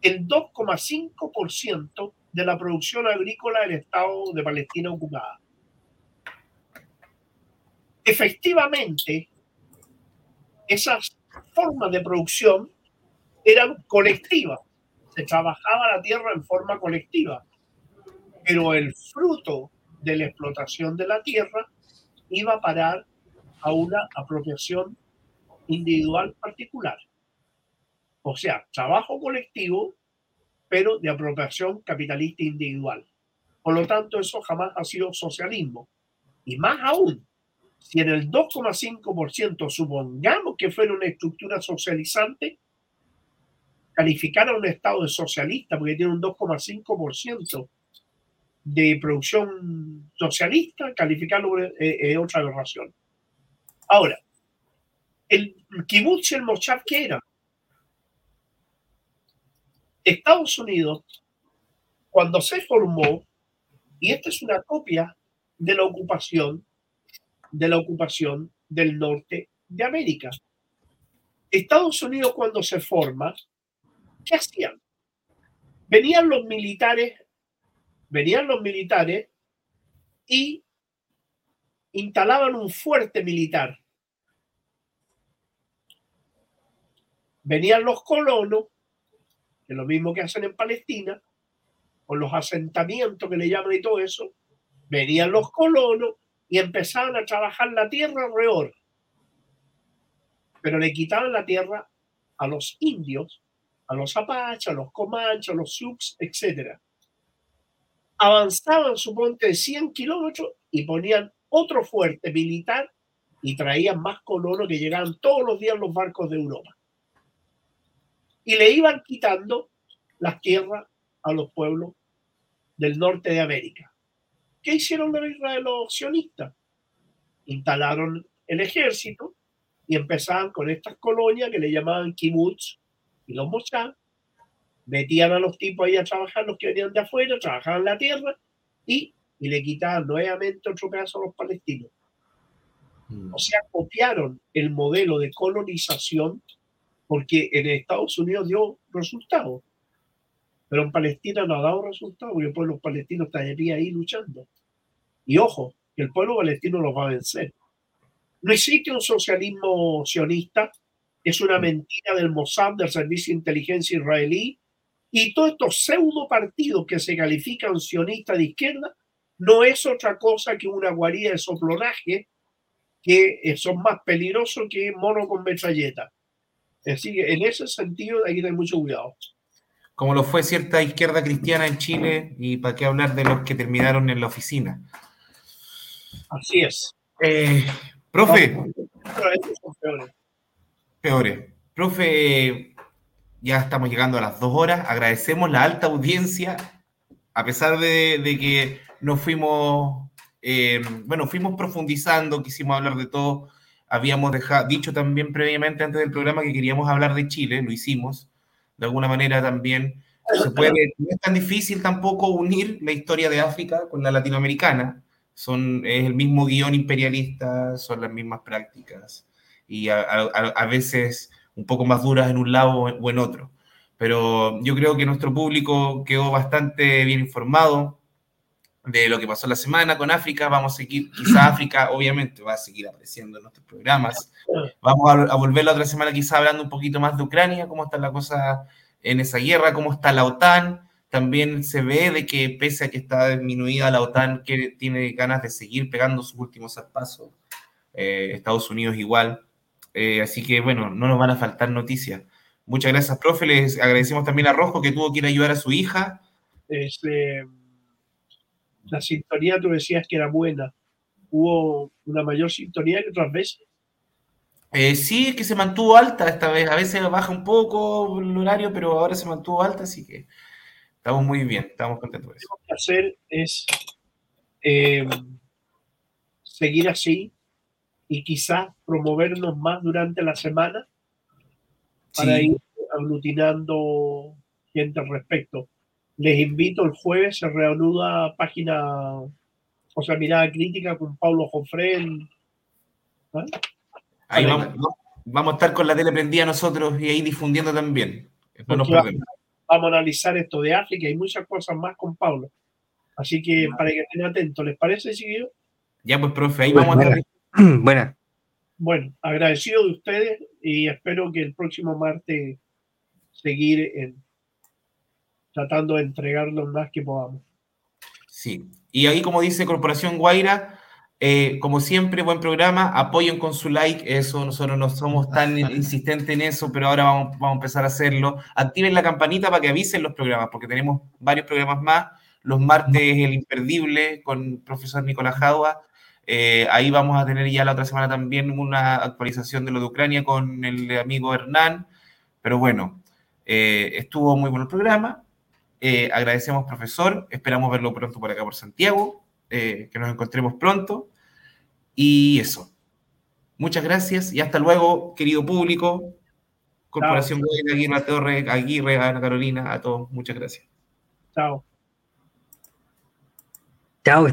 el 2,5% de la producción agrícola del Estado de Palestina ocupada. Efectivamente, esas formas de producción eran colectivas. Se trabajaba la tierra en forma colectiva. Pero el fruto de la explotación de la tierra iba a parar a una apropiación individual particular. O sea, trabajo colectivo, pero de apropiación capitalista individual. Por lo tanto, eso jamás ha sido socialismo. Y más aún, si en el 2,5% supongamos que fuera una estructura socializante, calificar a un Estado de socialista, porque tiene un 2,5% de producción socialista, calificarlo es otra aberración. Ahora, el kibutz y el mochav, ¿qué era? Estados Unidos, cuando se formó, y esta es una copia de la ocupación, de la ocupación del norte de América. Estados Unidos cuando se forma, ¿qué hacían? Venían los militares, venían los militares y instalaban un fuerte militar. Venían los colonos, que es lo mismo que hacen en Palestina, con los asentamientos que le llaman y todo eso, venían los colonos y empezaban a trabajar la tierra alrededor. Pero le quitaban la tierra a los indios, a los apaches, a los comanches, a los sioux, etc. Avanzaban, suponte, de 100 kilómetros y ponían otro fuerte militar y traían más colonos que llegaban todos los días los barcos de Europa. Y le iban quitando las tierras a los pueblos del norte de América. ¿Qué hicieron los sionistas? Instalaron el ejército y empezaban con estas colonias que le llamaban kibbutz y los moshab. Metían a los tipos ahí a trabajar, los que venían de afuera, trabajaban la tierra y, y le quitaban nuevamente otro pedazo a los palestinos. Mm. O sea, copiaron el modelo de colonización porque en Estados Unidos dio resultados. Pero en Palestina no ha dado resultado porque el pueblo palestino estaría ahí luchando. Y ojo, que el pueblo palestino los va a vencer. No existe un socialismo sionista, es una mentira del Mossad, del Servicio de Inteligencia israelí, y todos estos pseudo partidos que se califican sionistas de izquierda no es otra cosa que una guarida de soplonaje que son más peligrosos que mono con metralleta. Así que en ese sentido hay que tener mucho cuidado como lo fue cierta izquierda cristiana en Chile, y para qué hablar de los que terminaron en la oficina. Así es. Eh, profe. peores. Profe, ya estamos llegando a las dos horas. Agradecemos la alta audiencia, a pesar de, que nos fuimos, eh, bueno, fuimos profundizando, quisimos hablar de todo. Habíamos dejado, dicho también previamente antes del programa que queríamos hablar de Chile, lo hicimos de alguna manera también se puede, no es tan difícil tampoco unir la historia de África con la latinoamericana. Son, es el mismo guion imperialista, son las mismas prácticas y a, a, veces un poco más duras en un lado o en otro. Pero yo creo que nuestro público quedó bastante bien informado de lo que pasó la semana con África. Vamos a seguir, quizá África obviamente va a seguir apareciendo en nuestros programas. Vamos a, volver la otra semana quizá hablando un poquito más de Ucrania, cómo está la cosa en esa guerra, cómo está la OTAN. También se ve de que pese a que está disminuida la OTAN, que tiene ganas de seguir pegando sus últimos pasos. Eh, Estados Unidos igual. Eh, así que bueno, no nos van a faltar noticias. Muchas gracias, profe. Les agradecemos también a Rojo que tuvo que ir a ayudar a su hija. Este, la sintonía tú decías que era buena. ¿Hubo una mayor sintonía que otras veces? Eh, sí, es que se mantuvo alta esta vez. A veces baja un poco el horario, pero ahora se mantuvo alta, así que estamos muy bien, estamos contentos. Lo que tenemos que hacer es eh, seguir así y quizás promovernos más durante la semana para ir aglutinando gente al respecto. Les invito el jueves, se reanuda página, o sea, mirada crítica con Pablo Jofrén. ¿Ah? Ahí vamos, vamos, a estar con la tele prendida nosotros y ahí difundiendo también. vamos, a analizar esto de África y muchas cosas más con Pablo. Así que para que estén atentos, ¿les parece, seguido? Ya pues, profe, ahí vamos a estar. Buena. bueno, agradecido de ustedes y espero que el próximo martes seguir tratando de entregar lo más que podamos. Sí, y ahí como dice Corporación Guaira, eh, como siempre, buen programa, apoyen con su like, eso, nosotros no somos tan insistentes en eso, pero ahora vamos, vamos, a empezar a hacerlo. Activen la campanita para que avisen los programas, porque tenemos varios programas más. Los martes el imperdible con el profesor Nicolás Jadua. Eh, ahí vamos a tener ya la otra semana también una actualización de lo de Ucrania con el amigo Hernán. Pero bueno, eh, estuvo muy bueno el programa. agradecemos, profesor. Esperamos verlo pronto por acá por Santiago. que nos encontremos pronto. Y eso. Muchas gracias y hasta luego, querido público. Corporación Guaira, Aguirre, Torre, Aguirre, Ana Carolina, a todos. Muchas gracias. Chao. Chao,